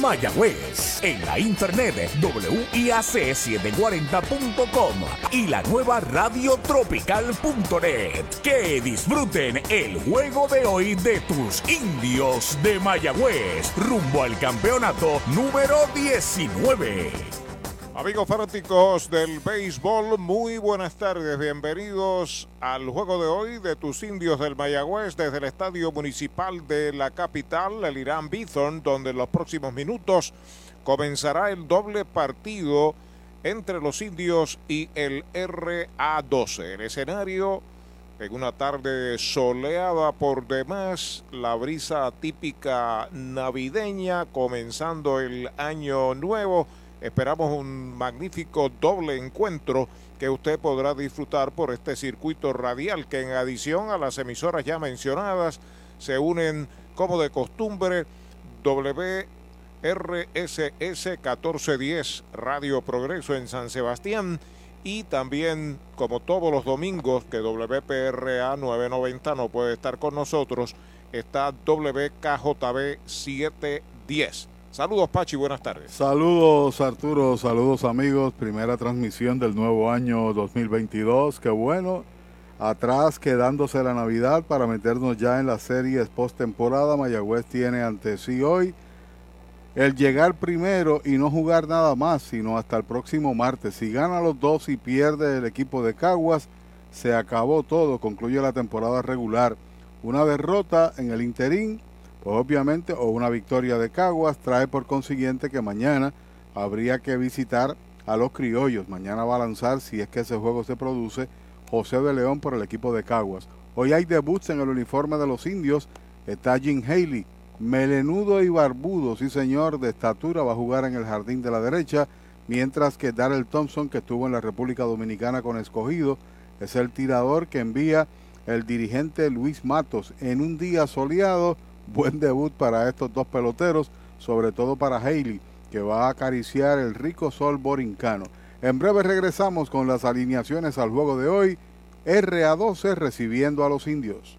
Mayagüez. En la internet WIAC740.com y la nueva radiotropical.net. Que disfruten el juego de hoy de tus indios de Mayagüez rumbo al campeonato número 19. Amigos fanáticos del béisbol, muy buenas tardes. Bienvenidos al juego de hoy de tus indios del Mayagüez desde el Estadio Municipal de la capital, el Irán Bithorn, donde en los próximos minutos comenzará el doble partido entre los indios y el RA12. El escenario en una tarde soleada por demás, la brisa típica navideña comenzando el año nuevo Esperamos un magnífico doble encuentro que usted podrá disfrutar por este circuito radial que en adición a las emisoras ya mencionadas se unen como de costumbre WRSS 1410 Radio Progreso en San Sebastián y también como todos los domingos que WPRA 990 no puede estar con nosotros está WKJB 710 Saludos Pachi, buenas tardes. Saludos Arturo, saludos amigos. Primera transmisión del nuevo año 2022. Qué bueno. Atrás quedándose la Navidad para meternos ya en las series postemporada. Mayagüez tiene ante sí hoy el llegar primero y no jugar nada más, sino hasta el próximo martes. Si gana los dos y pierde el equipo de Caguas, se acabó todo, concluye la temporada regular. Una derrota en el interín pues obviamente, o una victoria de Caguas trae por consiguiente que mañana habría que visitar a los criollos. Mañana va a lanzar, si es que ese juego se produce, José de León por el equipo de Caguas. Hoy hay debuts en el uniforme de los indios. Está Jim Haley, melenudo y barbudo, sí señor, de estatura, va a jugar en el jardín de la derecha. Mientras que Darrell Thompson, que estuvo en la República Dominicana con escogido, es el tirador que envía el dirigente Luis Matos en un día soleado buen debut para estos dos peloteros, sobre todo para Haley, que va a acariciar el rico sol borincano. En breve regresamos con las alineaciones al juego de hoy. RA12 recibiendo a los indios.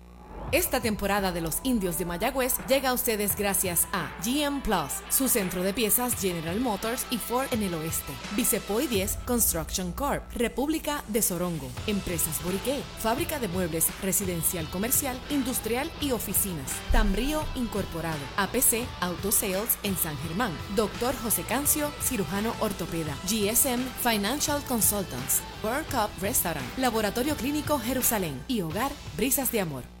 Esta temporada de los indios de Mayagüez llega a ustedes gracias a GM Plus, su centro de piezas General Motors y Ford en el oeste. Vicepoy 10 Construction Corp, República de Sorongo, Empresas Boriqué, Fábrica de Muebles Residencial Comercial, Industrial y Oficinas. Tambrío Incorporado, APC Auto Sales en San Germán. Doctor José Cancio, cirujano ortopeda. GSM Financial Consultants. World Cup Restaurant, Laboratorio Clínico Jerusalén y Hogar Brisas de Amor.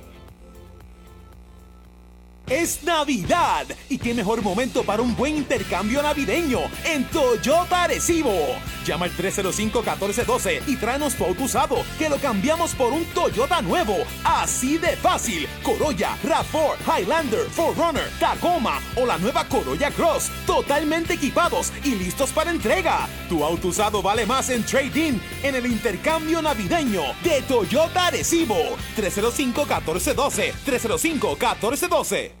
Es Navidad y qué mejor momento para un buen intercambio navideño en Toyota Arecibo. Llama al 305-1412 y tráenos tu auto usado que lo cambiamos por un Toyota nuevo. Así de fácil. Corolla, RAV4, Highlander, 4Runner, Tacoma o la nueva Corolla Cross. Totalmente equipados y listos para entrega. Tu auto usado vale más en trading en el intercambio navideño de Toyota Arecibo. 305-1412. 305-1412.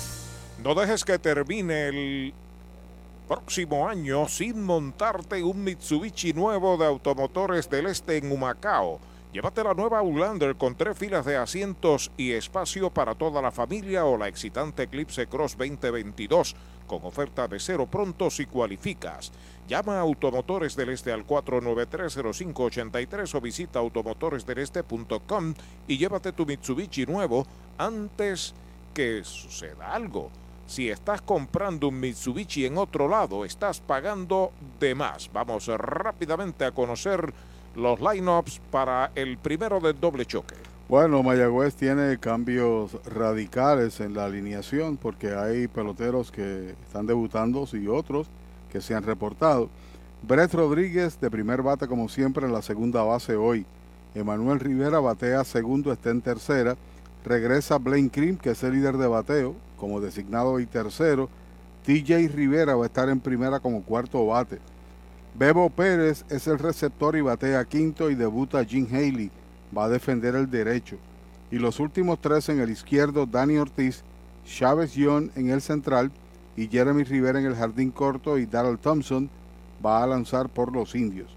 No dejes que termine el próximo año sin montarte un Mitsubishi nuevo de Automotores del Este en Humacao. Llévate la nueva Outlander con tres filas de asientos y espacio para toda la familia o la excitante Eclipse Cross 2022 con oferta de cero pronto si cualificas. Llama a Automotores del Este al 4930583 o visita automotoresdeleste.com y llévate tu Mitsubishi nuevo antes que suceda algo. Si estás comprando un Mitsubishi en otro lado, estás pagando de más. Vamos rápidamente a conocer los lineups para el primero del doble choque. Bueno, Mayagüez tiene cambios radicales en la alineación porque hay peloteros que están debutando y otros que se han reportado. Brett Rodríguez de primer bate como siempre en la segunda base hoy. Emanuel Rivera batea segundo, está en tercera. Regresa Blaine Cream, que es el líder de bateo, como designado y tercero. TJ Rivera va a estar en primera como cuarto bate. Bebo Pérez es el receptor y batea quinto y debuta Jim Haley. Va a defender el derecho. Y los últimos tres en el izquierdo, Danny Ortiz, Chávez Young en el central y Jeremy Rivera en el jardín corto y Darrell Thompson va a lanzar por los indios.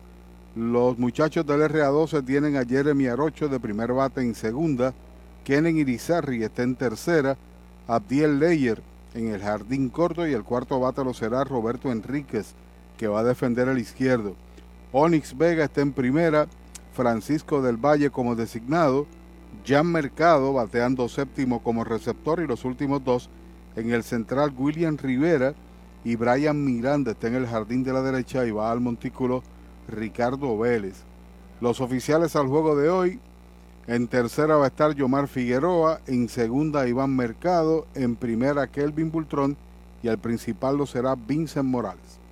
Los muchachos del RA12 tienen a Jeremy Arocho de primer bate en segunda, Kenen Irizarry está en tercera, Abdiel Leyer en el jardín corto y el cuarto bate lo será Roberto Enríquez, que va a defender el izquierdo. Onyx Vega está en primera, Francisco del Valle como designado, Jan Mercado bateando séptimo como receptor y los últimos dos en el central William Rivera y Brian Miranda está en el jardín de la derecha y va al montículo Ricardo Vélez. Los oficiales al juego de hoy, en tercera va a estar Yomar Figueroa, en segunda Iván Mercado, en primera Kelvin Bultrón y el principal lo será Vincent Morales.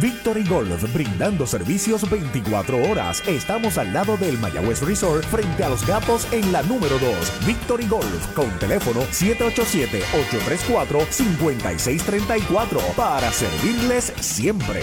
Victory Golf, brindando servicios 24 horas. Estamos al lado del Mayagüez Resort, frente a los gatos en la número 2. Victory Golf, con teléfono 787-834-5634, para servirles siempre.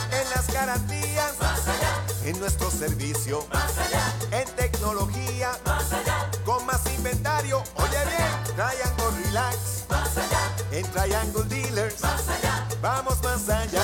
Nuestro servicio, más allá. En tecnología, más allá. Con más inventario, oye bien, Triangle Relax, más allá. En Triangle Dealers, más allá. Vamos más allá.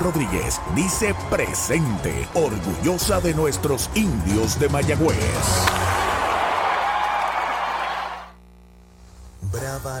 Rodríguez dice presente, orgullosa de nuestros indios de Mayagüez. Brava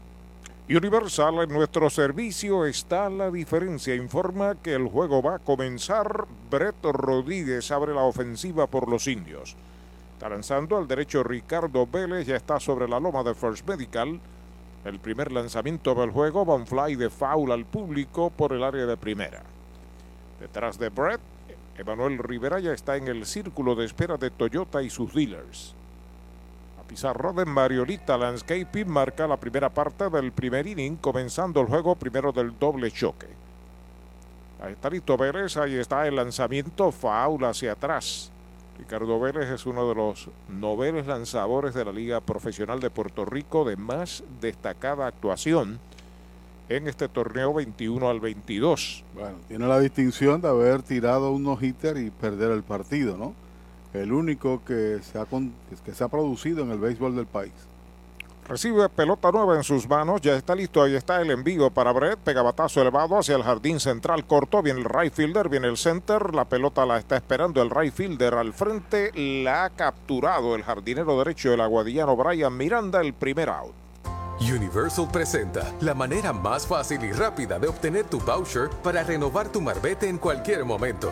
Universal, en nuestro servicio está la diferencia. Informa que el juego va a comenzar. Brett Rodríguez abre la ofensiva por los indios. Está lanzando al derecho Ricardo Vélez, ya está sobre la loma de First Medical. El primer lanzamiento del juego va un fly de foul al público por el área de primera. Detrás de Brett, Emanuel Rivera ya está en el círculo de espera de Toyota y sus dealers. La pizarra de Mariolita Landscaping marca la primera parte del primer inning, comenzando el juego primero del doble choque. Ahí está Lito Vélez, ahí está el lanzamiento foul hacia atrás. Ricardo Vélez es uno de los noveles lanzadores de la Liga Profesional de Puerto Rico de más destacada actuación en este torneo 21 al 22. Bueno, tiene la distinción de haber tirado un no-hitter y perder el partido, ¿no? El único que se, ha, que se ha producido en el béisbol del país. Recibe pelota nueva en sus manos, ya está listo, ahí está el envío para Brett, pegabatazo elevado hacia el jardín central corto, viene el right fielder, viene el center, la pelota la está esperando el right fielder al frente, la ha capturado el jardinero derecho del aguadillano Brian Miranda, el primer out. Universal presenta la manera más fácil y rápida de obtener tu voucher para renovar tu marbete en cualquier momento.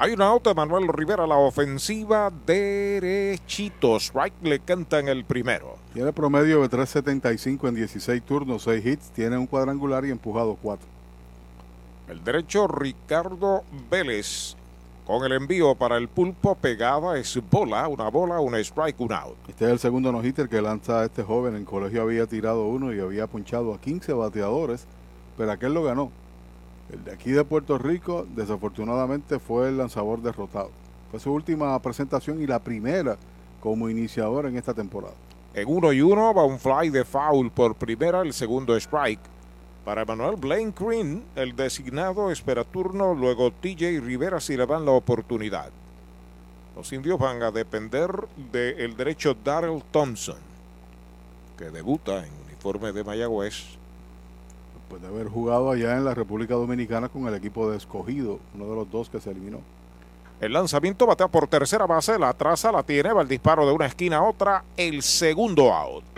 Hay una auto de Manuel Rivera, la ofensiva derechitos. Right le canta en el primero. Tiene promedio de 3.75 en 16 turnos, 6 hits, tiene un cuadrangular y empujado 4. El derecho Ricardo Vélez Con el envío para el pulpo pegada es bola, una bola, una strike, un out. Este es el segundo no-hitter que lanza este joven. En colegio había tirado uno y había punchado a 15 bateadores, pero aquel lo ganó. El de aquí de Puerto Rico, desafortunadamente, fue el lanzador derrotado. Fue su última presentación y la primera como iniciador en esta temporada. En uno y uno va un fly de foul por primera, el segundo strike. Para Manuel Blaine Green, el designado espera turno, luego TJ Rivera si le dan la oportunidad. Los indios van a depender del derecho Darrell Thompson, que debuta en uniforme de Mayagüez. Después de haber jugado allá en la República Dominicana con el equipo de escogido, uno de los dos que se eliminó. El lanzamiento batea por tercera base, la traza, la tiene, va el disparo de una esquina a otra, el segundo out.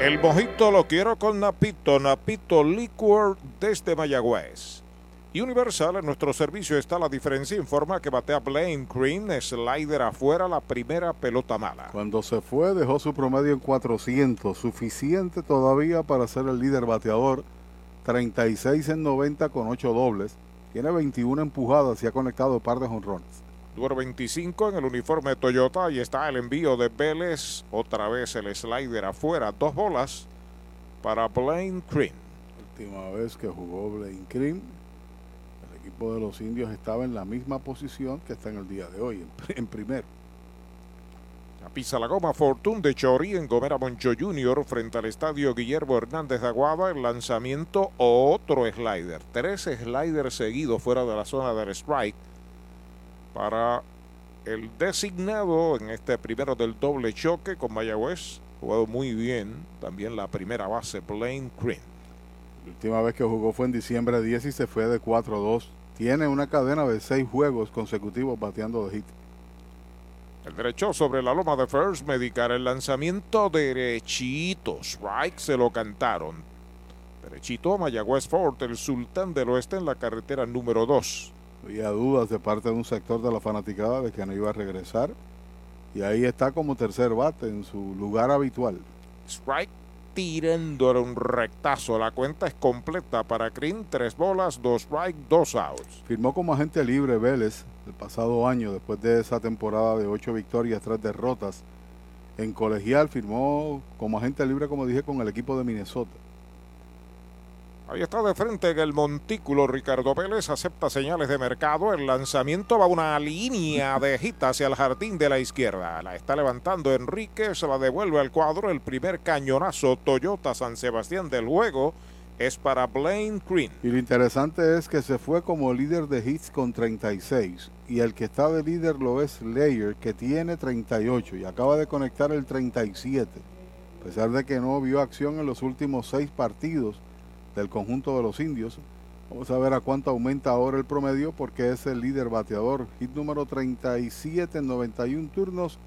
El mojito lo quiero con Napito, Napito Liquor desde Mayagüez. Universal, en nuestro servicio está la diferencia, informa que batea Blaine Green, slider afuera, la primera pelota mala. Cuando se fue dejó su promedio en 400, suficiente todavía para ser el líder bateador, 36 en 90 con 8 dobles, tiene 21 empujadas y ha conectado un par de jonrones. Número 25 en el uniforme de Toyota. Y está el envío de Vélez. Otra vez el slider afuera. Dos bolas para Blaine Green. Última vez que jugó Blaine Green. El equipo de los indios estaba en la misma posición que está en el día de hoy, en, primero. La pisa la goma Fortune de Chori en Gomera Moncho Jr. frente al estadio Guillermo Hernández de Aguada. El lanzamiento otro slider. Tres sliders seguidos fuera de la zona del strike para el designado en este primero del doble choque con Mayagüez. Jugado muy bien. También la primera base, Blaine Green. La última vez que jugó fue en diciembre 10 y se fue de 4-2. Tiene una cadena de seis juegos consecutivos bateando de hit. El derecho sobre la loma de First Medical. El lanzamiento derechito. Strike se lo cantaron. Derechito Mayagüez Fort, el sultán del oeste en la carretera número 2. Había dudas de parte de un sector de la fanaticada de que no iba a regresar. Y ahí está como tercer bate en su lugar habitual. Strike tirándole un rectazo. La cuenta es completa para Green. Tres bolas, dos strike, dos outs. Firmó como agente libre Vélez el pasado año, después de esa temporada de ocho victorias, tres derrotas. En colegial firmó como agente libre, como dije, con el equipo de Minnesota. Ahí está de frente en el montículo Ricardo Vélez, acepta señales de mercado, el lanzamiento va una línea de gita hacia el jardín de la izquierda, la está levantando Enrique, se la devuelve al cuadro, el primer cañonazo Toyota San Sebastián del juego es para Blaine Green. Y lo interesante es que se fue como líder de hits con 36 y el que está de líder lo es Layer que tiene 38 y acaba de conectar el 37, a pesar de que no vio acción en los últimos seis partidos del conjunto de los indios. Vamos a ver a cuánto aumenta ahora el promedio porque es el líder bateador. Hit número 37 en 91 turnos,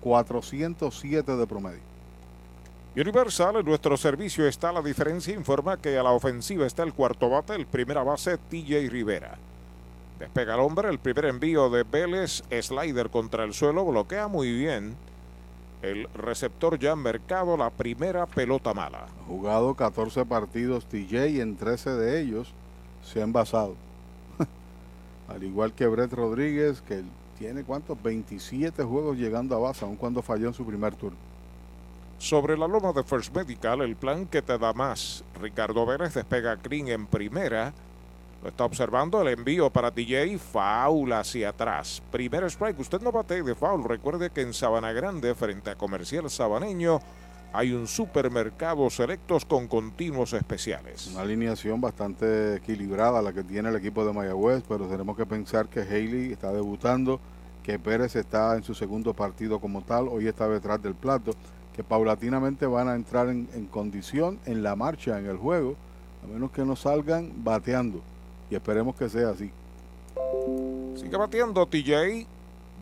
407 de promedio. Universal, en nuestro servicio está la diferencia. Informa que a la ofensiva está el cuarto bate, el primera base TJ Rivera. Despega el hombre, el primer envío de Vélez, slider contra el suelo, bloquea muy bien el receptor ya en mercado, la primera pelota mala. Ha jugado 14 partidos TJ y en 13 de ellos se ha envasado. Al igual que Brett Rodríguez, que tiene cuántos 27 juegos llegando a base, aun cuando falló en su primer turno. Sobre la loma de First Medical, el plan que te da más. Ricardo Vélez despega Green en primera. Está observando el envío para DJ, foul hacia atrás. Primer strike, usted no bate de foul. Recuerde que en Sabana Grande, frente a Comercial Sabaneño, hay un supermercado selectos con continuos especiales. Una alineación bastante equilibrada la que tiene el equipo de Mayagüez, pero tenemos que pensar que Haley está debutando, que Pérez está en su segundo partido como tal, hoy está detrás del plato, que paulatinamente van a entrar en, en condición en la marcha en el juego, a menos que no salgan bateando y esperemos que sea así. Sigue batiendo TJ.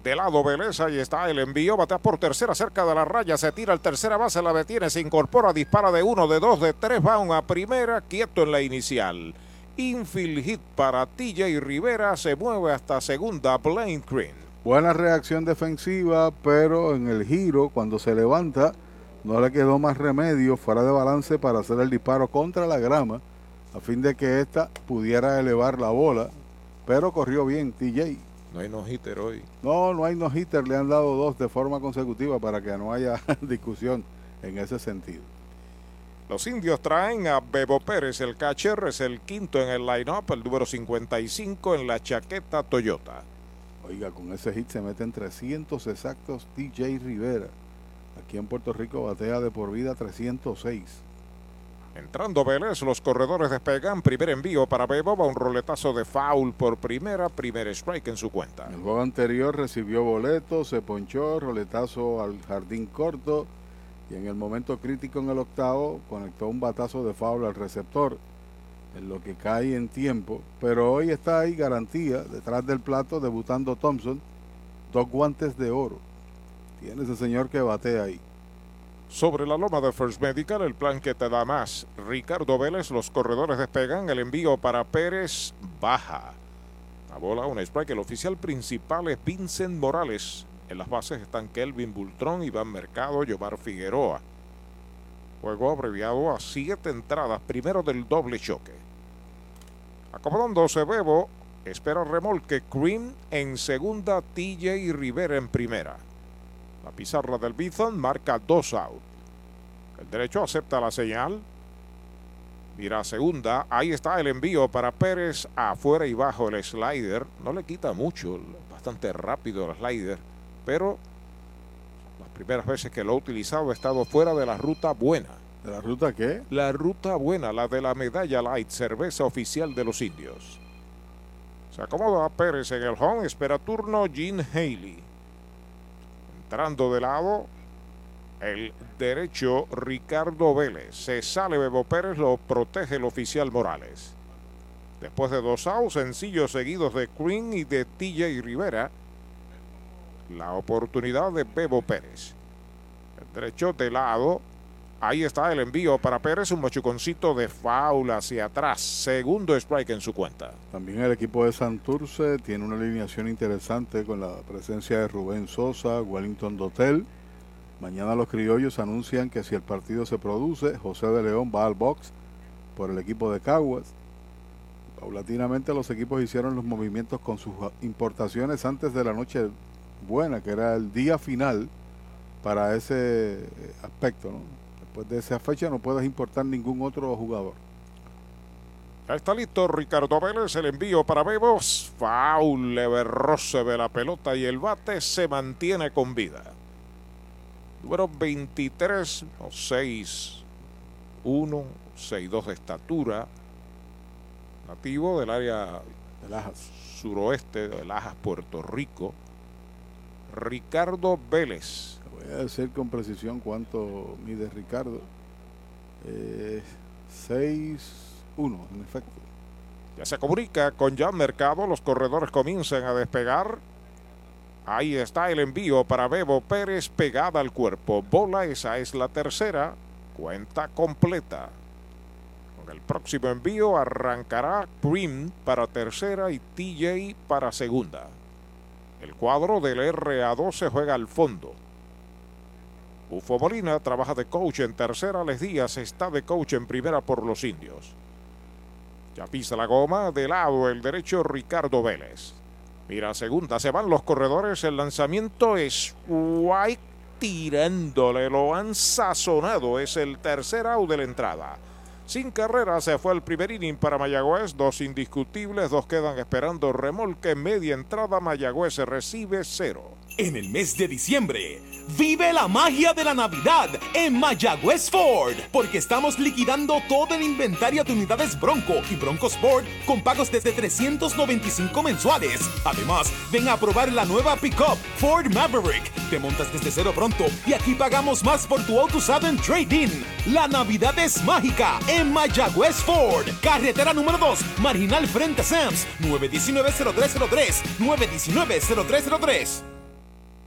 De lado Vélez, ahí está el envío, batea por tercera cerca de la raya, se tira el tercera base, la detiene, se incorpora, dispara de uno, de dos, de tres, va a primera, quieto en la inicial. Infield hit para TJ Rivera, se mueve hasta segunda, Blaine Green. Buena reacción defensiva, pero en el giro, cuando se levanta, no le quedó más remedio fuera de balance para hacer el disparo contra la grama, a fin de que ésta pudiera elevar la bola, pero corrió bien TJ. No hay no-hitter hoy. No, no hay no-hitter. Le han dado dos de forma consecutiva para que no haya discusión en ese sentido. Los indios traen a Bebo Pérez, el catcher, es el quinto en el line-up, el número 55 en la chaqueta Toyota. Oiga, con ese hit se meten 300 exactos DJ Rivera. Aquí en Puerto Rico batea de por vida 306. Entrando Vélez, los corredores despegan. Primer envío para Bebo, va un roletazo de foul por primera, primer strike en su cuenta. El juego anterior recibió boleto, se ponchó, roletazo al jardín corto y en el momento crítico en el octavo conectó un batazo de foul al receptor en lo que cae en tiempo. Pero hoy está ahí garantía, detrás del plato, debutando Thompson, dos guantes de oro. Tiene ese señor que batea ahí. Sobre la loma de First Medical, el plan que te da más. Ricardo Vélez, los corredores despegan. El envío para Pérez baja. La bola, un strike. El oficial principal es Vincent Morales. En las bases están Kelvin Bultrón, Iván Mercado, Yomar Figueroa. Juego abreviado a siete entradas, primero del doble choque. Acomodándose Bebo, espera remolque Cream en segunda, TJ Rivera en primera. La pizarra del Bison marca dos out. El derecho acepta la señal. Mira segunda. Ahí está el envío para Pérez. Afuera y bajo el slider. No le quita mucho. Bastante rápido el slider. Pero las primeras veces que lo ha utilizado ha estado fuera de la ruta buena. ¿De la ruta qué? La ruta buena, la de la medalla light, cerveza oficial de los indios. Se acomoda Pérez en el home. Espera turno Gene Haley. De lado, el derecho Ricardo Vélez. Se sale Bebo Pérez, lo protege el oficial Morales. Después de dos outs sencillos seguidos de Green y de TJ Rivera, la oportunidad de Bebo Pérez. El derecho de lado, ahí está el envío para Pérez, un machuconcito de foul hacia atrás. Segundo strike en su cuenta. También el equipo de Santurce tiene una alineación interesante con la presencia de Rubén Sosa, Wellington Dotel. Mañana los criollos anuncian que si el partido se produce, José de León va al box por el equipo de Caguas. Paulatinamente los equipos hicieron los movimientos con sus importaciones antes de la noche buena, que era el día final para ese aspecto. ¿no? Después de esa fecha no puedes importar ningún otro jugador. Ya está listo Ricardo Vélez, el envío para Bebos. Foul, leve roce de la pelota y el bate se mantiene con vida. Número 23, 6, 1, 6, 2 de estatura. Nativo del área de Lajas. suroeste de Lajas, Puerto Rico. Ricardo Vélez. Voy a decir con precisión cuánto mide Ricardo. 6-1, en efecto. Ya se comunica con Jan Mercado. Los corredores comienzan a despegar. Ahí está el envío para Bebo Pérez pegada al cuerpo. Bola, esa es la tercera. Cuenta completa. Con el próximo envío arrancará Prim para tercera y TJ para segunda. El cuadro del RA2 se juega al fondo. Ufo Molina trabaja de coach en tercera. Les Díaz está de coach en primera por los indios. Ya pisa la goma. De lado el derecho Ricardo Vélez. Mira, segunda. Se van los corredores. El lanzamiento es White tirándole. Lo han sazonado. Es el tercer out de la entrada. Sin carrera se fue el primer inning para Mayagüez. Dos indiscutibles. Dos quedan esperando remolque. Media entrada. Mayagüez recibe cero. En el mes de diciembre, vive la magia de la Navidad en Mayagüez Ford, porque estamos liquidando todo el inventario de unidades Bronco y Bronco Sport con pagos desde 395 mensuales. Además, ven a probar la nueva pickup Ford Maverick. Te montas desde cero pronto y aquí pagamos más por tu auto usado en trading. La Navidad es mágica en Mayagüez Ford. Carretera número 2, marginal frente a Sams, 919-0303, 919-0303.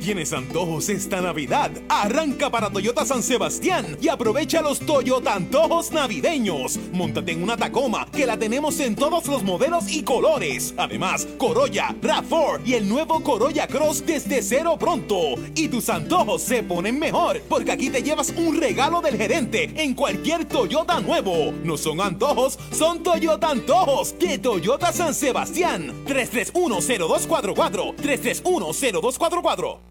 ¿Tienes antojos esta Navidad? Arranca para Toyota San Sebastián y aprovecha los Toyota Antojos Navideños. Móntate en una Tacoma que la tenemos en todos los modelos y colores. Además, Corolla, RAV4 y el nuevo Corolla Cross desde cero pronto. Y tus antojos se ponen mejor porque aquí te llevas un regalo del gerente en cualquier Toyota nuevo. No son antojos, son Toyota Antojos de Toyota San Sebastián. 3310244 3310244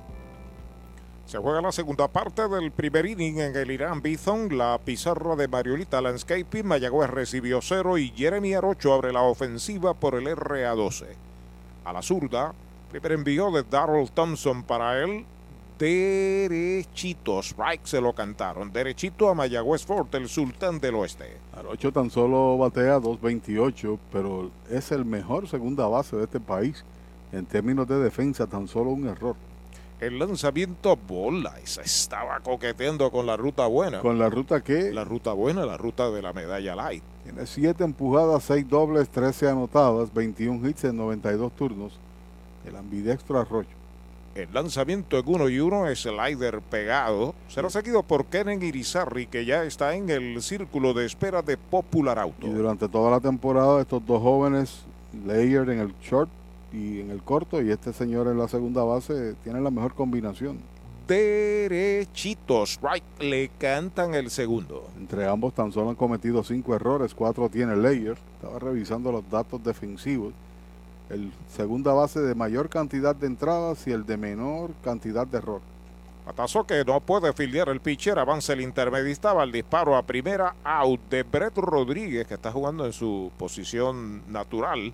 Se juega la segunda parte del primer inning en el Irán Bison. La pizarra de Mariolita Landscaping. Mayagüez recibió cero y Jeremy Arocho abre la ofensiva por el RA12. A la zurda, primer envío de Darrell Thompson para él. Derechito, strike se lo cantaron. Derechito a Mayagüez Fort, el sultán del oeste. Arocho tan solo batea 2.28, pero es el mejor segunda base de este país. En términos de defensa, tan solo un error el lanzamiento bola. Esa estaba coqueteando con la ruta buena. ¿Con la ruta qué? La ruta buena, la ruta de la medalla light. Tiene 7 empujadas, 6 dobles, 13 anotadas, 21 hits en 92 turnos. El ambidextro arroyo. El lanzamiento en uno y uno, slider pegado. Será seguido por Kenen Irizarri, que ya está en el círculo de espera de Popular Auto. Y durante toda la temporada, estos dos jóvenes, Layer en el short y en el corto y este señor en la segunda base tiene la mejor combinación. Derechitos, right, le cantan el segundo. Entre ambos tan solo han cometido cinco errores, cuatro tiene Layer. Estaba revisando los datos defensivos. El segunda base de mayor cantidad de entradas y el de menor cantidad de error. Patazo que no puede filiar el pitcher, avanza el intermedista, va el disparo a primera out de Brett Rodríguez, que está jugando en su posición natural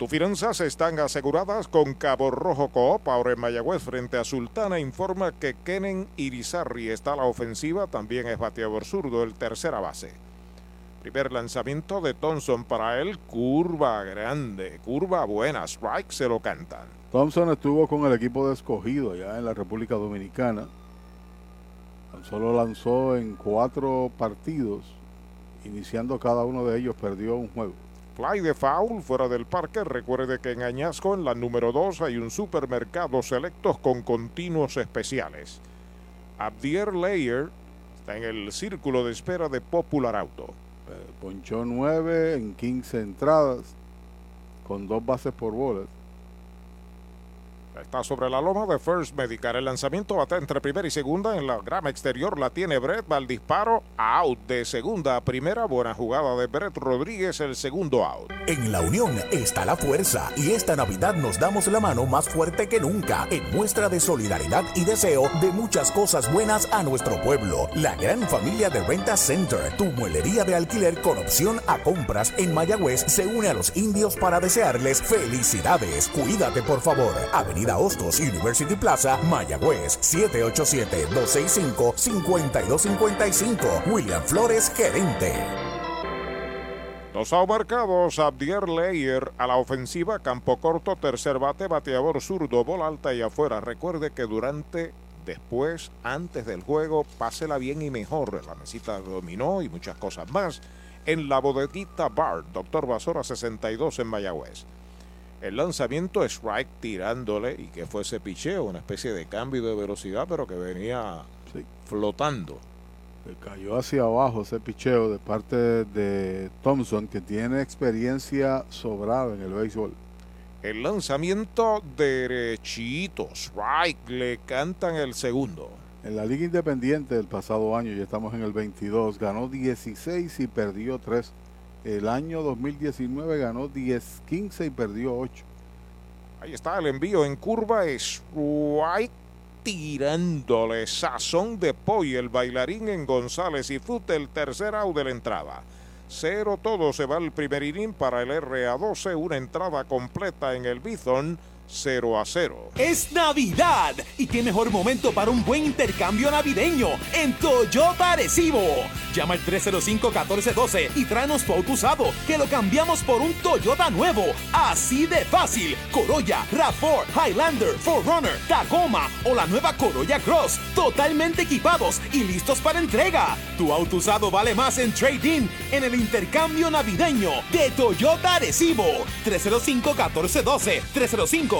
Tus finanzas están aseguradas con Cabo Rojo Coop. Ahora en Mayagüez frente a Sultana informa que Kenen Irizarri está a la ofensiva. También es bateador zurdo, el tercera base. Primer lanzamiento de Thompson para él. Curva grande, curva buena. Strike se lo cantan. Thompson estuvo con el equipo de escogido allá en la República Dominicana. solo lanzó en cuatro partidos. Iniciando cada uno de ellos perdió un juego. Fly de foul fuera del parque. Recuerde que en Añasco, en la número 2, hay un supermercado selectos con continuos especiales. Abdier Layer está en el círculo de espera de Popular Auto. Eh, ponchó 9 en 15 entradas con dos bases por bolas. Está sobre la loma de First Medical. El lanzamiento bate entre primera y segunda. En la grama exterior la tiene Brett. Va al disparo. Out de segunda a primera. Buena jugada de Brett Rodríguez. El segundo out. En la unión está la fuerza y esta Navidad nos damos la mano más fuerte que nunca en muestra de solidaridad y deseo de muchas cosas buenas a nuestro pueblo. La gran familia de Renta Center, tu muelería de alquiler con opción a compras en Mayagüez, se une a los indios para desearles felicidades. Cuídate por favor. Avenida Hostos, University Plaza, Mayagüez, 787-265-5255. William Flores, gerente. Los marcados Abdier Leyer a la ofensiva, campo corto, tercer bate, bateador zurdo, bola alta y afuera. Recuerde que durante, después, antes del juego, pásela bien y mejor. La mesita dominó y muchas cosas más en la bodeguita Bar, Doctor Basora 62 en Mayagüez. El lanzamiento es strike tirándole y que fue ese picheo, una especie de cambio de velocidad, pero que venía flotando. Le cayó hacia abajo ese picheo de parte de Thompson, que tiene experiencia sobrada en el béisbol. El lanzamiento derechito, strike, le cantan el segundo. En la Liga Independiente del pasado año, ya estamos en el 22, ganó 16 y perdió 3. El año 2019 ganó 10, 15 y perdió 8. Ahí está el envío en curva, strike tirándole sazón de pollo el bailarín en González y Fute el tercer out de la entrada. Cero todo se va el primer inning para el RA12, una entrada completa en el Bison 0 a 0. Es Navidad y qué mejor momento para un buen intercambio navideño en Toyota Arecibo. Llama al 305-1412 y tráenos tu auto usado que lo cambiamos por un Toyota nuevo. Así de fácil. Corolla, RAV4, Highlander, 4Runner, Tacoma o la nueva Corolla Cross. Totalmente equipados y listos para entrega. Tu auto usado vale más en Trade-In en el intercambio navideño de Toyota Arecibo. 305-1412. 305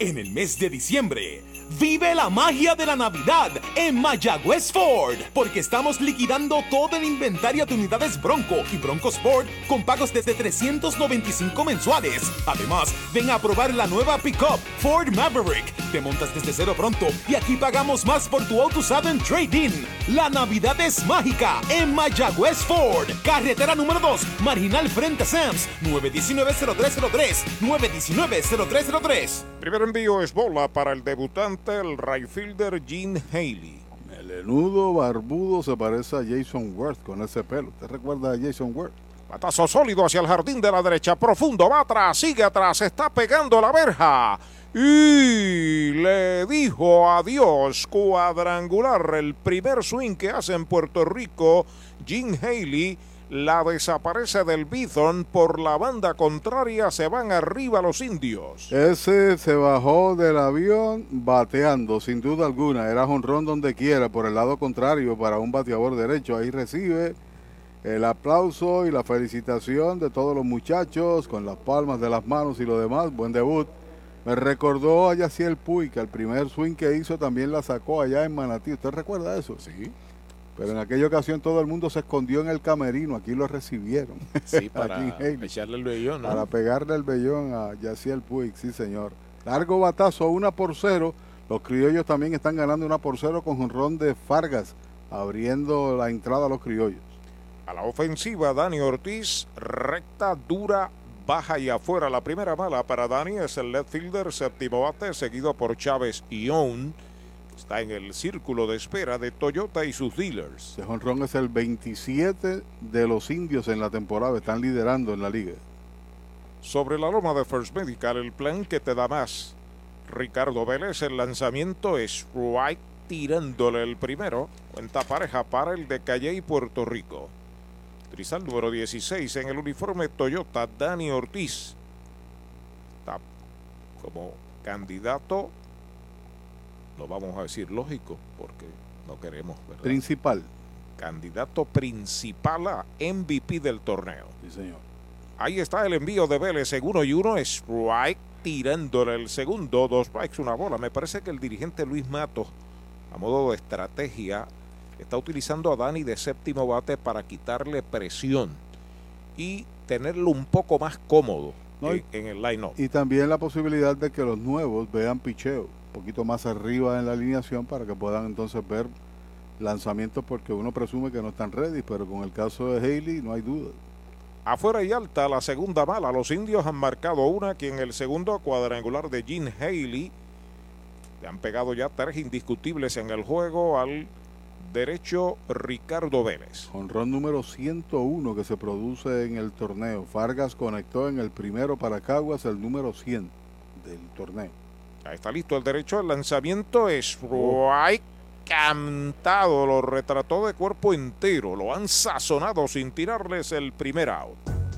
En el mes de diciembre, vive la magia de la Navidad en Mayagüez Ford, porque estamos liquidando todo el inventario de unidades Bronco y Bronco Sport con pagos desde 395 mensuales. Además, ven a probar la nueva pickup Ford Maverick. Te montas desde cero pronto y aquí pagamos más por tu auto usado en trading. La Navidad es mágica en Mayagüez Ford, carretera número 2, marginal frente a Sams, 919-0303, 919-0303. Primer envío es bola para el debutante, el right fielder Gene Haley. El enudo barbudo se parece a Jason Worth con ese pelo. ¿Te recuerda a Jason Worth? Patazo sólido hacia el jardín de la derecha, profundo, va atrás, sigue atrás, está pegando la verja. Y le dijo adiós cuadrangular, el primer swing que hace en Puerto Rico, Jim Haley la desaparece del Bithorn por la banda contraria, se van arriba los indios. Ese se bajó del avión bateando, sin duda alguna. Era jonrón donde quiera, por el lado contrario, para un bateador derecho. Ahí recibe el aplauso y la felicitación de todos los muchachos, con las palmas de las manos y lo demás. Buen debut. Me recordó a Yaciel Puy, que el primer swing que hizo también la sacó allá en Manatí. ¿Usted recuerda eso? Sí. Pero en aquella ocasión todo el mundo se escondió en el camerino, aquí lo recibieron. Sí, para echarle el vellón, ¿no? Para pegarle el vellón a Yaciel Puig, sí señor. Largo batazo, una por cero. Los criollos también están ganando una por cero con jonrón de Fargas, abriendo la entrada a los criollos. A la ofensiva, Dani Ortiz, recta, dura, baja y afuera. La primera mala para Dani es el left fielder, séptimo bate, seguido por Chávez Ion. Está en el círculo de espera de Toyota y sus dealers. De jonrón es el 27 de los indios en la temporada. Están liderando en la liga. Sobre la loma de First Medical, el plan que te da más. Ricardo Vélez, el lanzamiento es right tirándole el primero. Cuenta pareja para el de Calle y Puerto Rico. Utiliza el número 16 en el uniforme Toyota, Dani Ortiz. Está como candidato, lo vamos a decir lógico, porque no queremos, ¿verdad? Principal. Candidato principal a MVP del torneo. Sí, señor. Ahí está el envío de Vélez en uno y uno. Strike tirándole el segundo. Dos strikes, una bola. Me parece que el dirigente Luis Matos, a modo de estrategia, está utilizando a Dani de séptimo bate para quitarle presión y tenerlo un poco más cómodo No, en, el line-up. Y también la posibilidad de que los nuevos vean picheo poquito más arriba en la alineación para que puedan entonces ver lanzamientos porque uno presume que no están ready, pero con el caso de Haley no hay duda. Afuera y alta, la segunda mala. Los indios han marcado una aquí en el segundo cuadrangular de Gene Haley. Le han pegado ya tres indiscutibles en el juego al derecho Ricardo Vélez. Honrón número 101 que se produce en el torneo. Vargas conectó en el primero para Caguas el número 100 del torneo. Está listo el derecho. El lanzamiento es right cantado. Lo retrató de cuerpo entero. Lo han sazonado sin tirarles el primer out.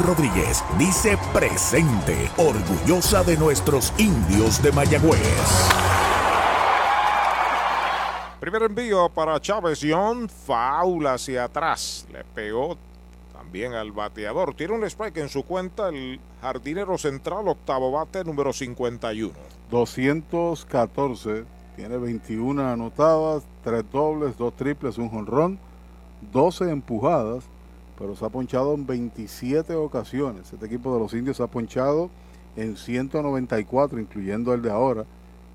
Rodríguez dice presente, orgullosa de nuestros indios de Mayagüez. Primer envío para Chávez Young, foul hacia atrás. Le pegó también al bateador. Tiene un strike en su cuenta el jardinero central, octavo bate, número 51. 214, tiene 21 anotadas, 3 dobles, 2 triples, un jonrón, 12 empujadas, pero se ha ponchado en 27 ocasiones. Este equipo de los indios se ha ponchado en 194, incluyendo el de ahora.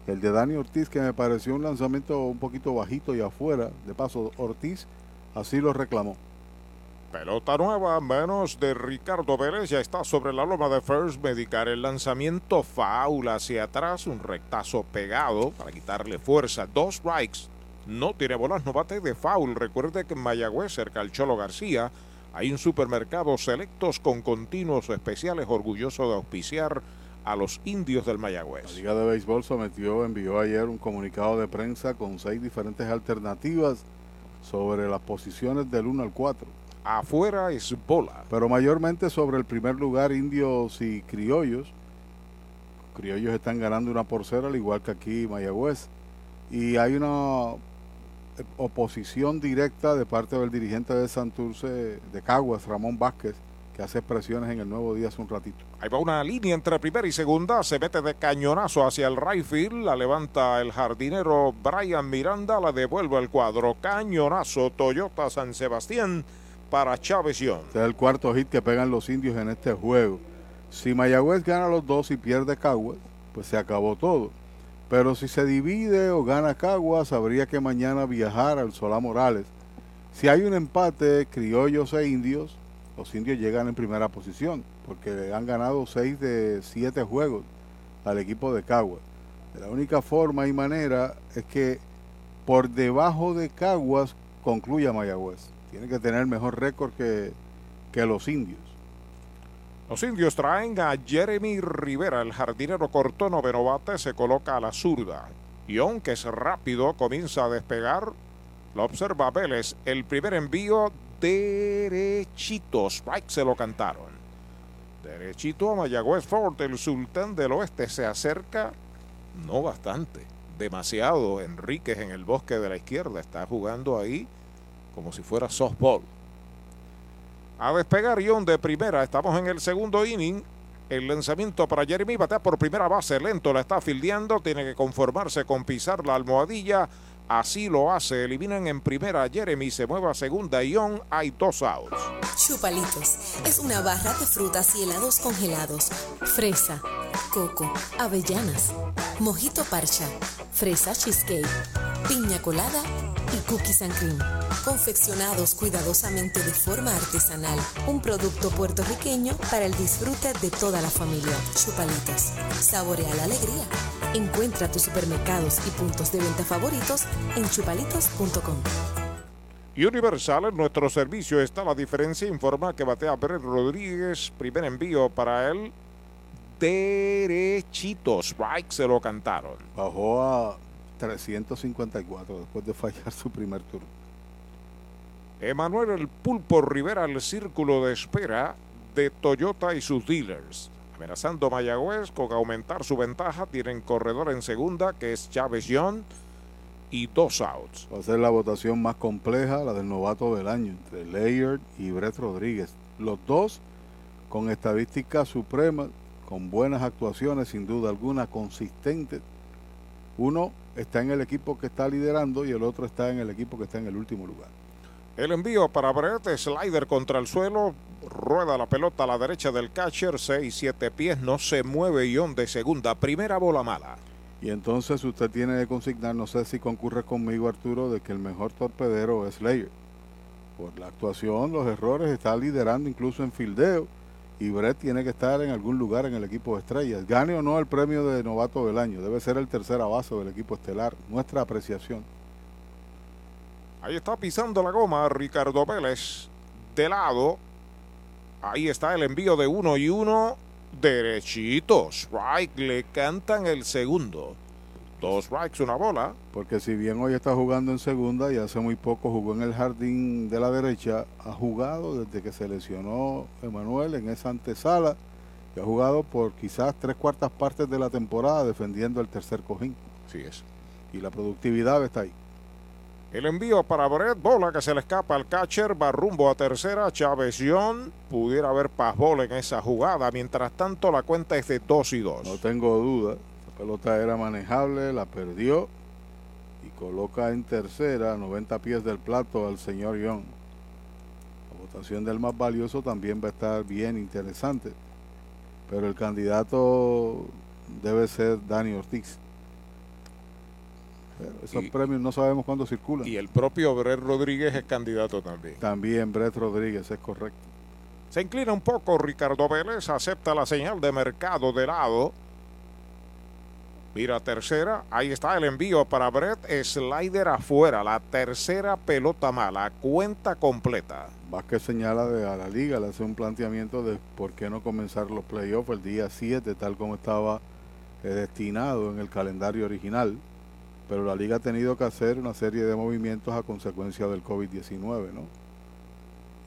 El de Dani Ortiz, que me pareció un lanzamiento un poquito bajito y afuera. De paso, Ortiz así lo reclamó. Pelota nueva, menos de Ricardo Vélez, ya está sobre la loma de First Medical. El lanzamiento foul hacia atrás, un rectazo pegado para quitarle fuerza. Dos strikes, no tiene bolas, no bate de foul. Recuerde que en Mayagüez, cerca al Cholo García, hay un supermercado selectos con continuos especiales, orgulloso de auspiciar a los indios del La Mayagüez. Liga de Béisbol sometió, envió ayer un comunicado de prensa con seis diferentes alternativas sobre las posiciones del 1 al 4. Afuera es bola. Pero mayormente sobre el primer lugar, indios y criollos. Criollos están ganando una por cero, al igual que aquí Mayagüez. Y hay una oposición directa de parte del dirigente de Santurce, de Caguas, Ramón Vázquez, que hace expresiones en el Nuevo Día hace un ratito. Ahí va una línea entre primera y segunda. Se mete de cañonazo hacia el right field. La levanta el jardinero Brian Miranda. La devuelve al cuadro. Cañonazo Toyota San Sebastián para Chávez Young. Este es el cuarto hit que pegan los indios en este juego. Si Mayagüez gana los dos y pierde Caguas, pues se acabó todo. Pero si se divide o gana Caguas, habría que mañana viajar al Solá Morales. Si hay un empate, criollos e indios, los indios llegan en primera posición, porque han ganado seis de siete juegos al equipo de Caguas. La única forma y manera es que por debajo de Caguas concluya Mayagüez. Tiene que tener mejor récord que, que los indios. Los indios traen a Jeremy Rivera. El jardinero cortó noveno bate. Se coloca a la zurda. Young, que es rápido, comienza a despegar. Lo observa Vélez. El primer envío derechito. Strike se lo cantaron. Derechito a Mayagüez Ford. El sultán del oeste se acerca. No bastante. Demasiado. Enríquez en el bosque de la izquierda. Está jugando ahí como si fuera softball. A despegar Ion de primera. Estamos en el segundo inning. El lanzamiento para Jeremy batea por primera base. Lento la está fildeando. Tiene que conformarse con pisar la almohadilla. Así lo hace. Eliminan en primera Jeremy. Se mueve a segunda. Ion. Hay dos outs. Chupalitos es una barra de frutas y helados congelados. Fresa, coco, avellanas, mojito parcha, fresa cheesecake, piña colada y cookies and cream. Confeccionados cuidadosamente de forma artesanal. Un producto puertorriqueño para el disfrute de toda la familia. Chupalitos. Saborea la alegría. Encuentra tus supermercados y puntos de venta favoritos en chupalitos.com. Universal, en nuestro servicio está la diferencia. Informa que batea Brett Rodríguez. Primer envío para él. Derechito. Strike se lo cantaron. Bajó a 354 después de fallar su primer turno. Emanuel El Pulpo Rivera al círculo de espera de Toyota y sus dealers. Amenazando Mayagüez con aumentar su ventaja. Tienen corredor en segunda que es Chávez John y dos outs. Va a ser la votación más compleja, la del novato del año, entre Layard y Brett Rodríguez. Los dos con estadísticas supremas, con buenas actuaciones, sin duda alguna, consistentes. Uno está en el equipo que está liderando y el otro está en el equipo que está en el último lugar. El envío para Brett, slider contra el suelo, rueda la pelota a la derecha del catcher, 6-7 pies, no se mueve Ion de segunda, primera bola mala. Y entonces usted tiene que consignar, no sé si concurre conmigo Arturo, de que el mejor torpedero es Slayer. Por la actuación, los errores, está liderando incluso en fildeo. Y Brett tiene que estar en algún lugar en el equipo de estrellas. Gane o no el premio de novato del año, debe ser el tercer base del equipo estelar. Nuestra apreciación. Ahí está pisando la goma Ricardo Vélez. De lado. Ahí está el envío de uno y uno. Derechito. Strike. Le cantan el segundo. Dos strikes, una bola. Porque si bien hoy está jugando en segunda y hace muy poco jugó en el jardín de la derecha, ha jugado desde que se lesionó Emanuel en esa antesala y ha jugado por quizás tres cuartas partes de la temporada defendiendo el tercer cojín. Sí es. Y la productividad está ahí. El envío para Brett, bola que se le escapa al catcher, va rumbo a tercera, Chávez pudiera haber pasbol en esa jugada, mientras tanto la cuenta es de 2 y 2. No tengo duda, esa pelota era manejable, la perdió y coloca en tercera, a 90 pies del plato al señor Young. La votación del más valioso también va a estar bien interesante, pero el candidato debe ser Dani Ortiz. Esos Y- premios no sabemos cuándo circulan. Y el propio Brett Rodríguez es candidato también. También Brett Rodríguez, es correcto. Se inclina un poco Ricardo Vélez, acepta la señal de mercado de lado. Mira tercera, ahí está el envío para Brett, slider afuera, la tercera pelota mala, cuenta completa. Vázquez señala de, a la liga, le hace un planteamiento de por qué no comenzar los playoffs el día 7, tal como estaba eh, destinado en el calendario original. Pero la liga ha tenido que hacer una serie de movimientos a consecuencia del COVID-19, ¿no?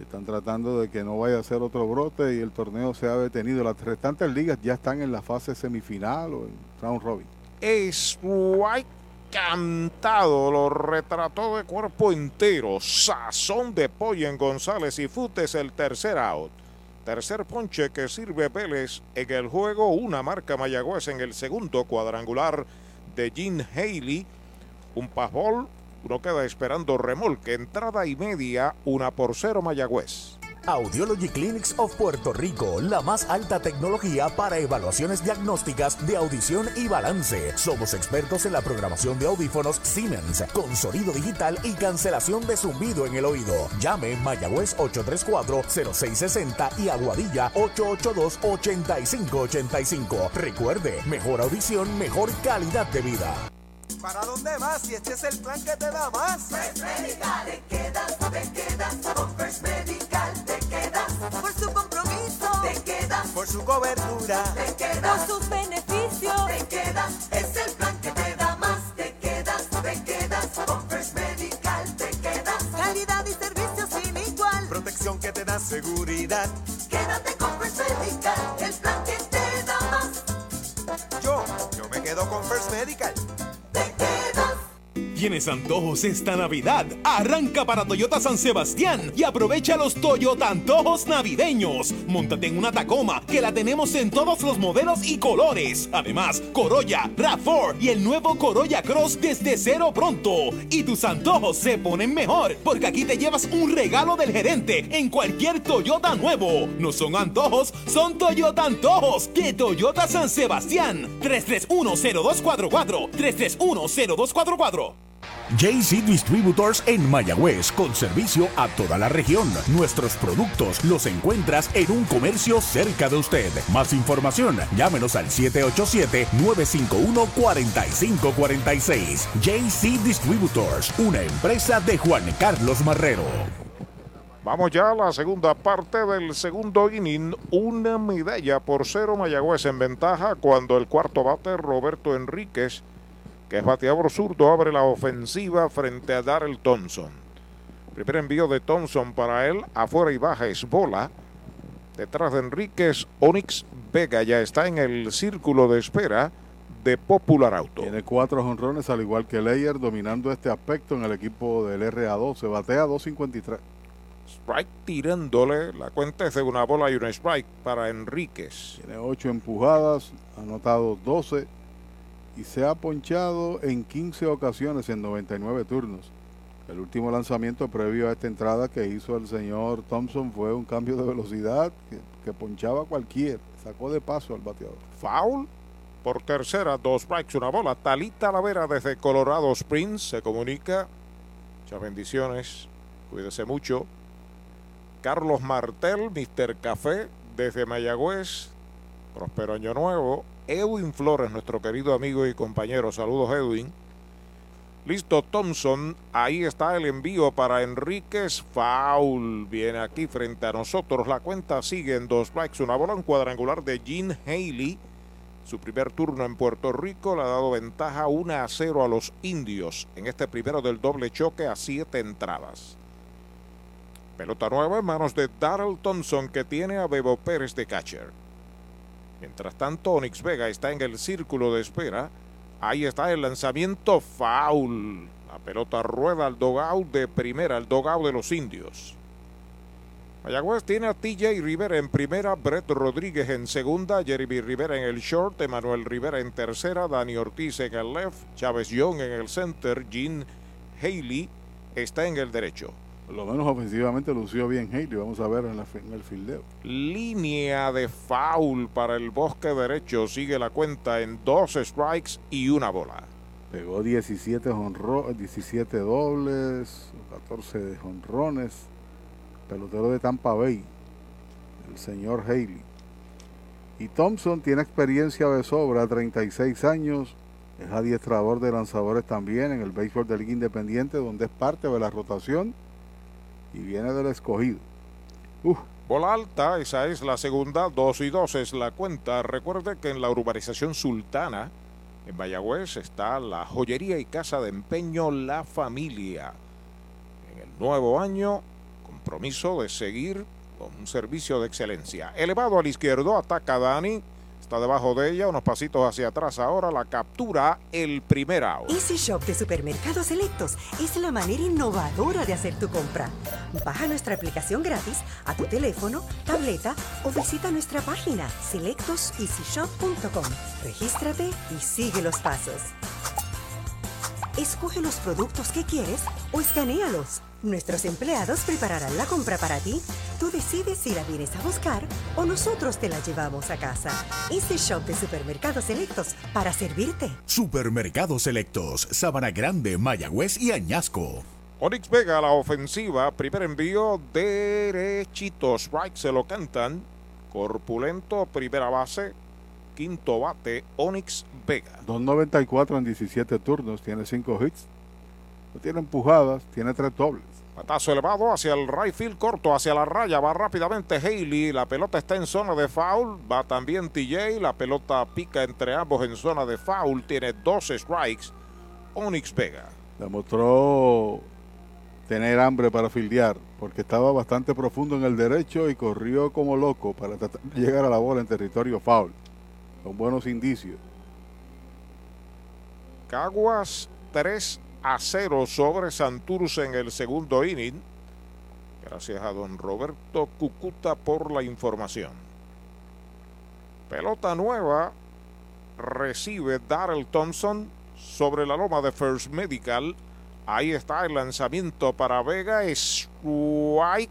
Están tratando de que no vaya a ser otro brote y el torneo sea detenido. Las restantes ligas ya están en la fase semifinal o en round robin. Es White cantado, lo retrató de cuerpo entero. Sazón de pollo en González y Futes el tercer out. Tercer ponche que sirve Vélez en el juego. Una marca Mayagüez en el segundo cuadrangular de Gene Haley. Un pasbol. Uno queda esperando remolque. Entrada y media. Una por cero Mayagüez. Audiology Clinics of Puerto Rico, la más alta tecnología para evaluaciones diagnósticas de audición y balance. Somos expertos en la programación de audífonos Siemens, con sonido digital y cancelación de zumbido en el oído. Llame Mayagüez 834-0660 y Aguadilla 882-8585. Recuerde, mejor audición, mejor calidad de vida. ¿Para dónde vas? Si este es el plan que te da más. First Medical, te quedas, te quedas. Con First Medical, quedas. Por su compromiso, te quedas. Por su cobertura. Te quedas. Por sus beneficios. Te quedas. Es el plan que te da más. Te quedas, te quedas. Con First Medical, te quedas. Calidad y servicio sin igual. Protección que te da seguridad. ¿Tienes antojos esta Navidad? Arranca para Toyota San Sebastián y aprovecha los Toyota Antojos Navideños. Móntate en una Tacoma que la tenemos en todos los modelos y colores. Además, Corolla, RAV4 y el nuevo Corolla Cross desde cero pronto. Y tus antojos se ponen mejor porque aquí te llevas un regalo del gerente en cualquier Toyota nuevo. No son antojos, son Toyota Antojos de Toyota San Sebastián. 3310244 3310244 JC Distributors en Mayagüez, con servicio a toda la región. Nuestros productos los encuentras en un comercio cerca de usted. Más información, llámenos al 787-951-4546. JC Distributors, una empresa de Juan Carlos Marrero. Vamos ya a la segunda parte del segundo inning. Una medalla por cero Mayagüez en ventaja cuando el cuarto bate Roberto Enríquez que es bateador zurdo, abre la ofensiva frente a Darrell Thompson. Primer envío de Thompson para él, afuera y baja es bola. Detrás de Enríquez, Onyx Vega ya está en el círculo de espera de Popular Auto. Tiene cuatro honrones, al igual que Leyer, dominando este aspecto en el equipo del RA2. Se batea 2.53. Strike tirándole. La cuenta es de una bola y un strike para Enríquez. Tiene ocho empujadas, ha anotado 12 y se ha ponchado en 15 ocasiones en 99 turnos. El último lanzamiento previo a esta entrada que hizo el señor Thompson fue un cambio de velocidad que, ponchaba cualquier. Sacó de paso al bateador. Foul por tercera, dos strikes, una bola. Talita Lavera desde Colorado Springs se comunica. Muchas bendiciones. Cuídese mucho. Carlos Martel, Mr. Café, desde Mayagüez. Prospero Año Nuevo. Edwin Flores, nuestro querido amigo y compañero. Saludos, Edwin. Listo, Thompson. Ahí está el envío para Enríquez. Foul. Viene aquí frente a nosotros. La cuenta sigue en dos strikes. Una bola en cuadrangular de Gene Haley. Su primer turno en Puerto Rico le ha dado ventaja 1 a 0 a los indios en este primero del doble choque a siete entradas. Pelota nueva en manos de Darrell Thompson que tiene a Bebo Pérez de catcher. Mientras tanto, Onyx Vega está en el círculo de espera. Ahí está el lanzamiento foul. La pelota rueda al dogout de primera, al dogout de los indios. Mayagüez tiene a TJ Rivera en primera, Brett Rodríguez en segunda, Jeremy Rivera en el short, Emanuel Rivera en tercera, Dani Ortiz en el left, Chávez Young en el center, Gene Haley está en el derecho. Lo menos ofensivamente lució bien Haley. Vamos a ver en, el fildeo. Línea de foul para el bosque derecho. Sigue la cuenta en dos strikes y una bola. Pegó 17, 17 dobles, 14 honrones. Pelotero de Tampa Bay, el señor Haley. Y Thompson tiene experiencia de sobra, 36 años. Es adiestrador de lanzadores también en el béisbol de Liga Independiente, donde es parte de la rotación y viene del escogido. Bola alta, esa es la segunda, dos y dos es la cuenta. Recuerde que en la urbanización Sultana, en Mayagüez, está la joyería y casa de empeño La Familia. En el nuevo año, compromiso de seguir con un servicio de excelencia. Elevado al izquierdo, ataca Dani Debajo de ella, unos pasitos hacia atrás ahora, la captura el primer out. Easy Shop de Supermercados Selectos es la manera innovadora de hacer tu compra. Baja nuestra aplicación gratis a tu teléfono, tableta o visita nuestra página selectoseasyshop.com. Regístrate y sigue los pasos. Escoge los productos que quieres o escanealos. Nuestros empleados prepararán la compra para ti. Tú decides si la vienes a buscar o nosotros te la llevamos a casa. Este shop de supermercados selectos para servirte. Supermercados selectos, Sabana Grande, Mayagüez y Añasco. Onyx Vega a la ofensiva, primer envío derechito, strike se lo cantan. Corpulento, primera base, quinto bate, Onyx Vega. 2.94 en 17 turnos, tiene 5 hits, no tiene empujadas, tiene 3 dobles. Patazo elevado hacia el right field corto, hacia la raya, va rápidamente Haley, la pelota está en zona de foul, va también TJ, la pelota pica entre ambos en zona de foul, tiene dos strikes, Onyx Vega. Demostró tener hambre para fildear, porque estaba bastante profundo en el derecho y corrió como loco para tratar de llegar a la bola en territorio foul, con buenos indicios. Caguas 3 a 0 sobre Santurce en el segundo inning. Gracias a don Roberto Cucuta por la información. Pelota nueva recibe Darrell Thompson sobre la loma de First Medical. Ahí está el lanzamiento para Vega. Strike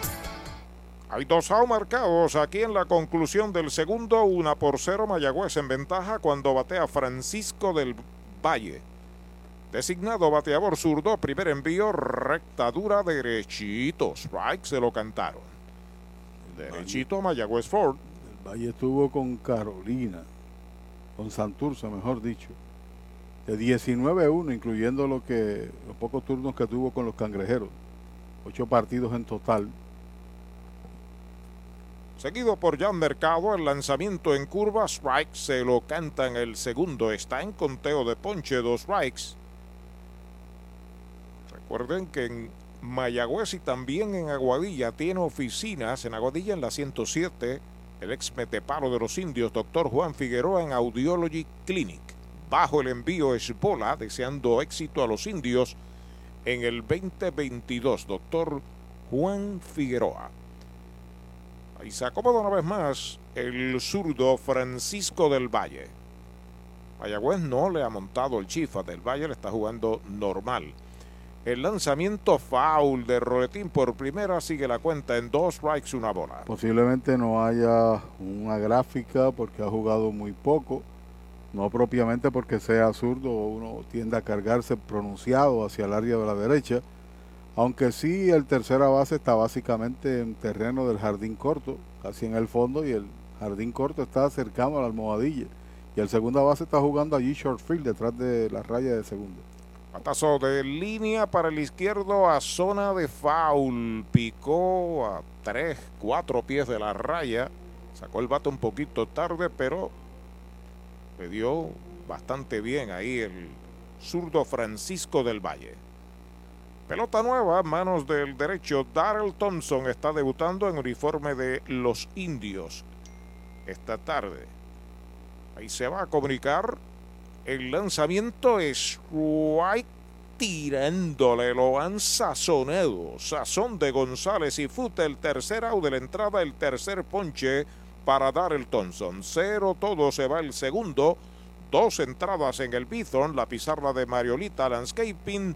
Hay dos out marcados aquí en la conclusión del segundo, una por cero Mayagüez en ventaja cuando batea Francisco del Valle. Designado bateador zurdo, primer envío, recta dura, derechito. Strike se lo cantaron. Derechito Mayagüez Ford. El Valle estuvo con Carolina, con Santurce, mejor dicho. De 19-1, incluyendo lo que, los pocos turnos que tuvo con los cangrejeros. Ocho partidos en total. Seguido por Jan Mercado, el lanzamiento en curva, strike, se lo canta en el segundo. Está en conteo de ponche, dos strikes. Recuerden que en Mayagüez y también en Aguadilla tiene oficinas. En Aguadilla en la 107, el ex meteparo de los indios, doctor Juan Figueroa, en Audiology Clinic. Bajo el envío Espola, deseando éxito a los indios en el 2022, doctor Juan Figueroa. Y se acomoda una vez más el zurdo Francisco del Valle. Mayagüez no le ha montado el chifa del Valle, le está jugando normal. El lanzamiento foul de Roletín por primera sigue la cuenta en dos strikes, una bola. Posiblemente no haya una gráfica porque ha jugado muy poco. No propiamente porque sea zurdo, uno tiende a cargarse pronunciado hacia el área de la derecha aunque sí, el tercera base está básicamente en terreno del jardín corto, casi en el fondo, y el jardín corto está cercano a la almohadilla. Y el segunda base está jugando allí short field, detrás de la raya de segunda. Patazo de línea para el izquierdo a zona de foul. Picó a 3, 4 pies de la raya. Sacó el bate un poquito tarde, pero le dio bastante bien ahí el zurdo Francisco del Valle. Pelota nueva, manos del derecho. Darrell Thompson está debutando en uniforme de los indios esta tarde. Ahí se va a comunicar. El lanzamiento es White tirándole, lo han sazonado. Sazón de González y Fute, el tercer out de la entrada, el tercer ponche para Darrell Thompson. Cero todo se va el segundo. Dos entradas en el Bithorn, la pizarra de Mariolita Landscaping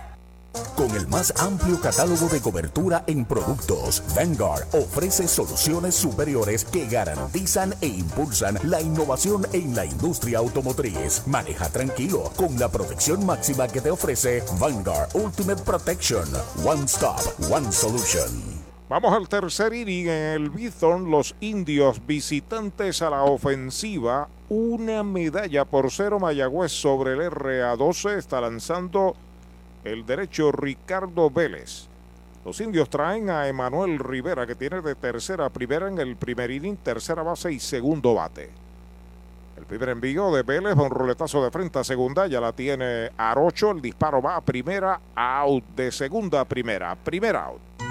Con el más amplio catálogo de cobertura en productos, Vanguard ofrece soluciones superiores que garantizan e impulsan la innovación en la industria automotriz. Maneja tranquilo con la protección máxima que te ofrece Vanguard Ultimate Protection. One Stop, One Solution. Vamos al tercer inning en el Bithorn. Los indios visitantes a la ofensiva. Una medalla por cero Mayagüez sobre el RA12. Está lanzando el derecho Ricardo Vélez. Los indios traen a Emanuel Rivera, que tiene de tercera a primera en el primer inning, tercera base y segundo bate. El primer envío de Vélez, un roletazo de frente a segunda, ya la tiene Arocho. El disparo va a primera, out de segunda a primera, primera out.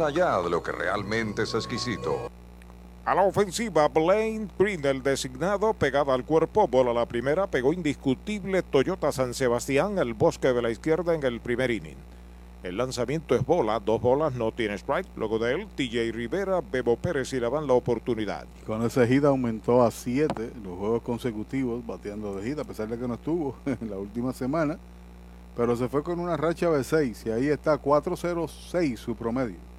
allá de lo que realmente es exquisito. A la ofensiva, Blaine el designado, pegada al cuerpo, bola la primera, pegó indiscutible Toyota San Sebastián, el bosque de la izquierda en el primer inning. El lanzamiento es bola, dos bolas, no tiene strike. Luego de él, TJ Rivera, Bebo Pérez y le van la oportunidad. Con ese hit aumentó a 7 los juegos consecutivos bateando de hit, a pesar de que no estuvo en la última semana. Pero se fue con una racha de 6 y ahí está 4-0-6 su promedio.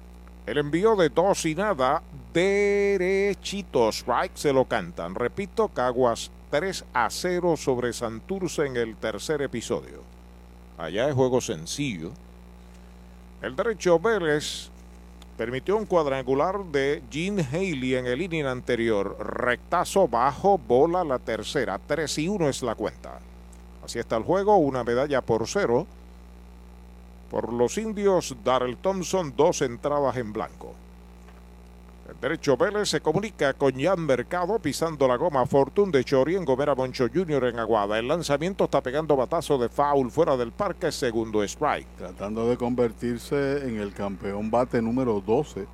El envío de dos y nada, derechito strike, se lo cantan. Repito, Caguas 3 a 0 sobre Santurce en el tercer episodio. Allá es juego sencillo. El derecho Vélez permitió un cuadrangular de Gene Haley en el inning anterior. Rectazo bajo, bola la tercera. 3 y 1 es la cuenta. Así está el juego, una medalla por cero. Por los indios, Darrell Thompson, dos entradas en blanco. El derecho Vélez se comunica con Jan Mercado pisando la goma Fortune de Chori en Gomera Moncho Jr. en Aguada. El lanzamiento está pegando batazo de foul fuera del parque, segundo strike. Tratando de convertirse en el campeón bate número 12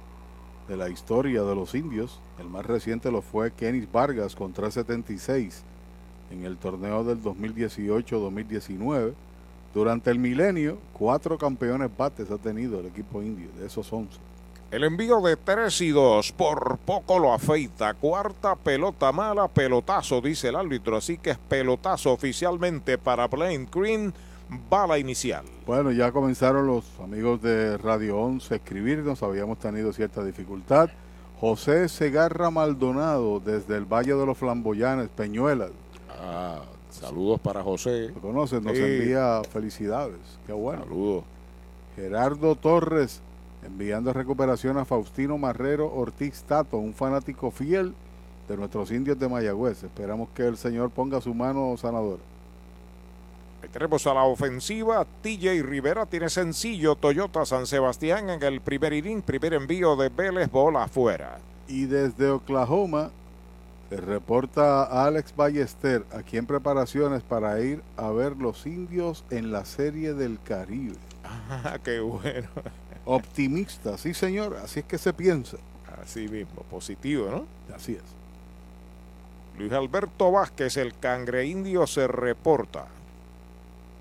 de la historia de los indios. El más reciente lo fue Kenis Vargas con 376 en el torneo del 2018-2019. Durante el milenio, cuatro campeones bates ha tenido el equipo indio, de esos 11. El envío de 3 y 2 por poco lo afeita. Cuarta pelota mala, pelotazo, dice el árbitro. Así que es pelotazo oficialmente para Blaine Green. Bala inicial. Bueno, ya comenzaron los amigos de Radio 11 a escribirnos. Habíamos tenido cierta dificultad. José Segarra Maldonado, desde el Valle de los Flamboyanes, Peñuelas. Ah, saludos para José. ¿Lo conoces? Nos Sí. envía felicidades. Qué bueno. Saludos. Gerardo Torres enviando recuperación a Faustino Marrero Ortiz Tato, un fanático fiel de nuestros indios de Mayagüez. Esperamos que el Señor ponga su mano sanadora. Ahí tenemos a la ofensiva. TJ Rivera tiene sencillo Toyota San Sebastián en el primer inning. Primer envío de Vélez, bola afuera. Y desde Oklahoma reporta Alex Ballester aquí en preparaciones para ir a ver los indios en la Serie del Caribe. Ah, qué bueno. Optimista, sí señor, así es que se piensa. Así mismo, positivo, ¿no? Así es. Luis Alberto Vázquez, el cangre indio, se reporta.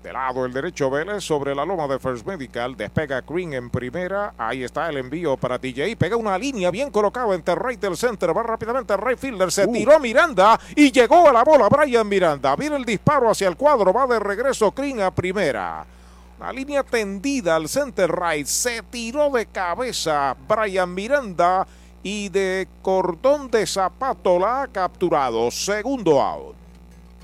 De lado el derecho Vélez sobre la loma de First Medical. Despega Green en primera. Ahí está el envío para DJ. Pega una línea bien colocada entre right del center. Va rápidamente el right fielder. Se tiró Miranda y llegó a la bola Brian Miranda. Viene el disparo hacia el cuadro. Va de regreso Green a primera. La línea tendida al center right. Se tiró de cabeza Brian Miranda y de cordón de zapato la ha capturado. Segundo out.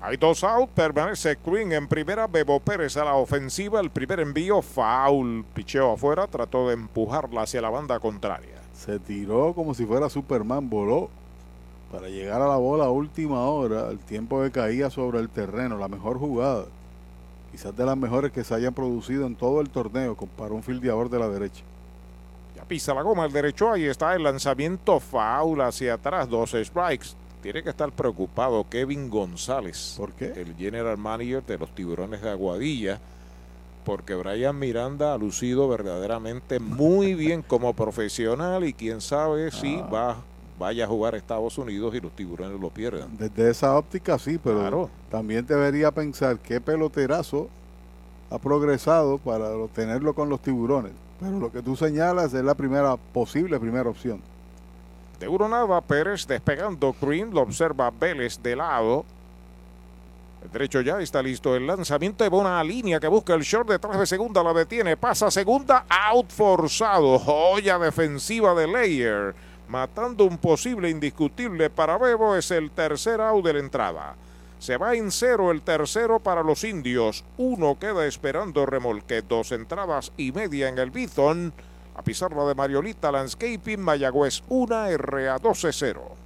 Hay dos out, permanece Green en primera, Bebo Pérez a la ofensiva, el primer envío, foul, picheo afuera, trató de empujarla hacia la banda contraria. Se tiró como si fuera Superman, voló para llegar a la bola a última hora, el tiempo que caía sobre el terreno, la mejor jugada. Quizás de las mejores que se hayan producido en todo el torneo para un fildeador de la derecha. Ya pisa la goma, el derecho, ahí está el lanzamiento foul hacia atrás, dos strikes. Tiene que estar preocupado Kevin González. ¿Por qué? El general manager de los tiburones de Aguadilla. Porque Brian Miranda ha lucido verdaderamente muy bien como profesional y quién sabe si Ah. va, vaya a jugar a Estados Unidos y los tiburones lo pierdan. Desde esa óptica sí, pero Claro. también debería pensar qué peloterazo ha progresado para tenerlo con los tiburones. Pero lo que tú señalas es la primera posible primera opción. De uno nada, Pérez despegando Green, lo observa Vélez de lado. El derecho ya está listo. El lanzamiento de buena línea que busca el short detrás de segunda, la detiene, pasa segunda, out forzado. Joya defensiva de Layer. Matando un posible indiscutible para Bebo, es el tercer out de la entrada. Se va en cero el tercero para los indios. Uno queda esperando remolque. Dos entradas y media en el Bison. A pizarra de Mariolita Landscaping, Mayagüez 1, RA 12-0.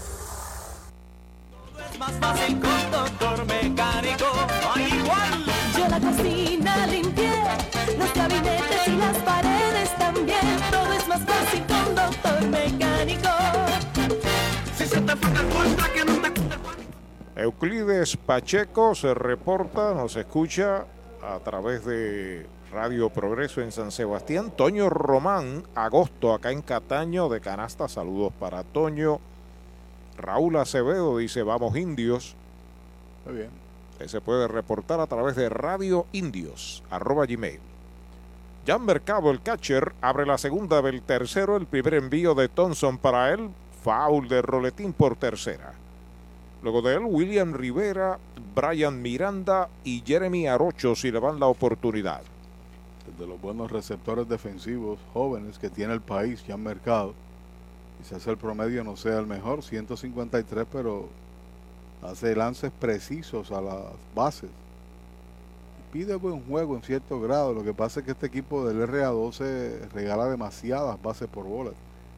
Más fácil con doctor mecánico, hay igual. Yo la cocina limpié, los gabinetes y las paredes también. Todo es más fácil con doctor mecánico. Si se te fue cuenta que no te Euclides Pacheco se reporta, nos escucha a través de Radio Progreso en San Sebastián. Toño Román, agosto acá en Cataño de Canasta. Saludos para Toño. Raúl Acevedo dice, vamos indios. Muy bien. Usted se puede reportar a través de Radio Indios, arroba gmail. Jan Mercado, el catcher, abre la segunda del tercero, el primer envío de Thompson para él, foul de Roletín por tercera. Luego de él, William Rivera, Brian Miranda y Jeremy Arocho si le dan la oportunidad. de los buenos receptores defensivos jóvenes que tiene el país ya en mercado. Quizás el promedio no sea el mejor, 153, pero hace lances precisos a las bases. Pide buen juego en cierto grado. Lo que pasa es que este equipo del RA12 regala demasiadas bases por bola.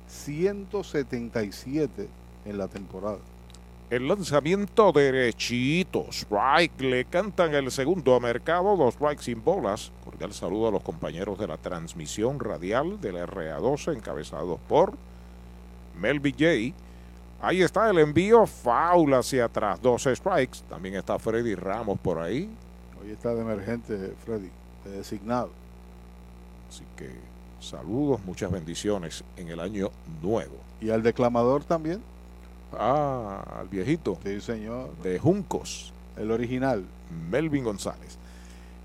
177 en la temporada. El lanzamiento derechito. Strike. Le cantan el segundo a mercado. Dos strikes sin bolas. Cordial saludo a los compañeros de la transmisión radial de la RA12 encabezados por Melby J. Ahí está el envío. Foul hacia atrás. Dos strikes. También está Freddy Ramos por ahí. Hoy está de emergente Freddy, de designado. Así que saludos, muchas bendiciones en el año nuevo. ¿Y al declamador también? Ah, al viejito. Sí, señor. De Juncos. El original. Melvin González.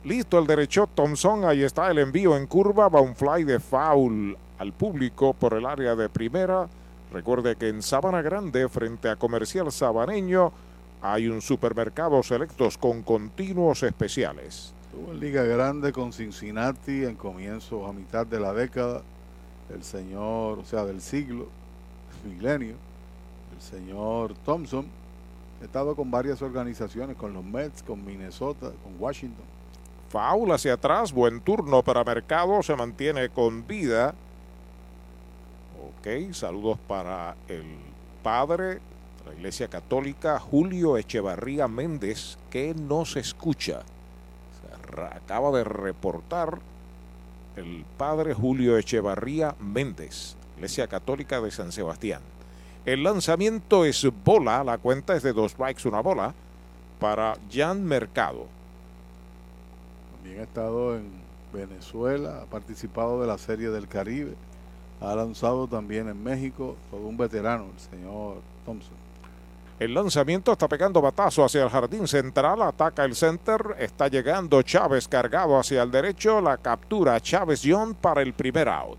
Listo el derecho Thompson. Ahí está el envío en curva. Va un fly de foul al público por el área de primera. Recuerde que en Sabana Grande, frente a Comercial Sabaneño, hay un supermercado selectos con continuos especiales. Estuvo en Liga Grande con Cincinnati en comienzos a mitad de la década. El señor, o sea, del siglo, milenio, el señor Thompson. He estado con varias organizaciones, con los Mets, con Minnesota, con Washington. Foul hacia atrás, buen turno para Mercado, se mantiene con vida. Saludos para el padre de la Iglesia Católica, Julio Echevarría Méndez, que nos escucha. Acaba de reportar el padre Julio Echevarría Méndez, Iglesia Católica de San Sebastián. El lanzamiento es bola, la cuenta es de dos strikes, una bola, para Jan Mercado. También ha estado en Venezuela, ha participado de la Serie del Caribe, ha lanzado también en México, todo un veterano, el señor Thompson. El lanzamiento está pegando batazo hacia el jardín central, ataca el center, está llegando Chávez cargado hacia el derecho, la captura Chávez John para el primer out.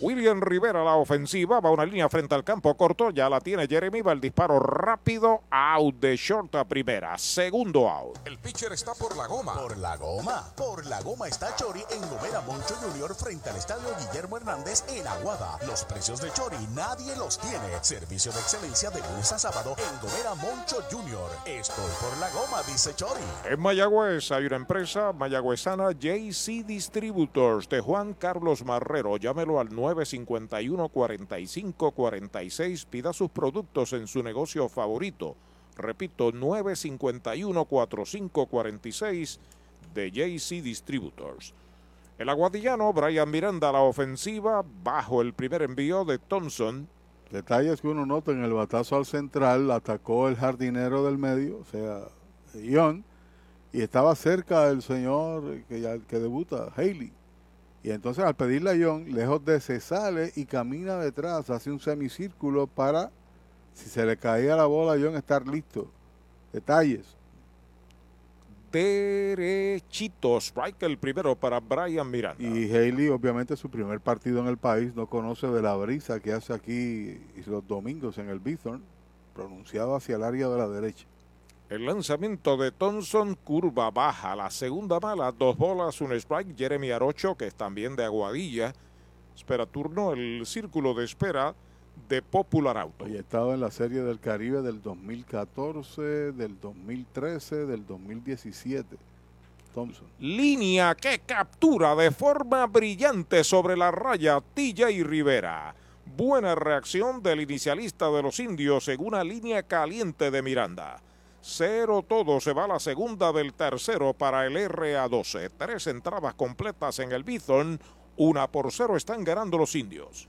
William Rivera a la ofensiva, va una línea frente al campo corto, ya la tiene Jeremy, va el disparo rápido, out de short a primera, segundo out. El pitcher está por la goma. Por la goma. Por la goma está Chori en Gomera Moncho Junior frente al estadio Guillermo Hernández en Aguada. Los precios de Chori nadie los tiene. Servicio de excelencia de lunes a sábado en Gomera Moncho Junior. Estoy por la goma, dice Chori. En Mayagüez hay una empresa mayagüezana JC Distributors de Juan Carlos Marrero. Llámelo al 951-4546. Pida sus productos en su negocio favorito. Repito, 951-4546 de JC Distributors. El aguadillano Brian Miranda la ofensiva bajo el primer envío de Thompson. Detalles que uno nota en el batazo al central, atacó el jardinero del medio, o sea, Ion, y estaba cerca el señor que, ya, que debuta, Haley. Y entonces al pedirle a Ion, lejos de se sale y camina detrás, hace un semicírculo para, si se le caía la bola a Ion, estar listo. Detalles. Derechito, strike el primero para Brian Miranda. Y Haley, obviamente, su primer partido en el país, no conoce de la brisa que hace aquí los domingos en el Bithorn, pronunciado hacia el área de la derecha. El lanzamiento de Thompson, curva baja, la segunda mala, dos bolas, un strike. Jeremy Arocho, que es también de Aguadilla, espera turno, el círculo de espera de Popular Auto. Y ha estado en la Serie del Caribe del 2014, del 2013, del 2017. Thompson. Línea que captura de forma brillante sobre la raya TJ Rivera. Buena reacción del inicialista de los indios en una línea caliente de Miranda. Cero todo se va la segunda del tercero para el RA12. Tres entradas completas en el Bithorn. Una por cero están ganando los indios.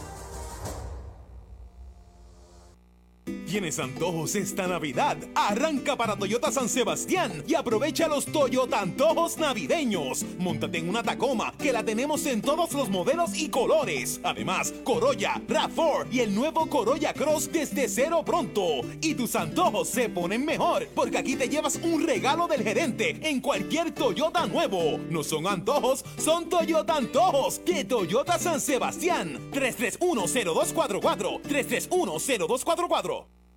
¿Tienes antojos esta Navidad? Arranca para Toyota San Sebastián y aprovecha los Toyota Antojos Navideños. Móntate en una Tacoma que la tenemos en todos los modelos y colores. Además, Corolla, RAV4 y el nuevo Corolla Cross desde cero pronto. Y tus antojos se ponen mejor porque aquí te llevas un regalo del gerente en cualquier Toyota nuevo. No son antojos, son Toyota Antojos de Toyota San Sebastián. 3310244 3310244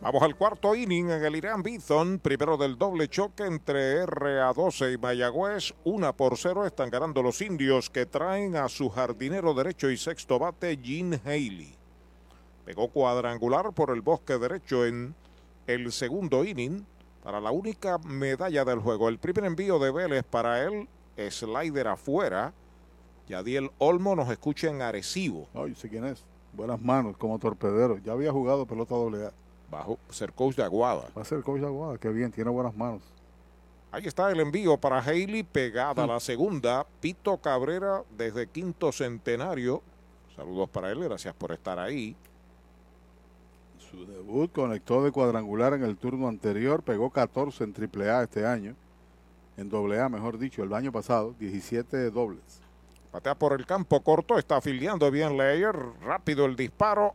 Vamos al cuarto inning en el Irán Bithon. Primero del doble choque entre RA12 y Mayagüez. Una por cero están ganando los indios que traen a su jardinero derecho y sexto bate, Gene Haley. Pegó cuadrangular por el bosque derecho en el segundo inning. para la única medalla del juego. El primer envío de Vélez para él, slider afuera. Yadiel Olmo nos escucha en Arecibo. Ay, sé quién es. Buenas manos como torpedero. Ya había jugado pelota doble A. Bajo ser coach de Aguada. Va a ser coach de Aguada. Qué bien, tiene buenas manos. Ahí está el envío para Haley, pegada a la segunda. Pito Cabrera desde Quinto Centenario. Saludos para él, gracias por estar ahí. Su debut conectó de cuadrangular en el turno anterior, pegó 14 en AAA este año, en AA mejor dicho, el año pasado, 17 dobles. Patea por el campo corto, está afiliando bien Leyer. Rápido el disparo,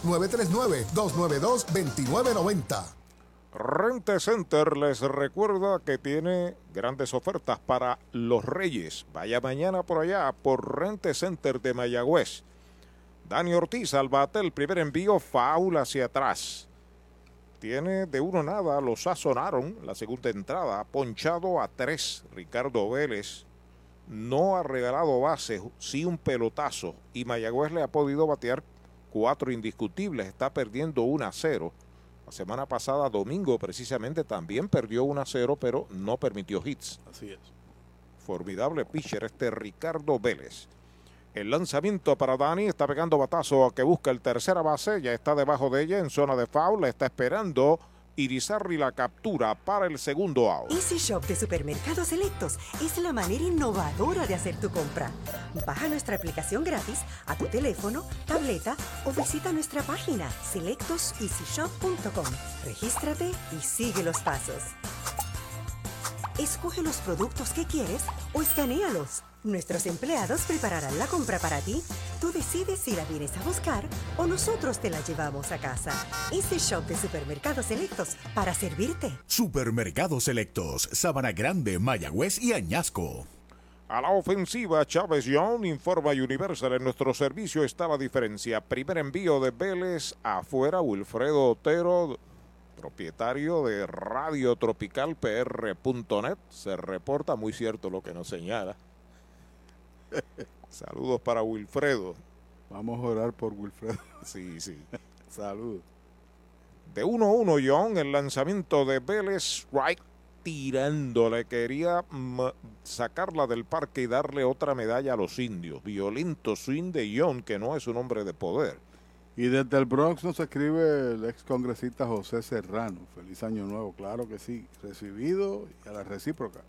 939-292-2990. Rente Center les recuerda que tiene grandes ofertas para los Reyes. Vaya mañana por allá por Rente Center de Mayagüez. Dani Ortiz al bate, el primer envío, faul hacia atrás. Tiene de uno nada, lo sazonaron. La segunda entrada, ponchado a tres. Ricardo Vélez no ha regalado bases, sí un pelotazo. Y Mayagüez le ha podido batear cuatro indiscutibles. Está perdiendo 1 a 0. La semana pasada, domingo, precisamente también perdió 1 a 0, pero no permitió hits. Así es. Formidable pitcher este Ricardo Vélez. El lanzamiento para Dani está pegando batazo a que busca el tercera base. Ya está debajo de ella en zona de foul. Está esperando Irizarri la captura para el segundo out. Easy Shop de Supermercados Selectos es la manera innovadora de hacer tu compra. Baja nuestra aplicación gratis a tu teléfono, tableta o visita nuestra página selectoseasyshop.com. Regístrate y sigue los pasos. Escoge los productos que quieres o escanealos. Nuestros empleados prepararán la compra para ti. Tú decides si la vienes a buscar o nosotros te la llevamos a casa. Easy Shop de Supermercados Selectos para servirte. Supermercados Selectos, Sabana Grande, Mayagüez y Añasco. A la ofensiva, Chávez Young informa Universal. En nuestro servicio está la diferencia. Primer envío de Vélez afuera. Wilfredo Otero, propietario de Radio Tropical PR.net. Se reporta muy cierto lo que nos señala. Saludos para Wilfredo. Vamos a orar por Wilfredo. Sí, sí. Saludos. De 1-1, John, el lanzamiento de Vélez, right tirándole. Quería sacarla del parque y darle otra medalla a los indios. Violento swing de John, que no es un hombre de poder. Y desde el Bronx nos escribe el ex congresista José Serrano. Feliz año nuevo, claro que sí. Recibido y a la recíproca.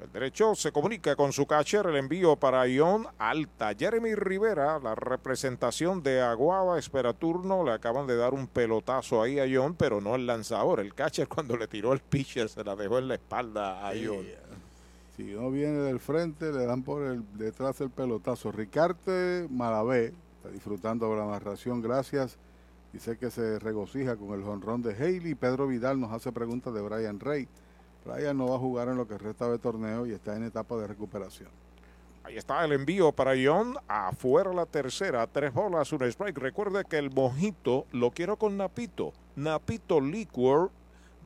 El derecho se comunica con su catcher, el envío para Ion Alta. Jeremy Rivera, la representación de Aguada, espera turno. Le acaban de dar un pelotazo ahí a Ion, pero no el lanzador. El catcher cuando le tiró el pitcher se la dejó en la espalda a Ion. Si no viene del frente, le dan por el detrás el pelotazo. Ricarte Malavé está disfrutando de la narración, gracias. Dice que se regocija con el jonrón de Haley. Pedro Vidal nos hace preguntas de Brian Rey. Brian no va a jugar en lo que resta de torneo y está en etapa de recuperación. Ahí está el envío para Ion. Afuera la tercera. Tres bolas, un strike. Recuerde que el mojito lo quiero con Napito. Napito Liquor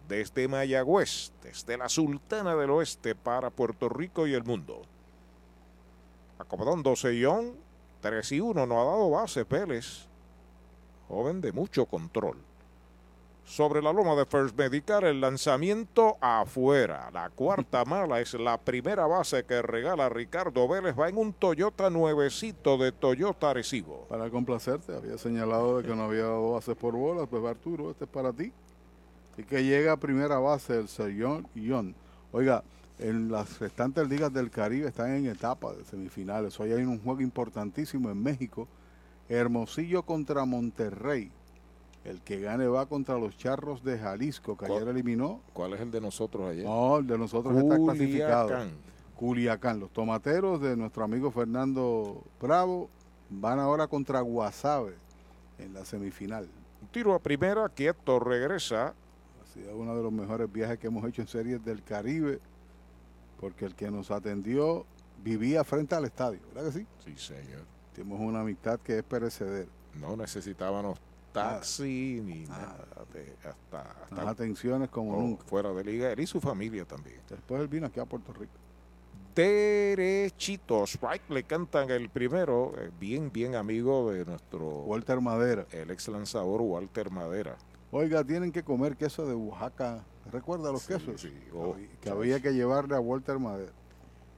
desde Mayagüez, desde la Sultana del Oeste para Puerto Rico y el mundo. Acomodándose Ion. 3 y 1. No ha dado base Vélez. Joven de mucho control sobre la loma de First Medical, el lanzamiento afuera. La cuarta mala es la primera base que regala Ricardo Vélez. Va en un Toyota nuevecito de Toyota Arecibo. Para complacerte, había señalado de que no había dado bases por bolas. Pues Arturo, este es para ti. Y que llega a primera base el Serión Ion. Oiga, en las restantes ligas del Caribe están en etapa de semifinales. Hoy hay un juego importantísimo en México. Hermosillo contra Monterrey. El que gane va contra los Charros de Jalisco, que ayer eliminó. ¿Cuál es el de nosotros ayer? No, el de nosotros está clasificado. Culiacán. Los tomateros de nuestro amigo Fernando Bravo van ahora contra Guasave en la semifinal. Un tiro a primera, quieto, regresa. sido uno de los mejores viajes que hemos hecho en series del Caribe, porque el que nos atendió vivía frente al estadio, ¿verdad que sí? Sí, señor. Tenemos una amistad que es perecedera. No necesitábamos taxi ni nada. de- hasta, hasta Las atenciones como oh, nunca. fuera de liga. Él y su familia también. Después él vino aquí a Puerto Rico. Derechito. Strike le cantan el primero. eh, bien, bien amigo de nuestro. Walter Madera. El ex lanzador Walter Madera. Oiga, tienen que comer queso de Oaxaca. ¿Recuerda los quesos? sí. Oh, que había que llevarle a Walter Madera.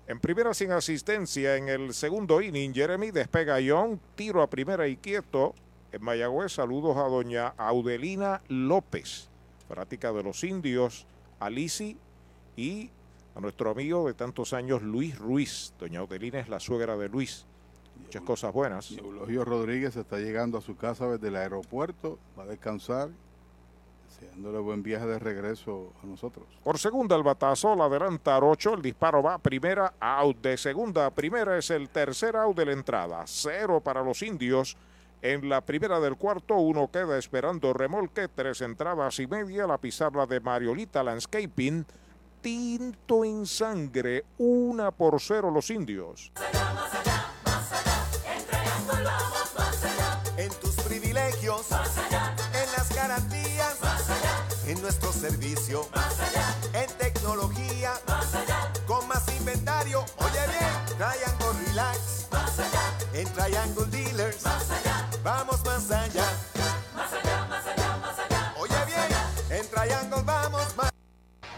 En primera sin asistencia, en el segundo inning, Jeremy despega Young, tiro a primera y quieto. En Mayagüez, saludos a doña Audelina López, fanática de los indios, Alici y a nuestro amigo de tantos años, Luis Ruiz. Doña Audelina es la suegra de Luis. Muchas cosas buenas. Eulogio Rodríguez está llegando a su casa desde el aeropuerto, va a descansar, deseándole buen viaje de regreso a nosotros. Por segunda el batazo, la adelanta Arocho, el disparo va a primera, out de segunda a primera es el tercer out de la entrada, cero para los indios. En la primera del cuarto, uno queda esperando remolque, tres entradas y media, la pizarra de Mariolita Landscaping, tinto en sangre, una por cero los indios. En tus privilegios, en las garantías, en nuestro servicio, en tecnología, con más inventario. Oye bien, Triangle Relax, en Triangle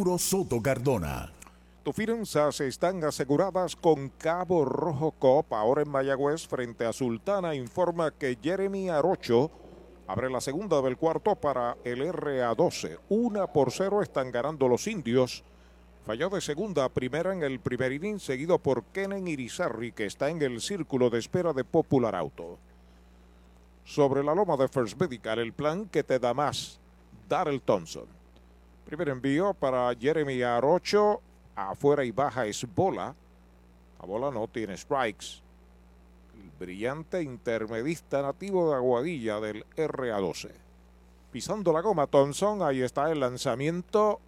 Soto Cardona. Tus finanzas están aseguradas con Cabo Rojo Coop. Ahora en Mayagüez, frente a Sultana, informa que Jeremy Arocho abre la segunda del cuarto para el RA12. Una por cero están ganando los indios. Falló de segunda a primera en el primer inning, seguido por Kenen Irizarry, que está en el círculo de espera de Popular Auto. Sobre la loma de First Medical, el plan que te da más. Darrell Thompson. Primer envío para Jeremy Arocho. Afuera y baja es bola. La bola no tiene strikes. El brillante intermedista nativo de Aguadilla del RA12. Pisando la goma Thompson. Ahí está el lanzamiento.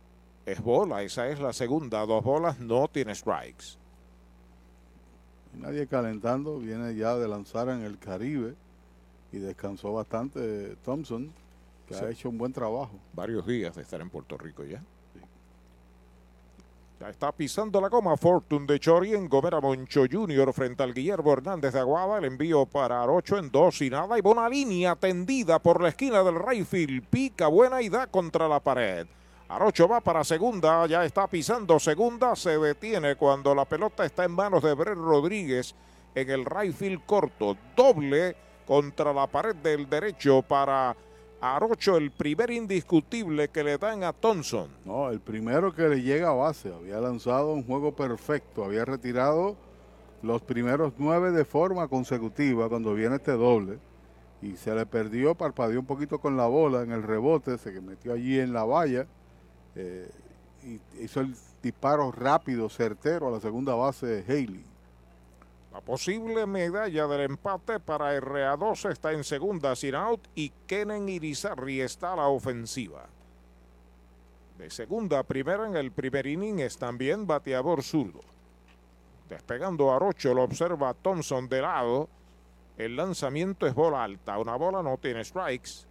Es bola. Esa es la segunda. Dos bolas. No tiene strikes. Nadie calentando, viene ya de lanzar en el Caribe y descansó bastante Thompson, que Sí. ha hecho un buen trabajo. Varios días de estar en Puerto Rico ya. Ya está pisando la goma Fortune de Chori en Gomera Moncho Jr. frente al Guillermo Hernández de Aguada. El envío para Arocho en dos y nada. Y buena línea tendida por la esquina del Rayfield. Pica buena y da contra la pared. Arocho va para segunda, ya está pisando segunda, se detiene cuando la pelota está en manos de Brett Rodríguez en el Rayfield corto. Doble contra la pared del derecho para Arocho, el primer indiscutible que le dan a Thompson. No, el primero que le llega a base, había lanzado un juego perfecto, había retirado los primeros nueve de forma consecutiva cuando viene este doble y se le perdió, parpadeó un poquito con la bola en el rebote, se metió allí en la valla eh, y hizo el disparo rápido, certero a la segunda base Haley. La posible medalla del empate para RA2 está en segunda sin out y Kenen Irizarry está a la ofensiva. De segunda a primera en el primer inning es también bateador zurdo. Despegando a Arocho, lo observa Thompson de lado. El lanzamiento es bola alta. Una bola no tiene strikes.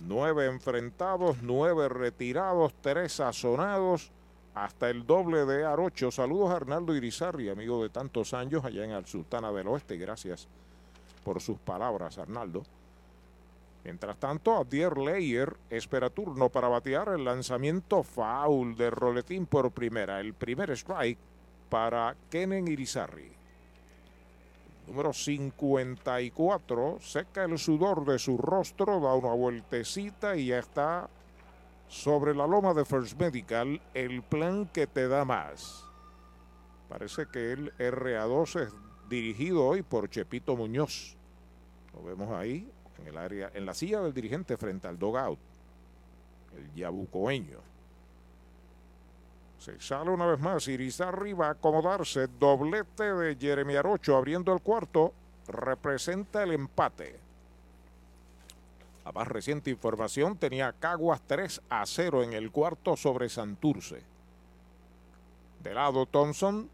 Nueve enfrentados, nueve retirados, tres sazonados. Hasta el doble de Arocho. Saludos a Arnaldo Irizarri, amigo de tantos años allá en el Sultana del Oeste. Gracias por sus palabras, Arnaldo. Mientras tanto, Abdier Leyer espera turno para batear el lanzamiento foul de Roletín por primera. El primer strike para Kenen Irizarri. Número 54, seca el sudor de su rostro, da una vueltecita y ya está sobre la loma de First Medical, el plan que te da más. Parece que el RA2 es dirigido hoy por Chepito Muñoz. Lo vemos ahí en el área, en la silla del dirigente frente al dogout, el yabucoeño. Se sale una vez más. Irizarri va a acomodarse. Doblete de Jeremy Arocho abriendo el cuarto. Representa el empate. La más reciente información tenía Caguas 3 a 0 en el cuarto sobre Santurce. De lado Thompson.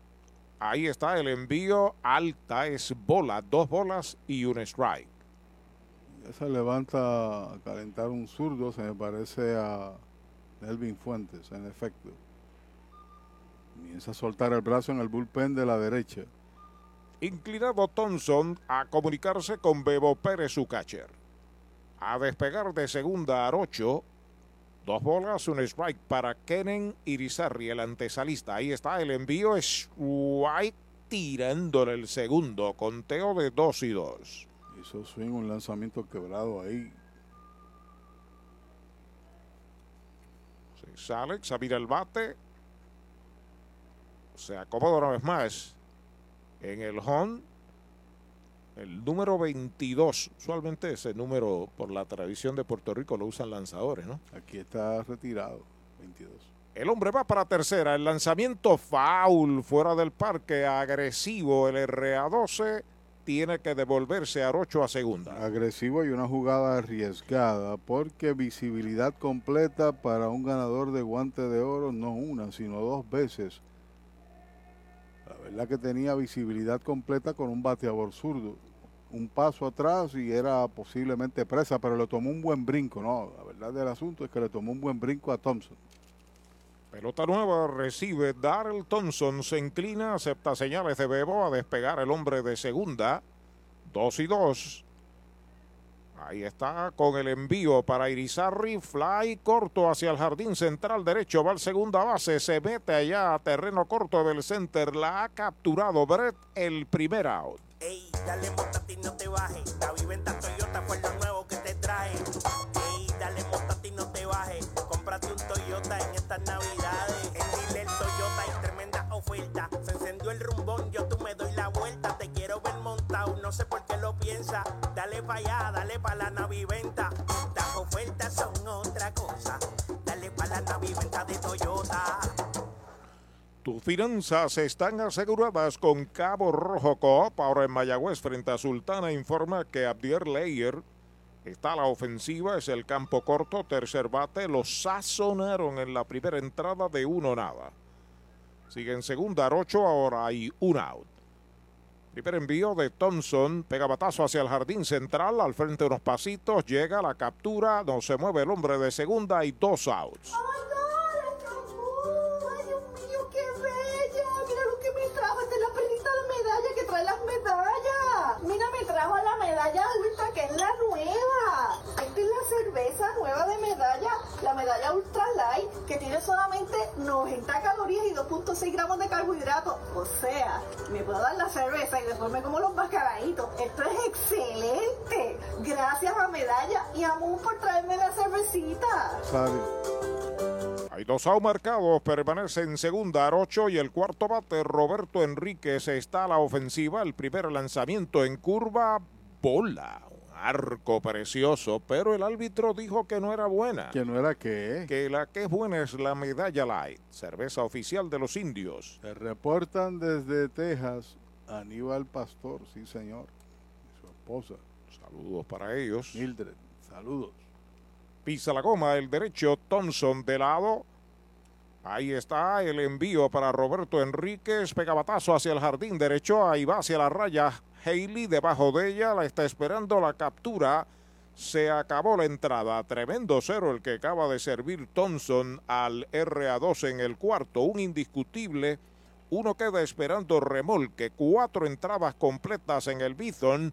Ahí está el envío alta. Es bola. Dos bolas y un strike. Se levanta a calentar un zurdo. Se me parece a Melvin Fuentes, en efecto. Comienza a soltar el brazo en el bullpen de la derecha. Inclinado Thompson a comunicarse con Bebo Pérez, su catcher. A despegar de segunda a Arocho. Dos bolas, un strike para Kenen Irizarri, el antesalista. Ahí está el envío. Strike tirándole el segundo. Conteo de 2 y 2. Hizo swing, un lanzamiento quebrado ahí. Se sale, examina el bate. Se acomoda una vez más en el home. El número 22, usualmente ese número por la tradición de Puerto Rico lo usan lanzadores, ¿no? Aquí está retirado, 22. El hombre va para tercera, el lanzamiento foul fuera del parque, agresivo, el RA12 tiene que devolverse a Arocho a segunda. Agresivo y una jugada arriesgada porque visibilidad completa para un ganador de guante de oro, no una, sino dos veces. La verdad que tenía visibilidad completa con un bateador zurdo. Un paso atrás y era posiblemente presa, pero le tomó un buen brinco, ¿no? La verdad del asunto es que le tomó un buen brinco a Thompson. Pelota nueva recibe Darrell Thompson, se inclina, acepta señales de Bebo a despegar el hombre de segunda. Dos y dos. Ahí está con el envío para Irizarri, fly corto hacia el jardín central derecho, va al segunda base, se mete allá a terreno corto del center, la ha capturado Brett el primer out. Ey, dale montate y no te bajes. La viventa Toyota fue lo nuevo que te trae. Ey, dale montate y no te bajes. Cómprate un Toyota en estas navidades. En Dile Toyota hay tremenda oferta. Sé por qué lo piensa. Dale pa' allá, dale pa' la naviventa. Las ofertas son otra cosa. Dale pa' la naviventa de Toyota. Tus finanzas están aseguradas con Cabo Rojo Coop. Ahora en Mayagüez, frente a Sultana, informa que Abdier Leyer está a la ofensiva. Es el campo corto, tercer bate. Lo sazonaron en la primera entrada de uno nada. Sigue en segunda, Arocho. Ahora hay un out. Primer envío de Thompson. Pega batazo hacia el jardín central. Al frente unos pasitos. Llega la captura. No se mueve el hombre de segunda y dos outs. ¡Ay, Dios mío, qué bella! Mira lo que me trajo. Esta es la perlita de medalla que trae las medallas. Mira, me trajo la medalla ultra, que es la nueva. Cerveza nueva de medalla, la medalla ultra light, que tiene solamente 90 calorías y 2.6 gramos de carbohidratos. O sea, me puedo dar la cerveza y después me como los mascaraditos. Esto es excelente. Gracias a Medalla y a Moon por traerme la cervecita. Hay dos marcados, permanece en segunda Arocho y el cuarto bate Roberto Enríquez está a la ofensiva. El primer lanzamiento en curva, bola. Arco precioso, pero el árbitro dijo que no era buena. Que no era qué. Que la que es buena es la medalla light, cerveza oficial de los indios. Se reportan desde Texas Aníbal Pastor, sí señor, y su esposa. Saludos para ellos. Mildred, saludos. Pisa la goma, el derecho, Thompson de lado. Ahí está el envío para Roberto Enríquez. Pegabatazo hacia el jardín derecho. Ahí va hacia la raya. Haley debajo de ella. La está esperando la captura. Se acabó la entrada. Tremendo cero el que acaba de servir Thompson al RA2 en el cuarto. Un indiscutible. Uno queda esperando remolque. Cuatro entradas completas en el Bison.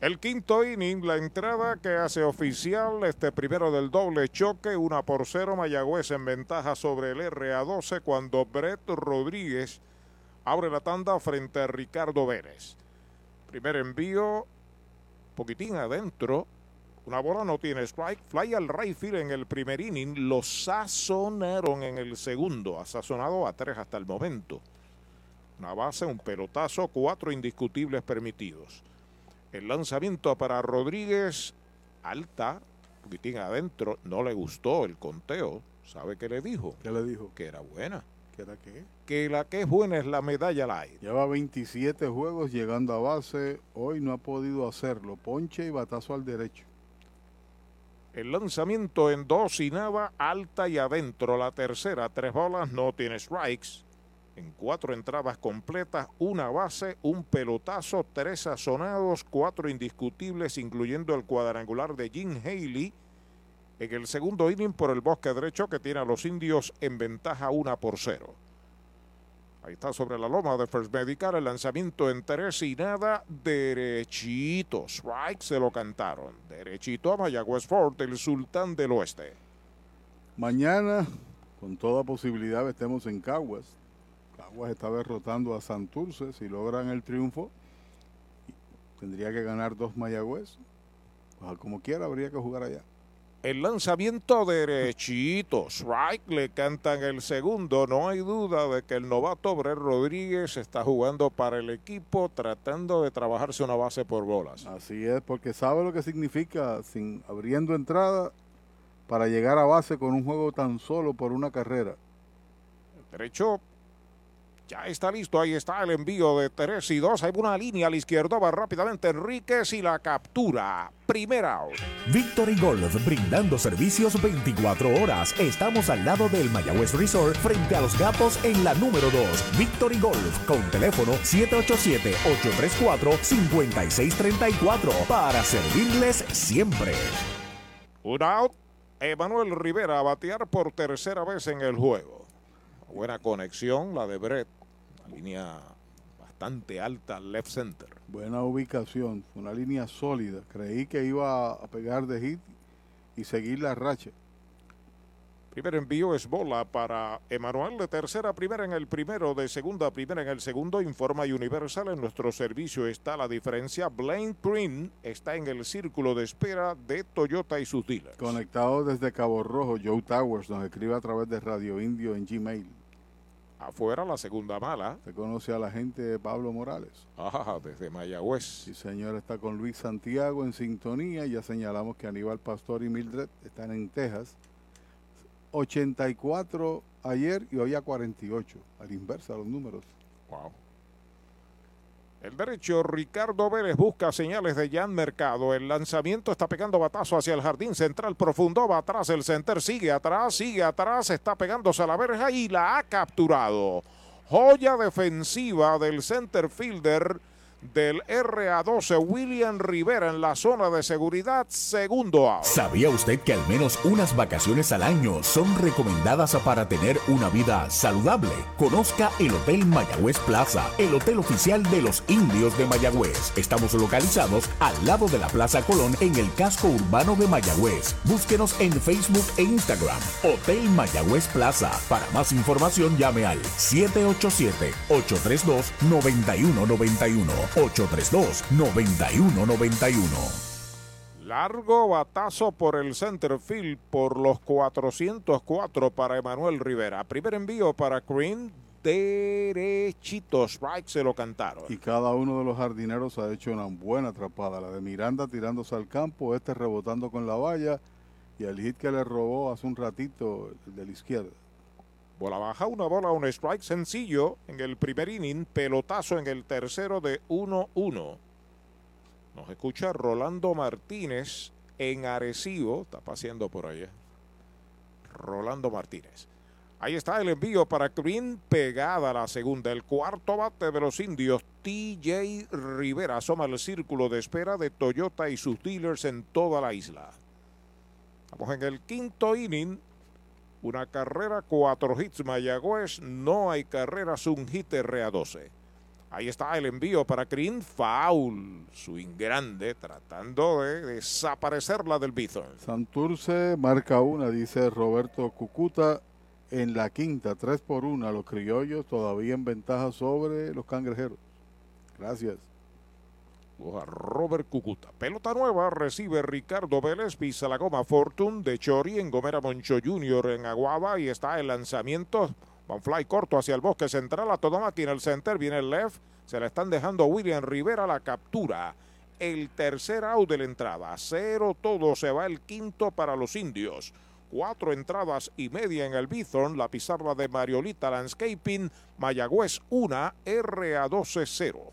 El quinto inning, la entrada que hace oficial este primero del doble choque, una por cero, Mayagüez en ventaja sobre el RA12 cuando Brett Rodríguez abre la tanda frente a Ricardo Vélez. Primer envío, poquitín adentro, una bola no tiene strike, fly al right field en el primer inning, lo sazonaron en el segundo, ha sazonado a tres hasta el momento. Una base, un pelotazo, cuatro indiscutibles permitidos. El lanzamiento para Rodríguez, alta, poquitín adentro, no le gustó el conteo. ¿Sabe qué le dijo? ¿Qué le dijo? Que era buena. ¿Qué era qué? Que la que es buena es la medalla light. Lleva 27 juegos llegando a base. Hoy no ha podido hacerlo. Ponche y batazo al derecho. El lanzamiento en dos y nada, alta y adentro. La tercera, tres bolas, no tiene strikes. Cuatro entradas completas, una base, un pelotazo, tres sazonados, cuatro indiscutibles, incluyendo el cuadrangular de Jim Haley. En el segundo inning por el bosque derecho que tiene a los indios en ventaja una por cero. Ahí está sobre la loma de First Medical el lanzamiento en tres y nada, derechito. Strike se lo cantaron. Derechito a Mayagüez Fort, el sultán del oeste. Mañana, con toda posibilidad, estemos en Caguas. Caguas está derrotando a Santurce. Si logran el triunfo, tendría que ganar dos Mayagüez. Pues, como quiera, habría que jugar allá. El lanzamiento derechito, strike, le cantan el segundo. No hay duda de que el novato Brett Rodríguez está jugando para el equipo, tratando de trabajarse una base por bolas. Así es, porque sabe lo que significa sin abriendo entrada para llegar a base con un juego tan solo por una carrera. Derecho, ya está listo, ahí está el envío de 3 y 2. Hay una línea a la izquierda, va rápidamente Enríquez y la captura. Primera out. Victory Golf, brindando servicios 24 horas. Estamos al lado del Mayagüez Resort, frente a los gatos en la número 2. Victory Golf, con teléfono 787-834-5634, para servirles siempre. Un out. Emanuel Rivera a batear por tercera vez en el juego. Buena conexión, la de Brett. Línea bastante alta al left center. Buena ubicación, una línea sólida. Creí que iba a pegar de hit y seguir la racha. Primer envío es bola para Emanuel de tercera primera en el primero, de segunda primera en el segundo. Informa Universal. En nuestro servicio está la diferencia. Blaine Prin está en el círculo de espera de Toyota y sus dealers. Conectado desde Cabo Rojo, Joe Towers nos escribe a través de Radio Indio en Gmail. Afuera la segunda mala. Se conoce a la gente de Pablo Morales. Ajá, desde Mayagüez. Sí, señor, está con Luis Santiago en sintonía. Ya señalamos que Aníbal Pastor y Mildred están en Texas. 84 ayer y hoy a 48. A la inversa los números. Wow. El derecho, Ricardo Vélez busca señales de Jan Mercado. El lanzamiento está pegando batazo hacia el jardín central profundo. Va atrás el center, sigue atrás, sigue atrás. Está pegándose a la verja y la ha capturado. Joya defensiva del center fielder del RA12 William Rivera en la zona de seguridad, segundo out. ¿Sabía usted que al menos unas vacaciones al año son recomendadas para tener una vida saludable? Conozca el Hotel Mayagüez Plaza, el hotel oficial de los indios de Mayagüez. Estamos localizados al lado de la Plaza Colón en el casco urbano de Mayagüez. Búsquenos en Facebook e Instagram. Hotel Mayagüez Plaza. Para más información llame al 787-832-9191. 832-9191. Largo batazo por el center field por los 404 para Emanuel Rivera. Primer envío para Green, derechito. Strike se lo cantaron. Y cada uno de los jardineros ha hecho una buena atrapada. La de Miranda tirándose al campo, este rebotando con la valla y el hit que le robó hace un ratito el de la izquierda. Bola baja, una bola, un strike sencillo en el primer inning, pelotazo en el tercero de 1-1. Nos escucha Rolando Martínez en Arecibo, está paseando por allá. Rolando Martínez. Ahí está el envío para Green, pegada la segunda. El cuarto bate de los indios, TJ Rivera, asoma el círculo de espera de Toyota y sus dealers en toda la isla. Estamos en el quinto inning, una carrera, cuatro hits Mayagüez. No hay carreras, un hit RA12. Ahí está el envío para Green. Foul. Swing grande tratando de desaparecerla del Bison. Santurce marca una, dice Roberto Cucuta. En la quinta, tres por una, los criollos todavía en ventaja sobre los cangrejeros. Gracias. A Robert Cucuta. Pelota nueva recibe Ricardo Vélez, pisa la goma Fortune de Chori en Gomera Moncho Jr. en Aguaba y está el lanzamiento. Van fly corto hacia el bosque central, a toda máquina el center, viene el left, se la están dejando a William Rivera la captura. El tercer out de la entrada, cero todo, se va el quinto para los indios. Cuatro entradas y media en el Bithorn, la pizarra de Mariolita Landscaping, Mayagüez 1, RA12 0.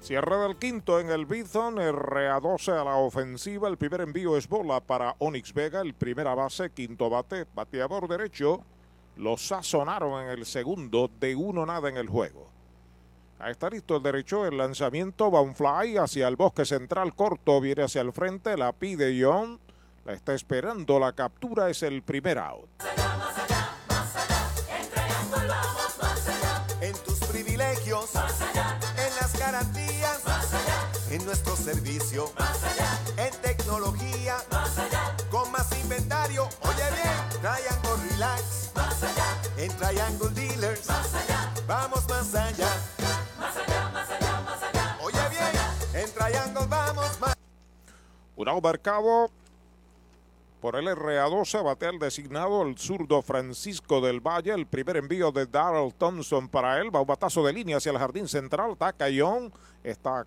Cierre del quinto en el Bithon, RA12 a la ofensiva. El primer envío es bola para Onyx Vega, el primera base, quinto bate, bateador derecho. Lo sazonaron en el segundo, de uno nada en el juego. Ahí está listo el derecho, el lanzamiento va un fly hacia el bosque central corto, viene hacia el frente, la pide John, la está esperando, la captura es el primer out. Nuestro servicio, más allá. En tecnología, más allá. Con más inventario, oye bien, Triangle Relax, más allá. En Triangle Dealers, más allá. Vamos más allá. Más allá, más allá, más allá. Oye bien, en Triangle vamos más. Un out marcado por el RA12, batea el designado el zurdo Francisco del Valle. El primer envío de Darrell Thompson para él. Va un batazo de línea hacia el jardín central. Tacayón está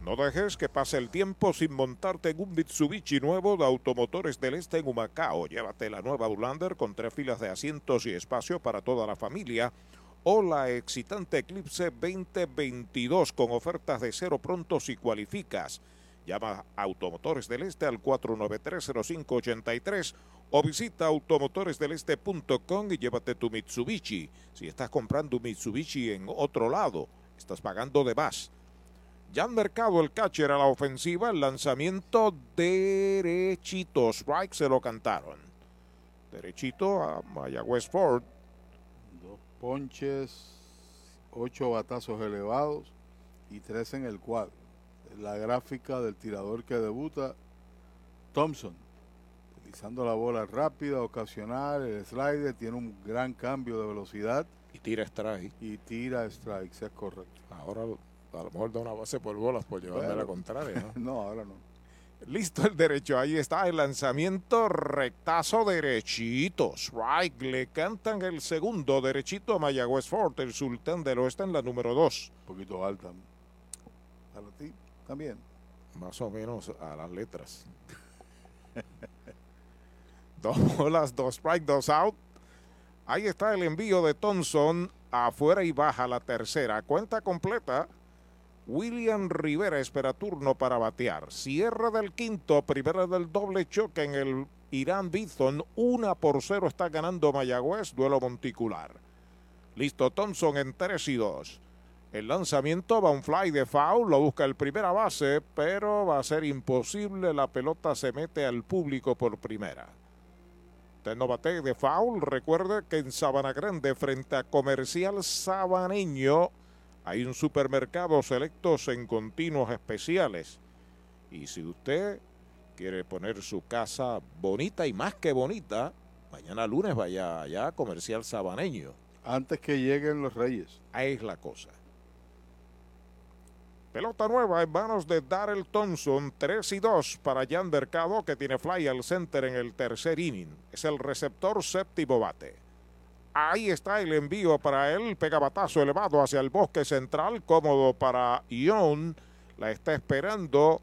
No dejes que pase el tiempo sin montarte en un Mitsubishi nuevo de Automotores del Este en Humacao. Llévate la nueva Outlander con tres filas de asientos y espacio para toda la familia. O la excitante Eclipse 2022 con ofertas de cero pronto si cualificas. Llama a Automotores del Este al 493-0583 o visita automotoresdeleste.com y llévate tu Mitsubishi. Si estás comprando un Mitsubishi en otro lado, estás pagando de más. Ya han mercado el catcher a la ofensiva, el lanzamiento derechito. Strike se lo cantaron. Derechito a Mayagüez Ford. Dos ponches, ocho batazos elevados y tres en el cuadro. La gráfica del tirador que debuta, Thompson. Utilizando la bola rápida, ocasional, el slider, tiene un gran cambio de velocidad. Y tira strike. Y tira strikes, es correcto. Ahora a lo mejor da una base por bolas por llevarme Bueno. la contraria. ¿no? No, ahora no. Listo el derecho, ahí está el lanzamiento rectazo derechito. Strike, le cantan el segundo derechito a Mayagüez Ford, el sultán del oeste en la número 2. Un poquito alta. Para ti también. Más o menos a las letras. dos bolas, dos strike, dos out. Ahí está el envío de Thompson afuera y baja la tercera. Cuenta completa. William Rivera espera turno para batear. Cierre del quinto, primera del doble choque en el Irán Bithon. Una por cero está ganando Mayagüez, duelo monticular. Listo Thompson en 3 y 2. El lanzamiento va un fly de foul, lo busca el primera base, pero va a ser imposible. La pelota se mete al público por primera. Usted no bate de foul. Recuerde que en Sabana Grande, frente a Comercial Sabaneño, hay un supermercado selectos en continuos especiales. Y si usted quiere poner su casa bonita y más que bonita, mañana lunes vaya allá a Comercial Sabaneño. Antes que lleguen los Reyes. Ahí es la cosa. Pelota nueva en manos de Darrell Thompson, 3 y 2 para Jan Mercado, que tiene fly al center en el tercer inning. Es el receptor séptimo bate. Ahí está el envío para él, pega batazo elevado hacia el bosque central, cómodo para Ion. La está esperando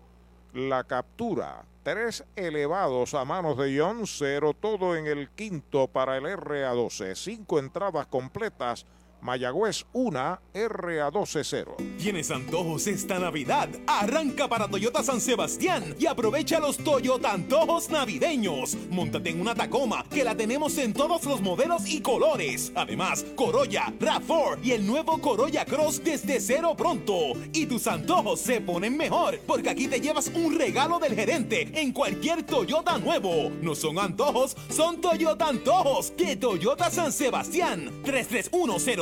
la captura. Tres elevados a manos de Ion, cero todo en el quinto para el RA12. Cinco entradas completas Mayagüez 1, RA 12-0. ¿Tienes antojos esta Navidad? Arranca para Toyota San Sebastián y aprovecha los Toyota Antojos Navideños. Móntate en una Tacoma que la tenemos en todos los modelos y colores. Además, Corolla, RAV4 y el nuevo Corolla Cross desde cero pronto. Y tus antojos se ponen mejor porque aquí te llevas un regalo del gerente en cualquier Toyota nuevo. No son antojos, son Toyota Antojos de Toyota San Sebastián.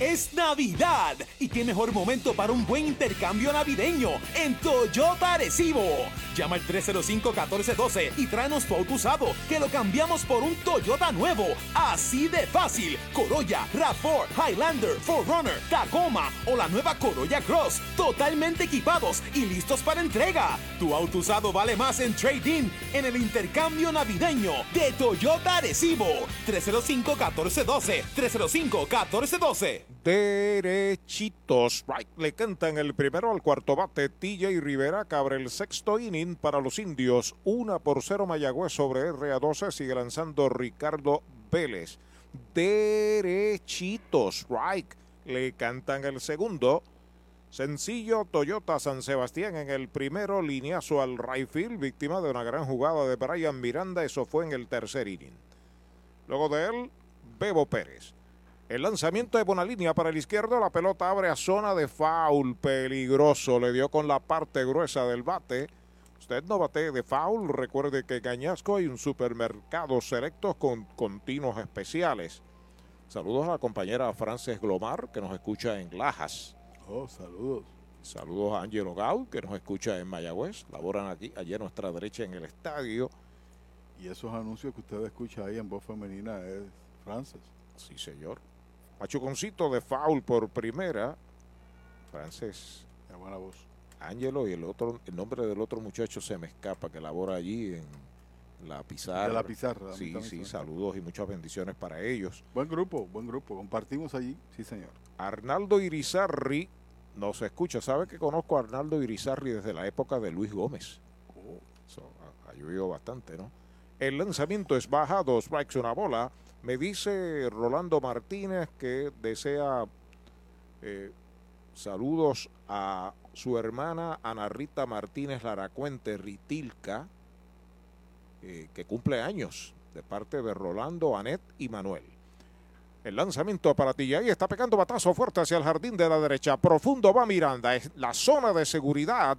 Es Navidad y qué mejor momento para un buen intercambio navideño en Toyota Arecibo. Llama al 305-1412 y tráenos tu auto usado que lo cambiamos por un Toyota nuevo. Así de fácil. Corolla, RAV4, Highlander, 4Runner, Tacoma o la nueva Corolla Cross. Totalmente equipados y listos para entrega. Tu auto usado vale más en trading en el intercambio navideño de Toyota Arecibo. 305-1412. 305-1412. Derechitos. Right. Le cantan el primero al cuarto bate. TJ Rivera cabre el sexto inning para los indios. Una por cero Mayagüez sobre RA12. Sigue lanzando Ricardo Vélez. Derechitos. Right. Le cantan el segundo. Sencillo Toyota San Sebastián en el primero, lineazo al right field, víctima de una gran jugada de Brian Miranda, eso fue en el tercer inning. Luego de él, Bebo Pérez. El lanzamiento de buena línea para el izquierdo, la pelota abre a zona de foul, peligroso, le dio con la parte gruesa del bate. Usted no bate de foul, recuerde que en Cañasco hay un supermercado selectos con continuos especiales. Saludos a la compañera Frances Glomar, que nos escucha en Lajas. Oh, saludos. Saludos a Angelo Gaud, que nos escucha en Mayagüez. Laboran aquí, allí a nuestra derecha en el estadio. Y esos anuncios que usted escucha ahí en voz femenina es Frances. Sí, señor. Machuconcito de foul por primera. Frances. Qué buena voz. Ángelo y el otro, el nombre del otro muchacho se me escapa que labora allí en la pizarra. De la pizarra. Sí, sí, saludos y muchas bendiciones para ellos. Buen grupo, buen grupo. Compartimos allí, sí señor. Arnaldo Irizarri nos escucha. ¿Sabe que conozco a Arnaldo Irizarri desde la época de Luis Gómez? Eso ha, ha llovido bastante, ¿no? El lanzamiento es baja, dos strikes, una bola. Me dice Rolando Martínez que desea eh, saludos a su hermana Ana Rita Martínez Laracuente Ritilca, eh, que cumple años, de parte de Rolando, Anet y Manuel. El lanzamiento para ti. Ahí está pegando batazo fuerte hacia el jardín de la derecha. Profundo va Miranda. Es la zona de seguridad.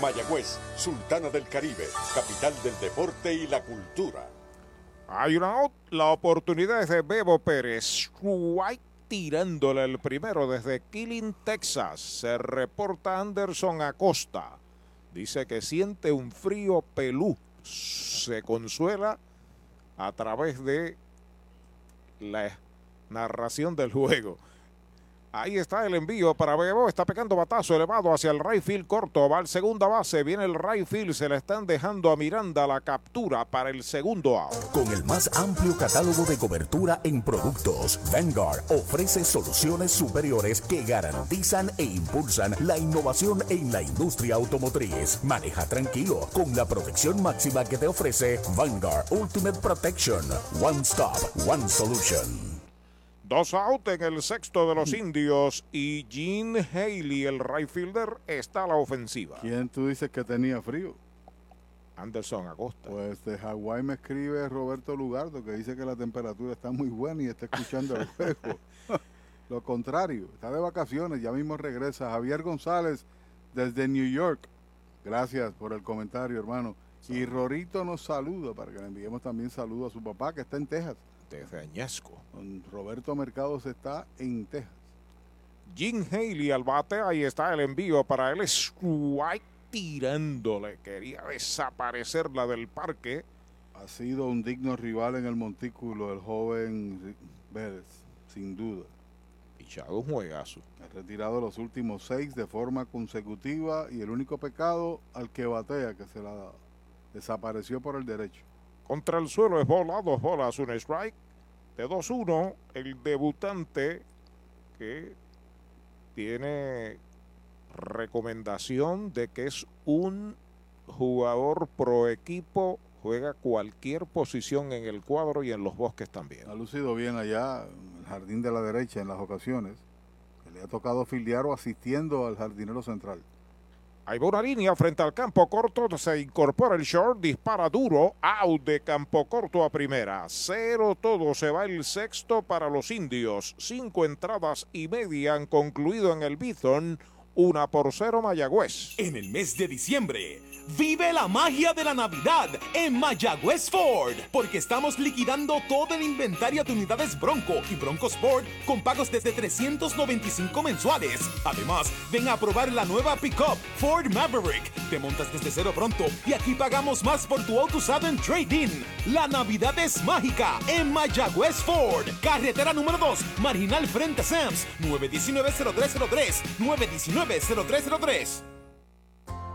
Mayagüez, Sultana del Caribe, capital del deporte y la cultura. Hay una. La oportunidad de Bebo Pérez. Strike tirándole el primero desde Killing, Texas. Se reporta Anderson Acosta. Dice que siente un frío pelú. Se consuela a través de la narración del juego. Ahí está el envío para Bebo. Está pegando batazo elevado hacia el right corto. Va al segunda base. Viene el right field. Se le están dejando a Miranda la captura para el segundo out. Con el más amplio catálogo de cobertura en productos, Vanguard ofrece soluciones superiores que garantizan e impulsan la innovación en la industria automotriz. Maneja tranquilo con la protección máxima que te ofrece Vanguard Ultimate Protection. One Stop, One Solution. Dos out en el sexto de los indios y Gene Haley, el right fielder, está a la ofensiva. ¿Quién tú dices que tenía frío? Anderson Acosta. Pues de Hawái me escribe Roberto Lugardo que dice que la temperatura está muy buena y está escuchando el juego. Lo contrario, está de vacaciones, ya mismo regresa. Javier González desde New York. Gracias por el comentario, hermano. Y Rorito nos saluda para que le enviemos también saludo a su papá que está en Texas. Desde Añasco. Don Roberto Mercados está en Texas. Jim Haley al bate. Ahí está el envío para él. Strike tirándole. Quería desaparecerla del parque. Ha sido un digno rival en el montículo el joven Vélez, sin duda. Pichado un juegazo. Ha retirado los últimos seis de forma consecutiva y el único pecado al que batea que se la desapareció por el derecho. Contra el suelo es bola, dos bolas, un strike. De 2-1, el debutante que tiene recomendación de que es un jugador pro equipo, juega cualquier posición en el cuadro y en los bosques también. Ha lucido bien allá en el jardín de la derecha en las ocasiones. Le ha tocado filiar o asistiendo al jardinero central. Hay una línea frente al campo corto, se incorpora el short, dispara duro, out de campo corto a primera. Cero todo, se va el sexto para los indios. Cinco entradas y media han concluido en el Bison, una por cero Mayagüez. En el mes de diciembre, vive la magia de la Navidad en Mayagüez Ford, porque estamos liquidando todo el inventario de unidades Bronco y Bronco Sport con pagos desde 395 mensuales. Además, ven a probar la nueva pickup Ford Maverick. Te montas desde cero pronto y aquí pagamos más por tu auto usado en trading. La Navidad es mágica en Mayagüez Ford, carretera número 2, marginal frente Sams, 919-0303, 919-0303.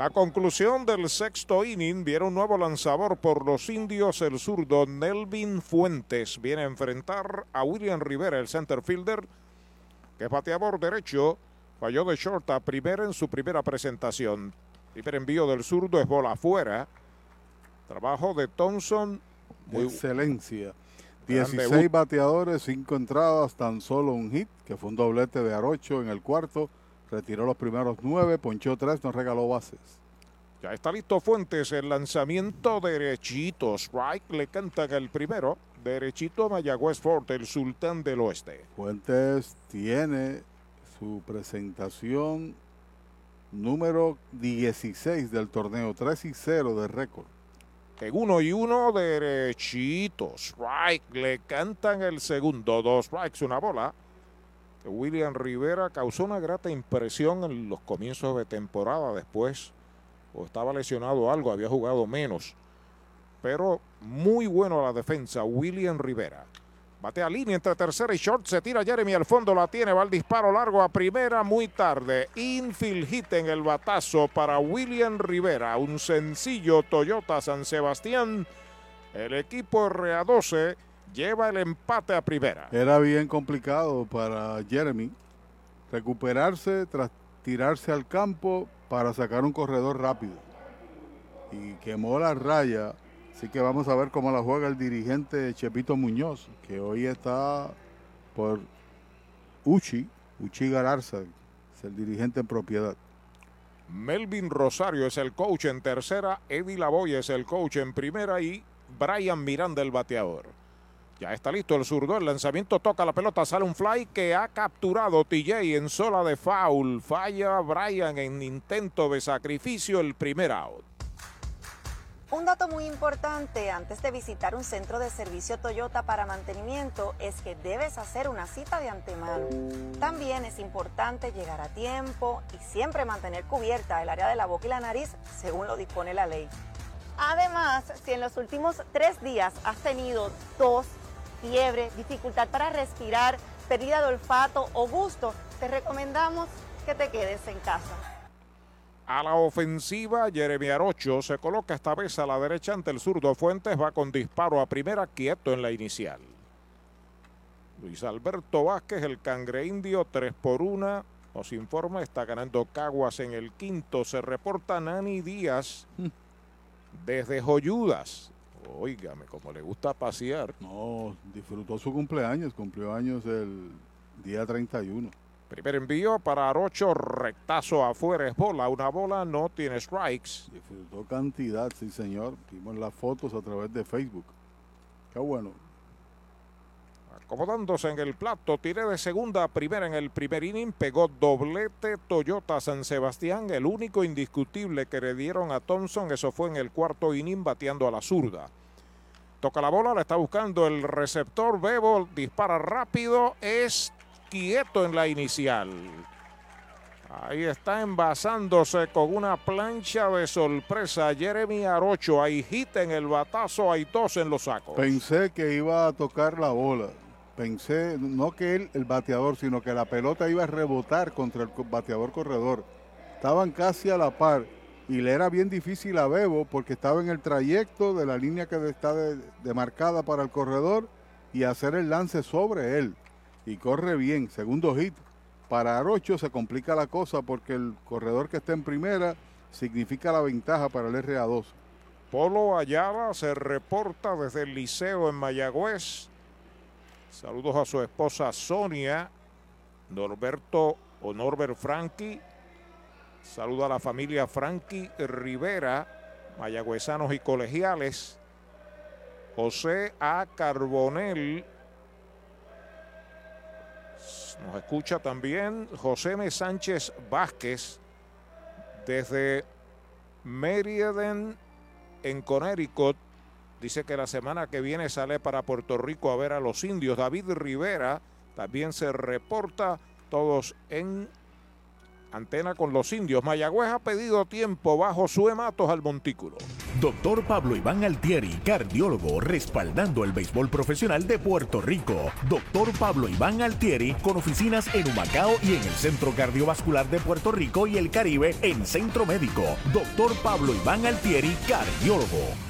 La conclusión del sexto inning viene un nuevo lanzador por los indios, el zurdo Nelvin Fuentes. Viene a enfrentar a William Rivera, el center fielder, que es bateador derecho. Falló de short a primera en su primera presentación. Primer envío del zurdo es bola afuera. Trabajo de Thompson. Muy Excelencia. Gran 16 debut. bateadores, 5 entradas, tan solo un hit, que fue un doblete de Arocho en el cuarto. Retiró los primeros 9, ponchó 3, nos regaló bases. Ya está listo Fuentes, el lanzamiento derechito. Strike le cantan el primero. Derechito a Mayagüez Fort, el sultán del oeste. Fuentes tiene su presentación número 16 del torneo, 3 y 0 de récord. En uno y uno, derechito. Strike, le cantan el segundo. Dos strikes, una bola. William Rivera causó una grata impresión en los comienzos de temporada. Después, o estaba lesionado algo, había jugado menos. Pero muy bueno la defensa, William Rivera. Batea línea entre tercera y short. Se tira Jeremy al fondo. La tiene. Va el disparo largo a primera muy tarde. Infield hit en el batazo para William Rivera. Un sencillo Toyota San Sebastián. El equipo RA12 lleva el empate a primera. Era bien complicado para Jeremy recuperarse tras tirarse al campo para sacar un corredor rápido. Y quemó la raya. Así que vamos a ver cómo la juega el dirigente Chepito Muñoz, que hoy está por Uchi, Uchi Galarza, es el dirigente en propiedad. Melvin Rosario es el coach en tercera. Eddie Lavoy es el coach en primera. Y Brian Miranda el bateador. Ya está listo el zurdo. El lanzamiento toca la pelota. Sale un fly que ha capturado TJ en sola de foul. Falla Brian en intento de sacrificio. El primer out. Un dato muy importante antes de visitar un centro de servicio Toyota para mantenimiento es que debes hacer una cita de antemano. También es importante llegar a tiempo y siempre mantener cubierta el área de la boca y la nariz según lo dispone la ley. Además, si en los últimos tres días has tenido tos, fiebre, dificultad para respirar, pérdida de olfato o gusto, te recomendamos que te quedes en casa. A la ofensiva, Jeremy Arocho se coloca esta vez a la derecha ante el zurdo Fuentes. Va con disparo a primera, quieto en la inicial. Luis Alberto Vázquez, el cangre indio, 3 por 1. Nos informa, está ganando Caguas en el quinto. Se reporta Nani Díaz desde Joyudas. Óigame, como le gusta pasear. No, disfrutó su cumpleaños, cumplió años el día 31. Primer envío para Arocho, rectazo afuera, es bola. Una bola no tiene strikes. Disfrutó cantidad, sí señor. Vimos las fotos a través de Facebook. Qué bueno. Acomodándose en el plato, tiré de segunda a primera en el primer inning, pegó doblete Toyota San Sebastián, el único indiscutible que le dieron a Thompson, eso fue en el cuarto inning bateando a la zurda. Toca la bola, la está buscando el receptor, Bebo dispara rápido, es quieto en la inicial. Ahí está envasándose con una plancha de sorpresa Jeremy Arocho. Hay hit en el batazo, hay dos en los sacos. Pensé que iba a tocar la bola. Pensé, no que él, el bateador, sino que la pelota iba a rebotar contra el bateador corredor. Estaban casi a la par y le era bien difícil a Bebo porque estaba en el trayecto de la línea que está de- demarcada para el corredor y hacer el lance sobre él. Y corre bien, segundo hit. Para Arocho se complica la cosa porque el corredor que está en primera significa la ventaja para el RA2. Polo Ayala se reporta desde el liceo en Mayagüez. Saludos a su esposa Sonia, Norberto o Norbert Franqui. Saluda a la familia Franqui Rivera, mayagüezanos y colegiales. José A. Carbonel. Nos escucha también José M. Sánchez Vázquez desde Meriden en Connecticut. Dice que la semana que viene sale para Puerto Rico a ver a los indios. David Rivera también se reporta todos en antena con los indios. Mayagüez ha pedido tiempo bajo su hematos al montículo. Doctor Pablo Iván Altieri, cardiólogo, respaldando el béisbol profesional de Puerto Rico. Doctor Pablo Iván Altieri, con oficinas en Humacao y en el Centro Cardiovascular de Puerto Rico y el Caribe en Centro Médico. Doctor Pablo Iván Altieri, cardiólogo.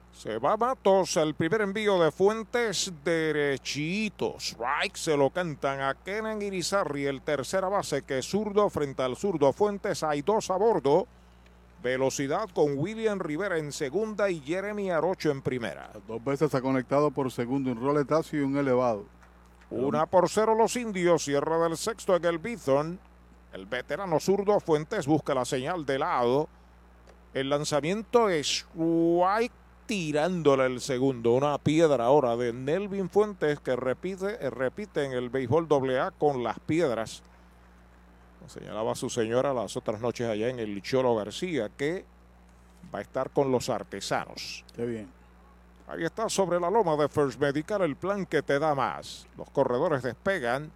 Se va Matos, el primer envío de Fuentes derechitos. Strike se lo cantan a Kenan Irizarri, el tercera base que es zurdo frente al zurdo Fuentes. Hay dos a bordo. Velocidad con William Rivera en segunda y Jeremy Arocho en primera. Dos veces ha conectado por segundo un roletazo y un elevado. Una por cero los indios, cierra del sexto en el Bithorn. El veterano zurdo Fuentes busca la señal de lado. El lanzamiento es White tirándole el segundo. Una piedra ahora de Nelvin Fuentes que repite, repite en el béisbol AA con las piedras. Señalaba su señora las otras noches allá en el Cholo García que va a estar con los artesanos. Qué bien. Ahí está sobre la loma de First Medical el plan que te da más. Los corredores despegan.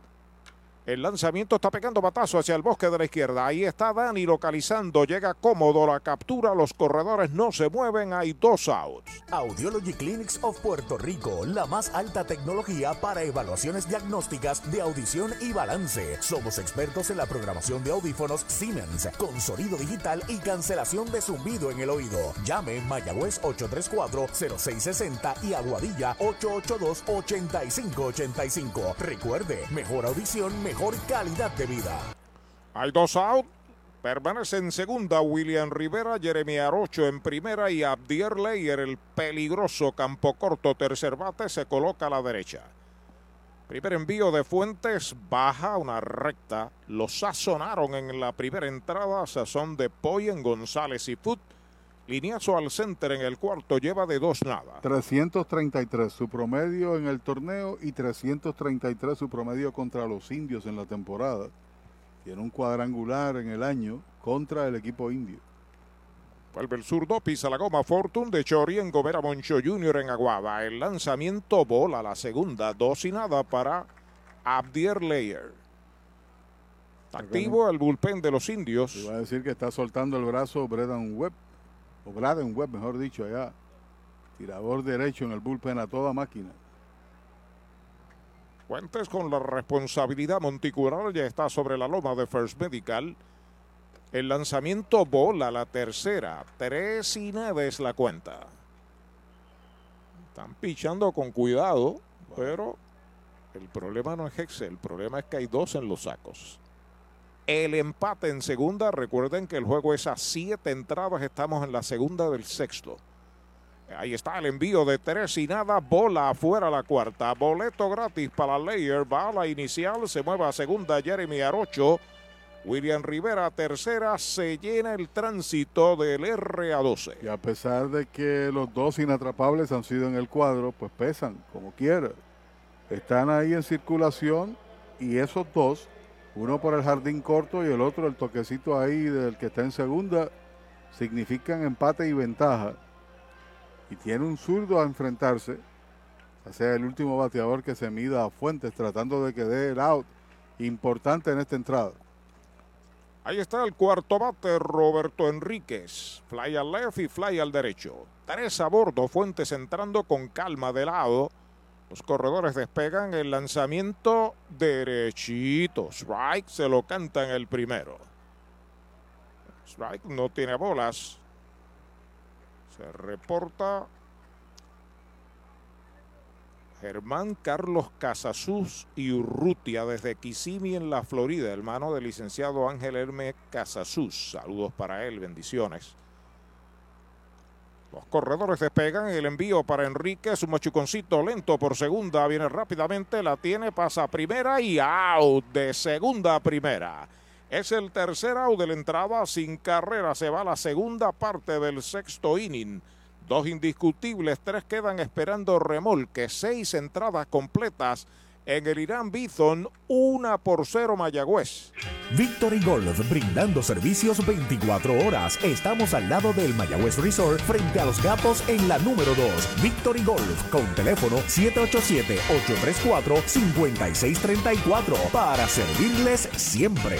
El lanzamiento está pegando batazo hacia el bosque de la izquierda. Ahí está Dani localizando. Llega cómodo la captura. Los corredores no se mueven. Hay dos outs. Audiology Clinics of Puerto Rico, la más alta tecnología para evaluaciones diagnósticas de audición y balance. Somos expertos en la programación de audífonos Siemens, con sonido digital y cancelación de zumbido en el oído. Llame Mayagüez 834-0660 y Aguadilla 882-8585. Recuerde, mejor audición, mejor calidad de vida. Hay dos outs. Permanece en segunda William Rivera, Jeremy Arocho en primera y Abdier Leyer, el peligroso campo corto tercer bate, se coloca a la derecha. Primer envío de Fuentes, baja una recta. Lo sazonaron en la primera entrada, sazón de Poyen, González y Foot. Lineazo al center en el cuarto, lleva de dos nada. 333 su promedio en el torneo y 333 su promedio contra los indios en la temporada. Tiene un cuadrangular en el año contra el equipo indio. Vuelve el zurdo, pisa la goma Fortune de Chori en Gomera Moncho Jr. en Aguaba. El lanzamiento bola la segunda, dos y nada para Abdier Leyer. Activo el bullpen de los indios. Iba a decir que está soltando el brazo Braden Webb, o Webb, mejor dicho, allá. Tirador derecho en el bullpen a toda máquina. Fuentes con la responsabilidad monticular ya está sobre la loma de First Medical. El lanzamiento bola la tercera. Tres y nada es la cuenta. Están pichando con cuidado, pero el problema no es Hexe, el problema es que hay dos en los sacos. El empate en segunda, recuerden que el juego es a siete entradas, estamos en la segunda del sexto. Ahí está el envío de tres y nada, bola afuera la cuarta, boleto gratis para Layer, bala inicial, se mueve a segunda. Jeremy Arocho, William Rivera tercera, se llena el tránsito del RA12. Y a pesar de que los dos inatrapables han sido en el cuadro, pues pesan como quiera. Están ahí en circulación y esos dos, uno por el jardín corto y el otro el toquecito ahí del que está en segunda, significan empate y ventaja y tiene un zurdo a enfrentarse, o sea, el último bateador que se mida a Fuentes tratando de que dé el out importante en esta entrada. Ahí está el cuarto bate, Roberto Enríquez. Fly al left y fly al derecho. Tres a bordo, Fuentes entrando con calma de lado. Los corredores despegan el lanzamiento derechito. Strike se lo canta en el primero. Strike no tiene bolas. Se reporta Germán Carlos Casasús y Urrutia desde Kissimmee en la Florida, hermano del licenciado Ángel Hermes Casasús. Saludos para él, bendiciones. Los corredores despegan el envío para Enrique, su machuconcito lento por segunda, viene rápidamente, la tiene, pasa primera y out de segunda a primera. Es el tercer out de la entrada sin carrera. Se va la segunda parte del sexto inning. Dos indiscutibles, tres quedan esperando remolque. Seis entradas completas En el Irán Bithon, 1 por 0 Mayagüez. Victory Golf, brindando servicios 24 horas. Estamos al lado del Mayagüez Resort, frente a los gatos en la número 2. Victory Golf, con teléfono 787-834-5634, para servirles siempre.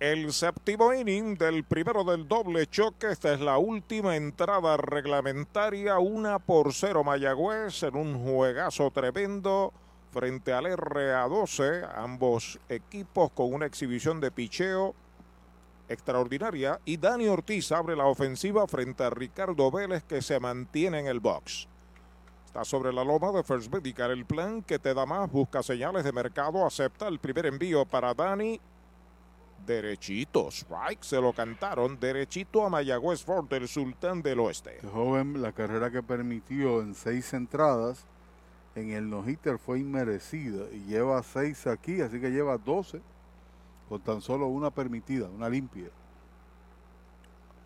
El séptimo inning del primero del doble choque. Esta es la última entrada reglamentaria. Una por cero Mayagüez en un juegazo tremendo frente al RA12. Ambos equipos con una exhibición de picheo extraordinaria. Y Dani Ortiz abre la ofensiva frente a Ricardo Vélez que se mantiene en el box. Está sobre la loma de First Medical. El plan que te da más. Busca señales de mercado. Acepta el primer envío para Dani derechito. Strike se lo cantaron derechito a Mayagüez Ford, el sultán del oeste. El joven, la carrera que permitió en seis entradas en el no-hitter fue inmerecida y lleva seis aquí, así que lleva 12 con tan solo una permitida, una limpia.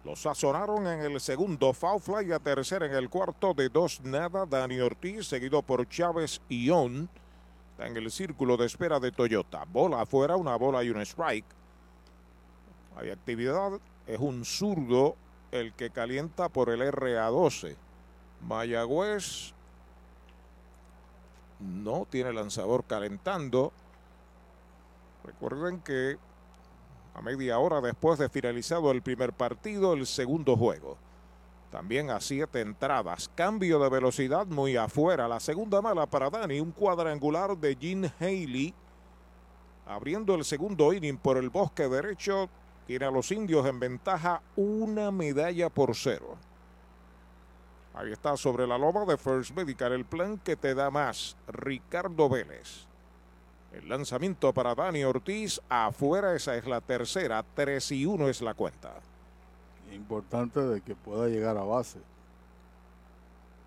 Lo sazonaron en el segundo, foul fly a tercera en el cuarto de dos nada. Dani Ortiz, seguido por Chávez Ión. Está en el círculo de espera de Toyota. Bola afuera, una bola y un strike. Hay actividad, es un zurdo el que calienta por el RA12. Mayagüez no tiene lanzador calentando. Recuerden que a media hora después de finalizado el primer partido, el segundo juego. También a siete entradas. Cambio de velocidad muy afuera. La segunda mala para Dani. Un cuadrangular de Gene Haley. Abriendo el segundo inning por el bosque derecho tiene a los indios en ventaja una medalla por cero. Ahí está sobre la loma de First Medical el plan que te da más. Ricardo Vélez. El lanzamiento para Dani Ortiz afuera, esa es la tercera, 3 y 1 es la cuenta. Importante de que pueda llegar a base.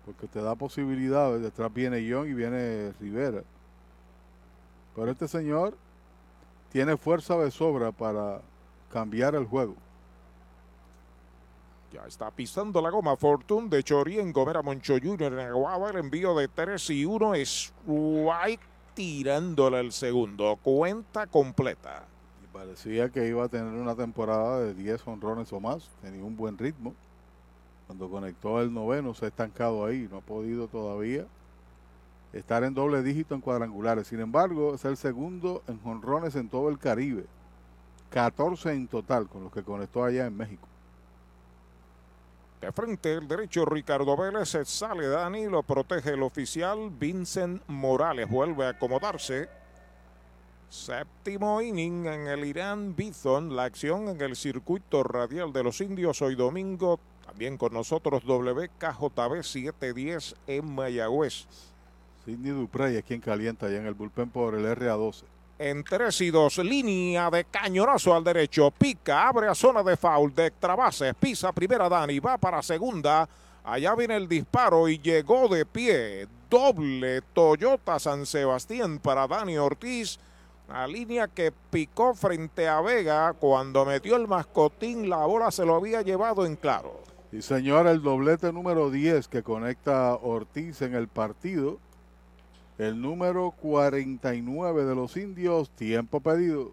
Porque te da posibilidades. Detrás viene Young y viene Rivera. Pero este señor tiene fuerza de sobra para cambiar el juego. Ya está pisando la goma Fortune de Chori en Gomera Moncho Jr. en Aguaba. El envío de 3 y 1 es White tirándole el segundo. Cuenta completa. Y parecía que iba a tener una temporada de 10 honrones o más. Tenía un buen ritmo. Cuando conectó el noveno se ha estancado ahí. No ha podido todavía estar en doble dígito en cuadrangulares. Sin embargo, es el segundo en honrones en todo el Caribe. 14 en total con los que conectó allá en México. De frente el derecho Ricardo Vélez se sale Dani, lo protege el oficial Vincent Morales, vuelve a acomodarse. Séptimo inning en el Irán Bithon, la acción en el circuito radial de los indios hoy domingo, también con nosotros WKJB 710 en Mayagüez. Sidney Duprey es quien calienta allá en el bullpen por el RA12 en 3 y 2, línea de cañonazo al derecho, pica, abre a zona de foul de pisa primera Dani, va para segunda, Allá viene el disparo y llegó de pie. Doble Toyota San Sebastián para Dani Ortiz. La línea que picó frente a Vega cuando metió el mascotín, la bola se lo había llevado en claro. Y señora, el doblete número 10 que conecta Ortiz en el partido. El número 49 de los indios, tiempo pedido.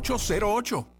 408-8808.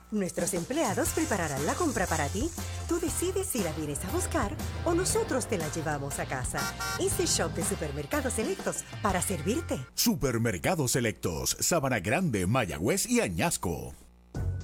Nuestros empleados prepararán la compra para ti. Tú decides si la vienes a buscar o nosotros te la llevamos a casa. Easy Shop de Supermercados Selectos para servirte. Supermercados Selectos, Sabana Grande, Mayagüez y Añasco.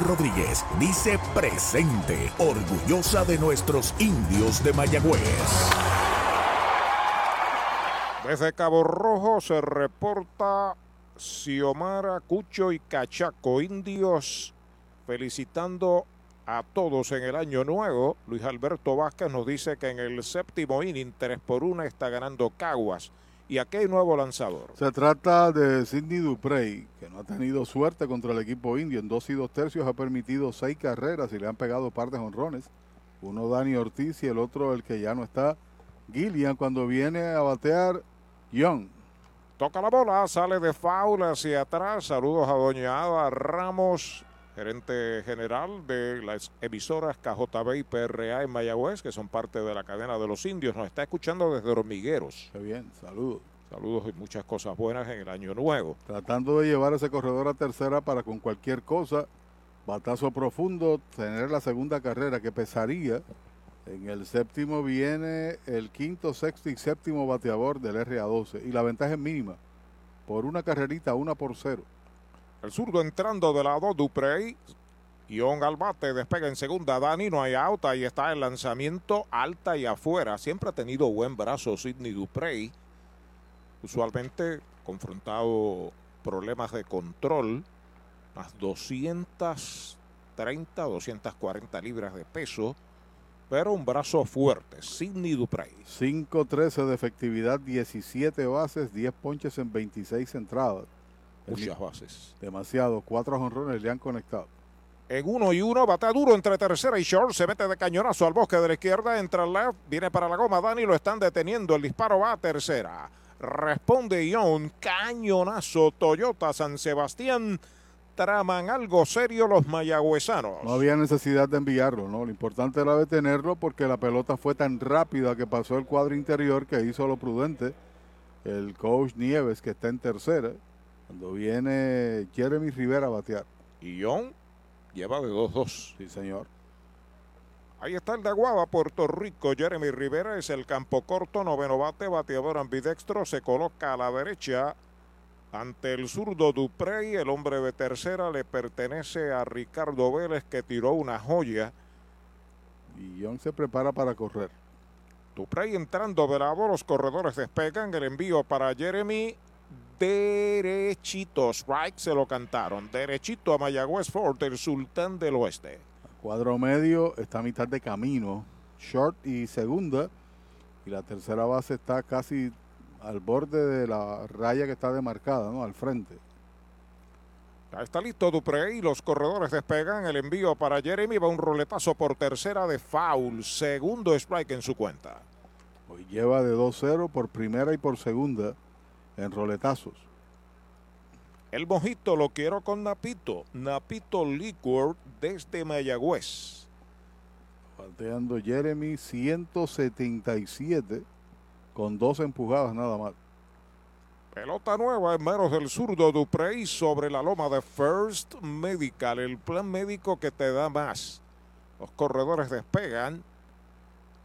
Rodríguez dice presente, orgullosa de nuestros indios de Mayagüez. Desde Cabo Rojo se reporta Xiomara, Cucho y Cachaco, indios, felicitando a todos en el año nuevo. Luis Alberto Vázquez nos dice que en el séptimo inning, 3 por 1, está ganando Caguas. Y aquí hay nuevo lanzador. Se trata de Sidney Duprey, que no ha tenido suerte contra el equipo indio. En dos y dos tercios ha permitido seis carreras y le han pegado par de honrones. Uno Dani Ortiz y el otro el que ya no está, Gillian, cuando viene a batear Young. Toca la bola, sale de foul hacia atrás. Saludos a Doña Ada Ramos, gerente general de las emisoras KJB y PRA en Mayagüez, que son parte de la cadena de los indios. Nos está escuchando desde Hormigueros. Qué bien, saludos. Saludos y muchas cosas buenas en el año nuevo. Tratando de llevar ese corredor a tercera para con cualquier cosa, batazo profundo, tener la segunda carrera que pesaría. En el séptimo viene el quinto, sexto y séptimo bateador del RA12 y la ventaja es mínima. Por una carrerita, una por cero. El zurdo entrando de lado, Duprey. Guión al bate, despega en segunda. Dani, no hay out. Ahí está el lanzamiento alta y afuera. Siempre ha tenido buen brazo Sidney Duprey. Usualmente confrontado problemas de control. Más 230, 240 libras de peso. Pero un brazo fuerte. Sidney Duprey. 5-13 de efectividad, 17 bases, 10 ponches en 26 entradas. Muchas bases. Demasiado. Cuatro jonrones le han conectado. En uno y uno, bate duro entre tercera y short. Se mete de cañonazo al bosque de la izquierda. Entra el left. Viene para la goma. Dani lo están deteniendo. El disparo va a tercera. Responde Young. Cañonazo. Toyota San Sebastián. traman algo serio los mayagüezanos. No había necesidad de enviarlo, ¿no? Lo importante era detenerlo porque la pelota fue tan rápida que pasó el cuadro interior que hizo lo prudente. El coach Nieves, que está en tercera, cuando viene Jeremy Rivera a batear. Y John lleva de 2-2. Sí, señor. Ahí está el de Aguaba, Puerto Rico. Jeremy Rivera es el campo corto, noveno bate, bateador ambidextro. Se coloca a la derecha ante el zurdo Duprey. El hombre de tercera le pertenece a Ricardo Vélez, que tiró una joya. Y John se prepara para correr. Duprey entrando de lado, los corredores despegan. El envío para Jeremy. Derechito, strike se lo cantaron. Derechito a Mayagüez Ford, el sultán del oeste. Cuadro medio está a mitad de camino. Short y segunda. Y la tercera base está casi al borde de la raya que está demarcada, ¿no? Al frente. Ya está listo Duprey. Los corredores despegan. El envío para Jeremy. Va un roletazo por tercera de foul. Segundo strike en su cuenta. Hoy lleva de 2-0 por primera y por segunda en roletazos. El mojito lo quiero con Napito. Napito Liquor desde Mayagüez. Bateando Jeremy 177 con dos empujadas nada más. Pelota nueva en manos del zurdo Duprey sobre la loma de First Medical, el plan médico que te da más. Los corredores despegan.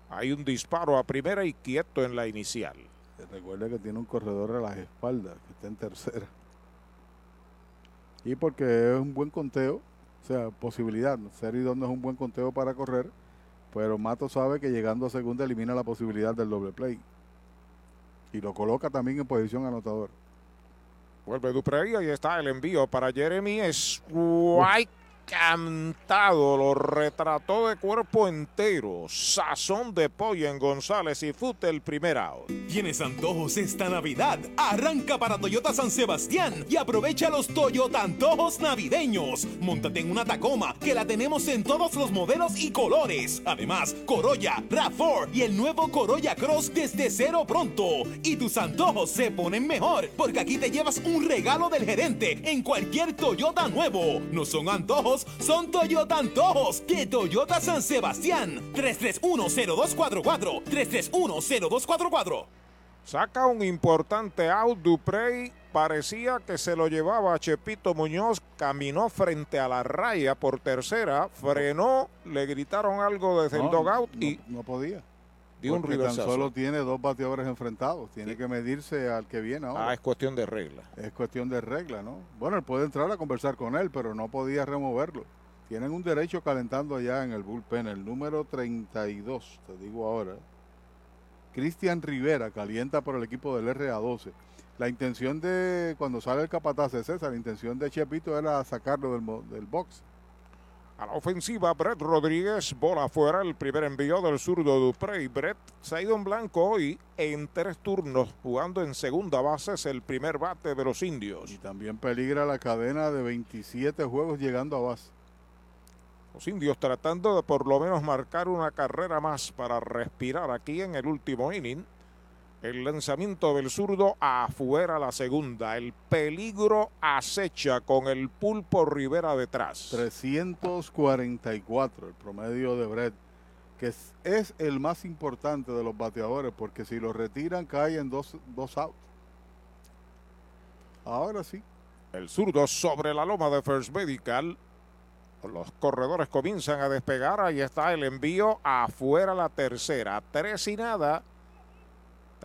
Hay un disparo a primera y quieto en la inicial. Recuerda que tiene un corredor a las espaldas, que está en tercera. Y porque es un buen conteo, o sea, posibilidad. Seridón no es un buen conteo para correr, pero Mato sabe que llegando a segunda elimina la posibilidad del doble play. Y lo coloca también en posición anotador. Vuelve Duprey, ahí está el envío para Jeremy. Es cantado, lo retrató de cuerpo entero. Sazón de pollo en González y Fute el primer. ¿Tienes antojos esta Navidad? Arranca para Toyota San Sebastián y aprovecha los Toyota Antojos Navideños. Móntate en una Tacoma que la tenemos en todos los modelos y colores. Además, Corolla, RAV4 y el nuevo Corolla Cross desde cero pronto. Y tus antojos se ponen mejor porque aquí te llevas un regalo del gerente en cualquier Toyota nuevo. No son antojos son Toyota Antojos de Toyota San Sebastián. 3310244. 3310244. Saca un importante out Duprey. Parecía que se lo llevaba a Chepito Muñoz. Caminó frente a la raya por tercera. Frenó. Le gritaron algo desde el dogout no- y no podía. Un Porque tan solo tiene dos bateadores enfrentados. Tiene que medirse al que viene ahora. Ah, es cuestión de regla. Es cuestión de regla, ¿no? Bueno, él puede entrar a conversar con él, pero no podía removerlo. Tienen un derecho calentando allá en el bullpen, el número 32, te digo ahora. Cristian Rivera calienta por el equipo del RA12. La intención de, cuando sale el capataz de César, la intención de Chepito era sacarlo del, del box. A la ofensiva, Brett Rodríguez, bola afuera, el primer envío del zurdo Duprey. Brett se ha ido en blanco hoy en tres turnos, jugando en segunda base, es el primer bate de los indios. Y también peligra la cadena de 27 juegos llegando a base. Los indios tratando de por lo menos marcar una carrera más para respirar aquí en el último inning. El lanzamiento del zurdo afuera la segunda. El peligro acecha con el pulpo Rivera detrás. 344 el promedio de Brett, que es, es el más importante de los bateadores, porque si lo retiran cae en dos, dos outs. Ahora sí. El zurdo sobre la loma de First Medical. Los corredores comienzan a despegar. Ahí está el envío afuera la tercera. Tres y nada.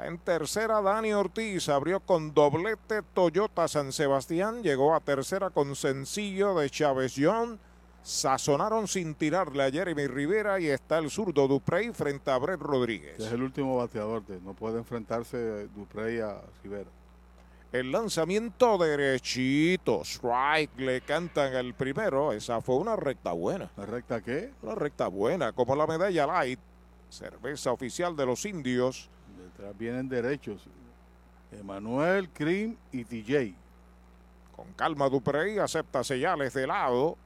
En tercera Dani Ortiz. Abrió con doblete Toyota San Sebastián. Llegó a tercera con sencillo de Chávez John. Sazonaron sin tirarle a Jeremy Rivera y está el zurdo Duprey frente a Brett Rodríguez. Es el último bateador, de, no puede enfrentarse Duprey a Rivera. El lanzamiento derechito. Strike le cantan el primero. Esa fue una recta buena. ¿La recta qué? Una recta buena, como la medalla light. Cerveza oficial de los indios. Detrás vienen derechos. Emanuel, Cream y TJ. Con calma Duprey acepta señales de lado.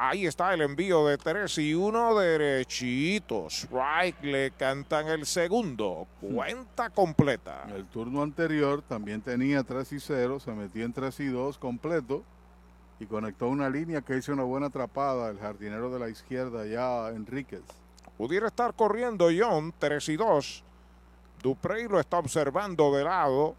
Ahí está el envío de 3 y 1 derechito. Strike le cantan el segundo. Cuenta completa. El turno anterior también tenía 3 y 0, se metió en 3 y 2 completo. y conectó una línea que hizo una buena atrapada el jardinero de la izquierda ya Enríquez. Pudiera estar corriendo John 3 y 2. Duprey lo está observando de lado.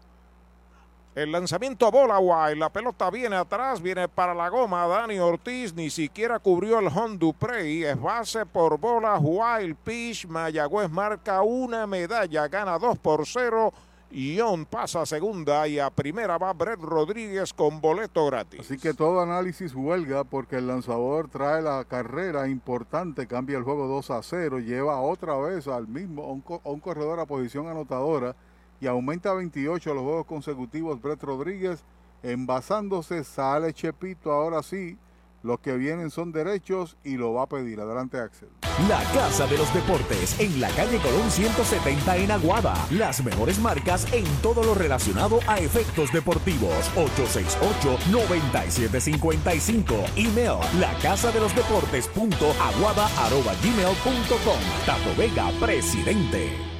El lanzamiento bola Wild. La pelota viene atrás, viene para la goma. Dani Ortiz ni siquiera cubrió el home Duprey. Es base por bola. Wild Pitch. Mayagüez marca una medalla. Gana 2 por 0. Ion pasa a segunda y a primera va Brett Rodríguez con boleto gratis. Así que todo análisis huelga porque el lanzador trae la carrera importante, cambia el juego 2 a 0, lleva otra vez al mismo, a un corredor a posición anotadora y aumenta a 28 los juegos consecutivos Brett Rodríguez. Envasándose, sale Chepito, ahora sí, los que vienen son derechos y lo va a pedir. Adelante Axel. La Casa de los Deportes en la calle Colón 170 en Aguada. Las mejores marcas en todo lo relacionado a efectos deportivos. 868-9755. Email la casa de los deportes punto aguada arroba gmail punto com. Tato Vega, presidente.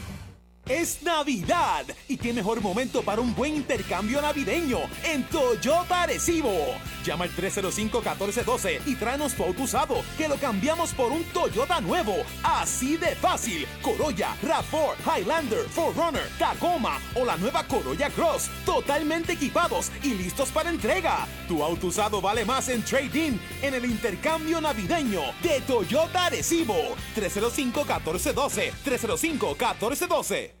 Es Navidad y qué mejor momento para un buen intercambio navideño en Toyota Arecibo. Llama al 305-1412 y tráenos tu auto usado que lo cambiamos por un Toyota nuevo. Así de fácil. Corolla, RAV4, Highlander, 4Runner, Tacoma o la nueva Corolla Cross. Totalmente equipados y listos para entrega. Tu auto usado vale más en trading en el intercambio navideño de Toyota Arecibo. 305-1412. 305-1412.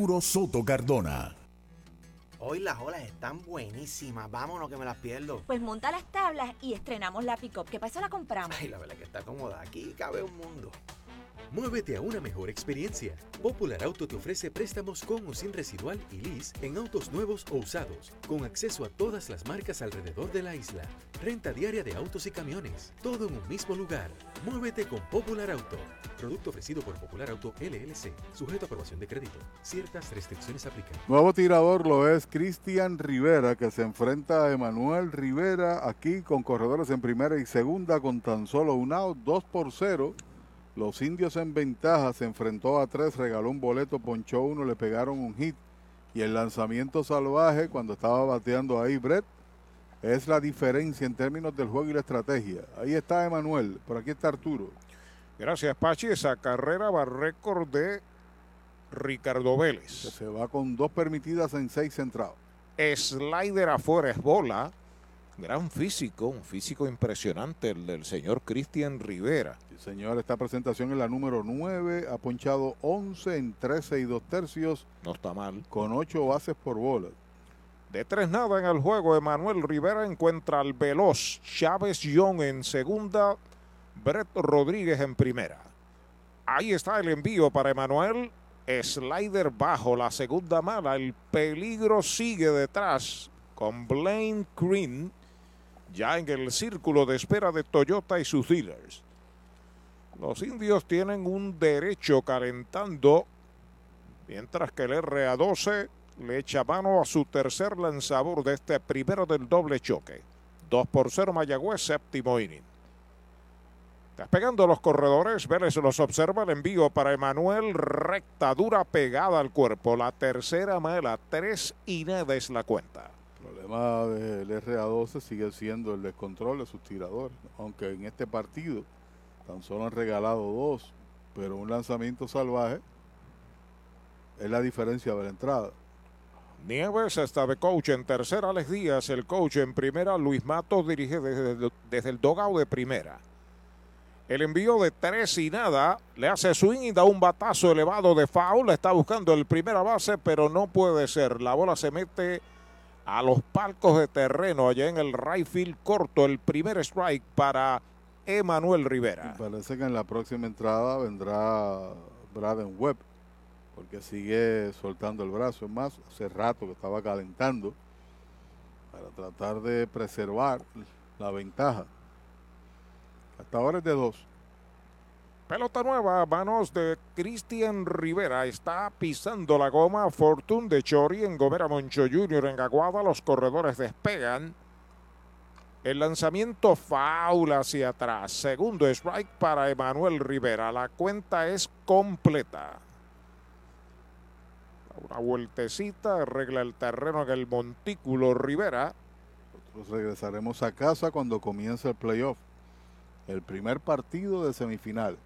Soto Cardona. Hoy las olas están buenísimas. Vámonos que me las pierdo. Pues monta las tablas y estrenamos la pick-up, que para eso la compramos. Ay, la verdad que está cómoda. Aquí cabe un mundo. Muévete a una mejor experiencia. Popular Auto te ofrece préstamos con o sin residual y lease en autos nuevos o usados, con acceso a todas las marcas alrededor de la isla. Renta diaria de autos y camiones, todo en un mismo lugar. Muévete con Popular Auto. Producto ofrecido por Popular Auto LLC, sujeto a aprobación de crédito. Ciertas restricciones aplican. Nuevo tirador lo es Cristian Rivera, que se enfrenta a Emanuel Rivera aquí con corredores en primera y segunda con tan solo un out, 2 por 0. Los indios en ventaja se enfrentó a tres, regaló un boleto, ponchó uno, le pegaron un hit. Y el lanzamiento salvaje, cuando estaba bateando ahí Brett, es la diferencia en términos del juego y la estrategia. Ahí está Emanuel, por aquí está Arturo. Gracias, Pachi. Esa carrera va récord de Ricardo Vélez. Se va con dos permitidas en seis centrados. Slider afuera es bola. Gran físico, un físico impresionante el del señor Cristian Rivera. Sí, señor, esta presentación es la número 9, ha ponchado 11 en 13 y 2 tercios. No está mal. Con 8 bases por bola. De tres nada en el juego, Emanuel Rivera encuentra al veloz Chávez Young en segunda, Brett Rodríguez en primera. Ahí está el envío para Emanuel. Slider bajo la segunda mala. El peligro sigue detrás con Blaine Green ya en el círculo de espera de Toyota y sus dealers. Los indios tienen un derecho calentando, mientras que el RA12 le echa mano a su tercer lanzador de este primero del doble choque. 2 por 0 Mayagüez, séptimo inning. Despegando los corredores, Vélez los observa el envío para Emanuel, recta dura pegada al cuerpo. La tercera mala, tres y nada es la cuenta. Problema del RA12 sigue siendo el descontrol de sus tiradores, aunque en este partido tan solo han regalado dos, pero un lanzamiento salvaje es la diferencia de la entrada. Nieves está de coach en tercera, Alex Díaz, el coach en primera, Luis Matos dirige desde, el dogao de primera. El envío de tres y nada, le hace swing y da un batazo elevado de foul, está buscando el primera base, pero no puede ser. La bola se mete a los palcos de terreno allá en el right field corto, el primer strike para Emanuel Rivera. Parece que en la próxima entrada vendrá Braden Webb, porque sigue soltando el brazo. Es más, hace rato que estaba calentando para tratar de preservar la ventaja. Hasta ahora es de dos. Pelota nueva, manos de Cristian Rivera. Está pisando la goma. Fortune de Chori en Gomera Moncho Jr. en Aguada. Los corredores despegan. El lanzamiento faula hacia atrás. Segundo strike para Emanuel Rivera. La cuenta es completa. Una vueltecita, arregla el terreno en el montículo Rivera. Nosotros regresaremos a casa cuando comience el playoff. El primer partido de semifinal.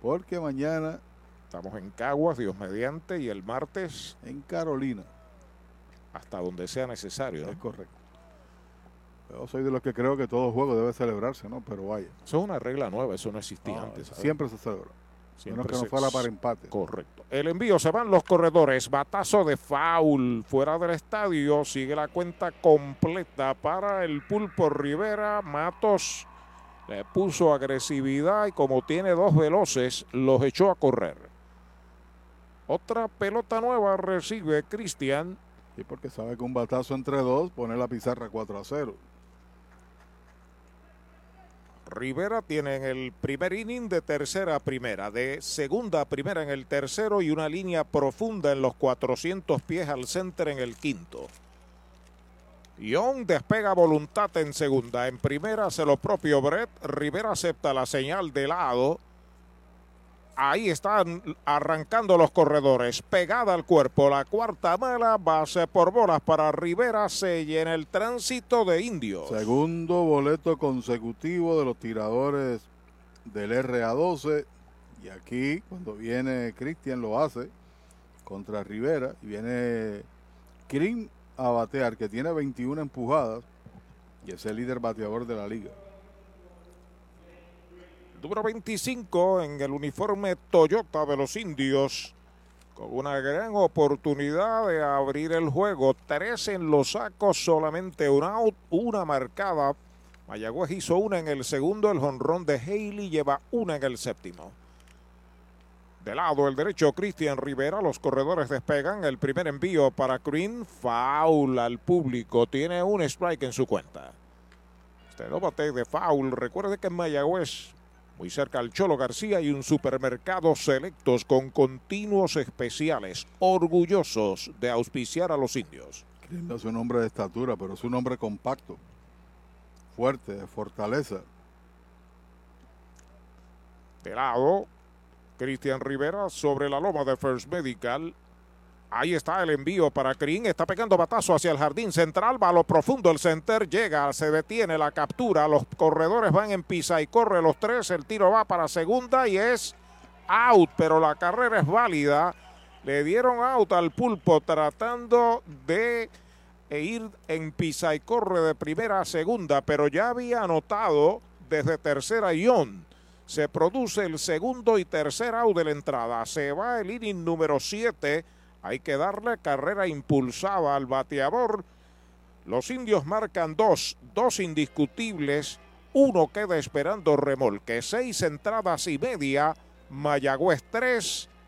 Porque mañana estamos en Caguas, Dios mediante, y el martes en Carolina. Hasta donde sea necesario. ¿no? Es correcto. Yo soy de los que creo que todo juego debe celebrarse, ¿no? Pero vaya. Eso es una regla nueva, eso no existía No, antes. ¿sabes? siempre se celebra. Siempre Menos que no fuera para empate. Correcto. El envío se van los corredores. Batazo de foul fuera del estadio. Sigue la cuenta completa para el Pulpo Rivera. Matos le puso agresividad y como tiene dos veloces, los echó a correr. Otra pelota nueva recibe Cristian. Sí, porque sabe que un batazo entre dos pone la pizarra 4 a 0. Rivera tiene en el primer inning de tercera a primera, de segunda a primera en el tercero y una línea profunda en los 400 pies al center en el quinto. Young despega voluntad en segunda. En primera hace lo propio Brett. Rivera acepta la señal de lado. Ahí están arrancando los corredores. Pegada al cuerpo. La cuarta mala. Base por bolas para Rivera. Se llena el tránsito de indios. Segundo boleto consecutivo de los tiradores del RA12. Y aquí, cuando viene Cristian, lo hace contra Rivera. Y viene Krim a batear, que tiene 21 empujadas. Y es el líder bateador de la liga. Número 25 en el uniforme Toyota de los indios. Con una gran oportunidad de abrir el juego. Tres en los sacos, solamente un out, una marcada. Mayagüez hizo una en el segundo. El jonrón de Haley lleva una en el séptimo. De lado el derecho, Cristian Rivera. Los corredores despegan. El primer envío para Green. Foul al público. Tiene un strike en su cuenta. Este no bate de foul. Recuerde que en Mayagüez, muy cerca al Cholo García, hay un supermercado selectos con continuos especiales. Orgullosos de auspiciar a los indios. No es un hombre de estatura, pero es un hombre compacto, fuerte, de fortaleza. De lado, Cristian Rivera sobre la loma de First Medical. Ahí está el envío para Crin. Está pegando batazo hacia el jardín central. Va a lo profundo el center. Llega, se detiene la captura. Los corredores van en pisa y corre los tres. El tiro va para segunda y es out. Pero la carrera es válida. Le dieron out al pulpo tratando de e ir en pisa y corre de primera a segunda. Pero ya había anotado desde tercera on. Se produce el segundo y tercer out de la entrada. Se va el inning número 7. Hay que darle carrera impulsada al bateador. Los indios marcan dos, dos indiscutibles. Uno queda esperando remolque. Seis entradas y media. Mayagüez 3,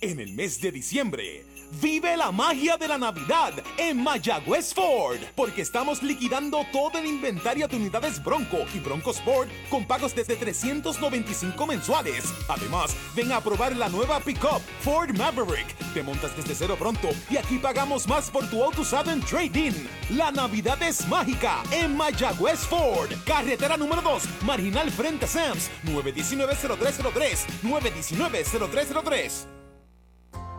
En el mes de diciembre, vive la magia de la Navidad en Mayagüez Ford, porque estamos liquidando todo el inventario de unidades Bronco y Bronco Sport con pagos desde 395 mensuales. Además, ven a probar la nueva pickup Ford Maverick. Te montas desde cero pronto y aquí pagamos más por tu auto usado en trading. La Navidad es mágica en Mayagüez Ford, carretera número 2, marginal frente a Sams, 919-0303, 919-0303.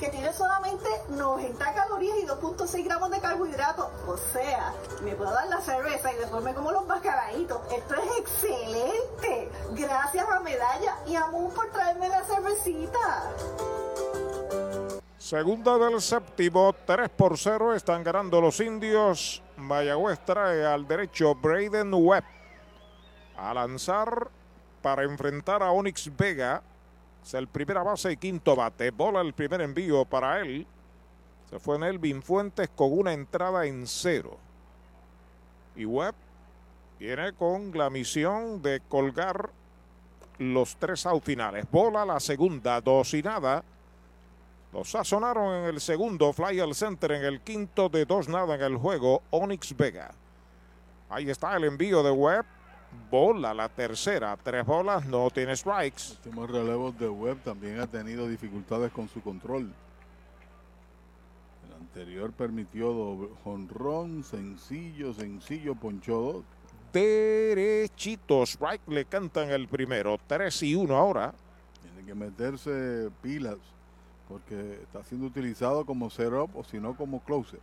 Que tiene solamente 90 calorías y 2.6 gramos de carbohidratos. O sea, me puedo dar la cerveza y después me como los mascaraditos. Esto es excelente. Gracias a Medalla y a Moon por traerme la cervecita. Segunda del séptimo, 3 por 0 están ganando los indios. Mayagüez trae al derecho Braden Webb a lanzar para enfrentar a Onyx Vega. Es el primera base y quinto bate. Bola el primer envío para él. Se fue Nelvin Fuentes con una entrada en cero. Y Webb viene con la misión de colgar los tres out finales. Bola la segunda, dos y nada. Los sazonaron en el segundo, fly al center en el quinto, de dos nada en el juego, Onyx Vega. Ahí está el envío de Webb. Bola la tercera, tres bolas, no tiene strikes. últimos relevos de Webb también ha tenido dificultades con su control. El anterior permitió doble jonrón, sencillo, sencillo, ponchó dos. Derechito, strike le cantan el primero, 3 y 1 ahora. Tiene que meterse pilas porque está siendo utilizado como setup o si no como closer.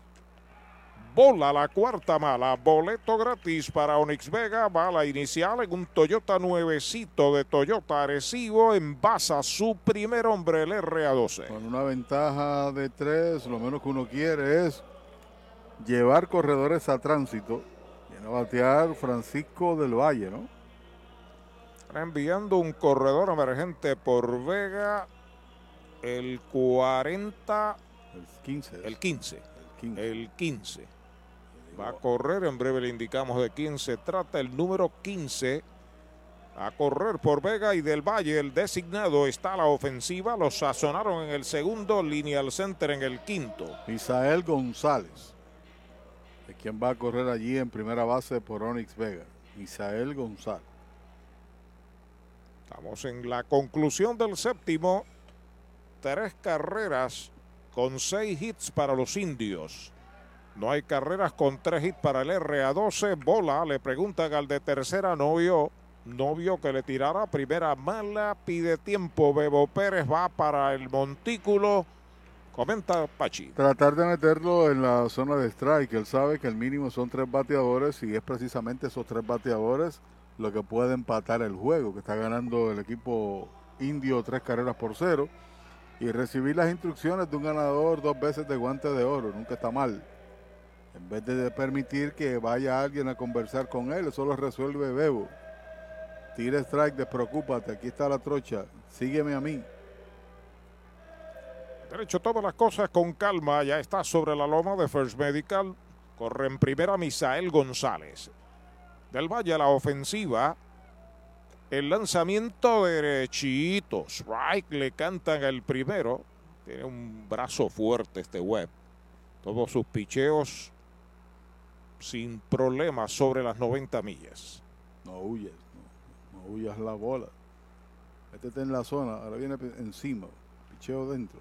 Bola la cuarta mala, boleto gratis para Onyx Vega, bala inicial en un Toyota nuevecito de Toyota Arecibo, envasa su primer hombre, el RA12. Con una ventaja de tres, lo menos que uno quiere es llevar corredores a tránsito. Viene a batear Francisco del Valle, ¿no? Está enviando un corredor emergente por Vega, el 40, el 15. El 15. El 15. Va a correr, en breve le indicamos de quién se trata, el número 15. A correr por Vega y del Valle, el designado está a la ofensiva. Lo sazonaron en el segundo, lineal center en el quinto. Misael González. Es quien va a correr allí en primera base por Onyx Vega. Misael González. Estamos en la conclusión del séptimo. Tres carreras con seis hits para los indios. No hay carreras con tres hits para el RA12. Bola, le preguntan al de tercera, no vio, no vio que le tirara. Primera mala, pide tiempo. Bebo Pérez va para el montículo. Comenta Pachi. Tratar de meterlo en la zona de strike. Él sabe que el mínimo son tres bateadores y es precisamente esos tres bateadores lo que puede empatar el juego, que está ganando el equipo indio tres carreras por cero. Y recibir las instrucciones de un ganador dos veces de guante de oro, nunca está mal. En vez de permitir que vaya alguien a conversar con él, eso lo resuelve Bebo. Tira strike, despreocúpate, aquí está la trocha, sígueme a mí. Derecho todas las cosas con calma, ya está sobre la loma de First Medical. Corre en primera Misael González. Del Valle a la ofensiva. El lanzamiento derechito. Strike le cantan el primero. Tiene un brazo fuerte este web. Todos sus picheos sin problemas sobre las 90 millas. No huyes, no, no huyas la bola. Métete en la zona, ahora viene encima, picheo dentro.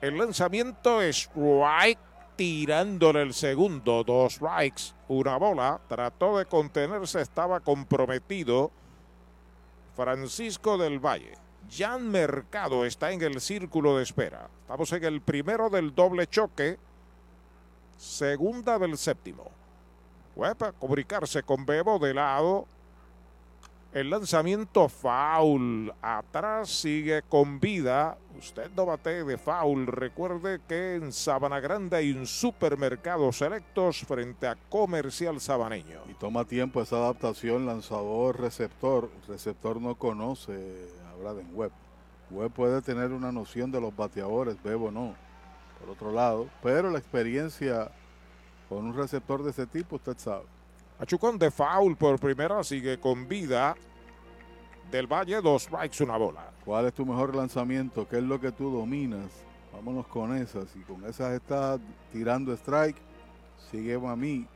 El lanzamiento es strike tirándole el segundo. Dos strikes, una bola. Trató de contenerse, estaba comprometido. Francisco del Valle. Jan Mercado está en el círculo de espera. Estamos en el primero del doble choque. Segunda del séptimo. Para comunicarse con Bebo de lado. El lanzamiento foul. Atrás sigue con vida. Usted no bate de foul. Recuerde que en Sabana Grande hay un supermercado selectos frente a Comercial Sabaneño. Y toma tiempo esa adaptación lanzador-receptor. Receptor no conoce a Braden Webb. Webb puede tener una noción de los bateadores, Bebo no. Por otro lado, pero la experiencia con un receptor de ese tipo, usted sabe. Achucón de foul por primera sigue con vida. Del Valle, dos strikes, una bola. ¿Cuál es tu mejor lanzamiento? ¿Qué es lo que tú dominas? Vámonos con esas. Y con esas estás tirando strike. Sigue a mí.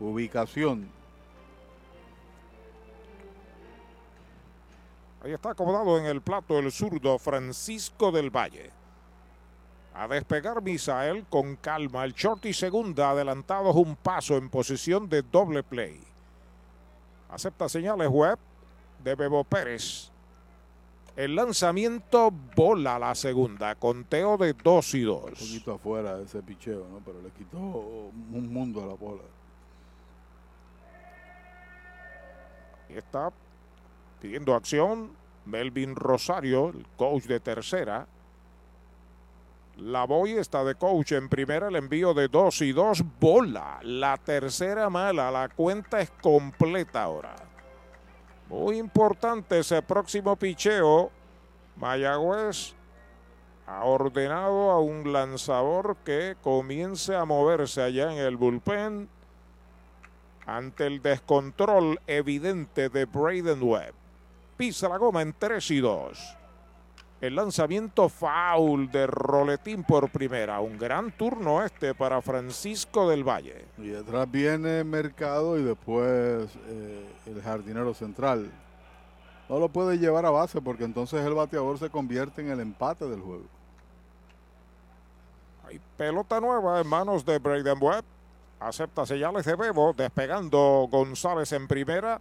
Ubicación. Ahí está acomodado en el plato el zurdo Francisco del Valle. A despegar Misael con calma. El short y segunda adelantados un paso en posición de doble play. Acepta señales web de Bebo Pérez. El lanzamiento bola la segunda. Conteo de 2 y 2. Un poquito afuera de ese picheo, ¿no? Pero le quitó un mundo a la bola. Ahí está pidiendo acción Melvin Rosario, el coach de tercera. La Boy está de coach en primera, el envío de 2 y 2, bola. La tercera mala, la cuenta es completa ahora. Muy importante ese próximo picheo. Mayagüez ha ordenado a un lanzador que comience a moverse allá en el bullpen ante el descontrol evidente de Braden Webb. Pisa la goma en 3 y 2. El lanzamiento foul de Roletín por primera. Un gran turno este para Francisco del Valle. Y detrás viene Mercado y después eh, el jardinero central. No lo puede llevar a base porque entonces el bateador se convierte en el empate del juego. Hay pelota nueva en manos de Braden Webb. Acepta señales de Bebo. Despegando González en primera.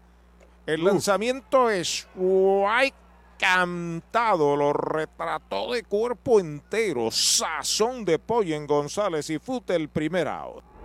El lanzamiento es White cantado, lo retrató de cuerpo entero, sazón de pollo en González y fute el primer out.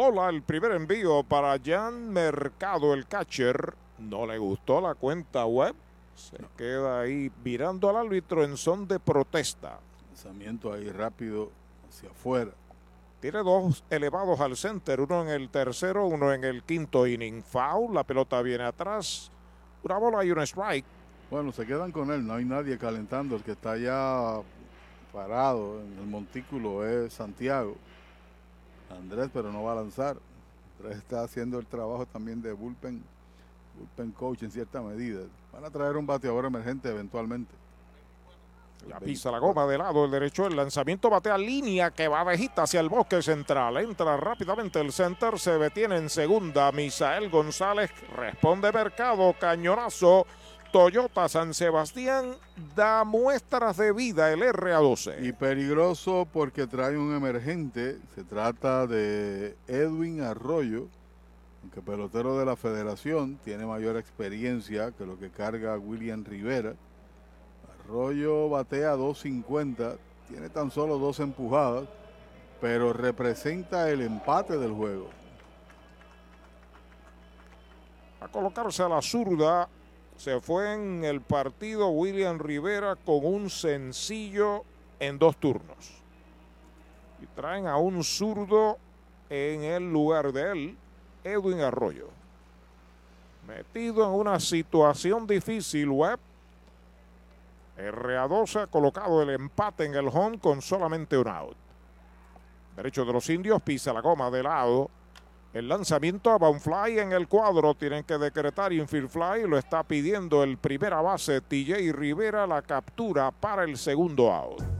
Bola el primer envío para Jan Mercado, el catcher. No le gustó la cuenta web. Se queda ahí mirando al árbitro en son de protesta. Lanzamiento ahí rápido hacia afuera. Tiene dos elevados al center, uno en el tercero, uno en el quinto inning. Foul, la pelota viene atrás. Una bola y un strike. Bueno, se quedan con él, no hay nadie calentando. El que está ya parado en el montículo es Santiago. Andrés, pero no va a lanzar. Andrés está haciendo el trabajo también de bullpen, bullpen coach en cierta medida. Van a traer un bateador emergente eventualmente. Ya pisa la goma de lado el derecho. El lanzamiento batea línea que va bajita hacia el bosque central. Entra rápidamente el center. Se detiene en segunda. Misael González responde Mercado. Cañonazo. Toyota San Sebastián da muestras de vida el RA12. Y peligroso porque trae un emergente. Se trata de Edwin Arroyo, que pelotero de la federación, tiene mayor experiencia que lo que carga William Rivera. Arroyo batea 2.50, tiene tan solo dos empujadas, pero representa el empate del juego. A colocarse a la zurda se fue en el partido William Rivera con un sencillo en dos turnos. Y traen a un zurdo en el lugar de él, Edwin Arroyo. Metido en una situación difícil, Webb. RA12 ha colocado el empate en el home con solamente un out. Derecho de los indios, pisa la goma de lado. El lanzamiento a un fly en el cuadro. Tienen que decretar infield fly. Lo está pidiendo el primera base TJ Rivera. La captura para el segundo out.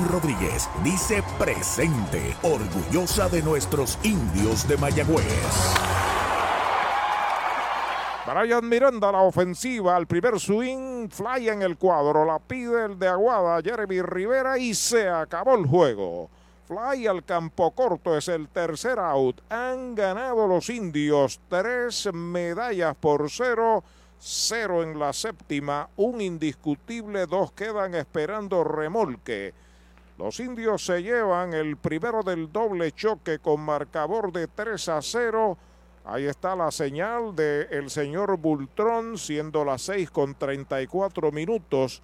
Rodríguez dice presente, orgullosa de nuestros indios de Mayagüez. Brian Miranda, la ofensiva, al primer swing, fly en el cuadro, la pide el de Aguada, Jeremy Rivera y se acabó el juego. Fly al campo corto es el tercer out. Han ganado los indios tres medallas por cero. Cero en la séptima, un indiscutible, dos quedan esperando remolque. Los indios se llevan el primero del doble choque con marcador de 3 a 0. Ahí está la señal del señor Bultrón, siendo las 6 con 34 minutos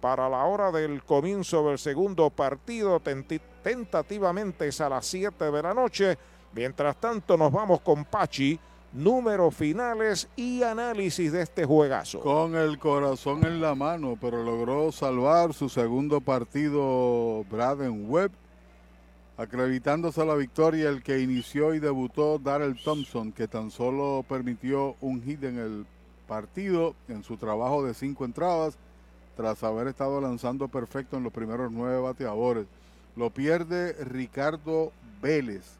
para la hora del comienzo del segundo partido. Tentativamente es a las 7 de la noche. Mientras tanto, nos vamos con Pachi números finales y análisis de este juegazo. Con el corazón en la mano, pero logró salvar su segundo partido Braden Webb, acreditándose a la victoria el que inició y debutó Darrell Thompson, que tan solo permitió un hit en el partido en su trabajo de cinco entradas, tras haber estado lanzando perfecto en los primeros nueve bateadores. Lo pierde Ricardo Vélez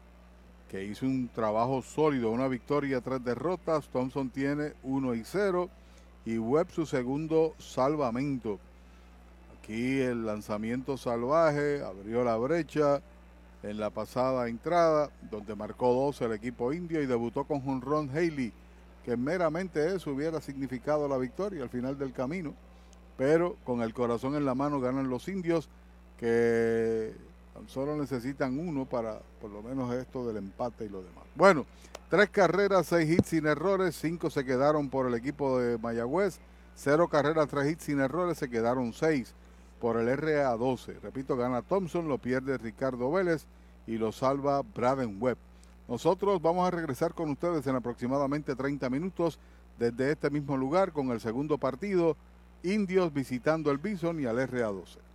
que hizo un trabajo sólido, una victoria, tres derrotas. Thompson tiene 1 y 0 y Webb su segundo salvamento. Aquí el lanzamiento salvaje abrió la brecha en la pasada entrada, donde marcó dos el equipo indio y debutó con Ron Haley, que meramente eso hubiera significado la victoria al final del camino. Pero con el corazón en la mano ganan los indios, que Solo necesitan uno para por lo menos esto del empate y lo demás. Bueno, tres carreras, seis hits sin errores, cinco se quedaron por el equipo de Mayagüez, cero carreras, tres hits sin errores, se quedaron seis por el RA12. Repito, gana Thompson, lo pierde Ricardo Vélez y lo salva Braden Webb. Nosotros vamos a regresar con ustedes en aproximadamente 30 minutos desde este mismo lugar con el segundo partido, Indios visitando el Bison y al RA12.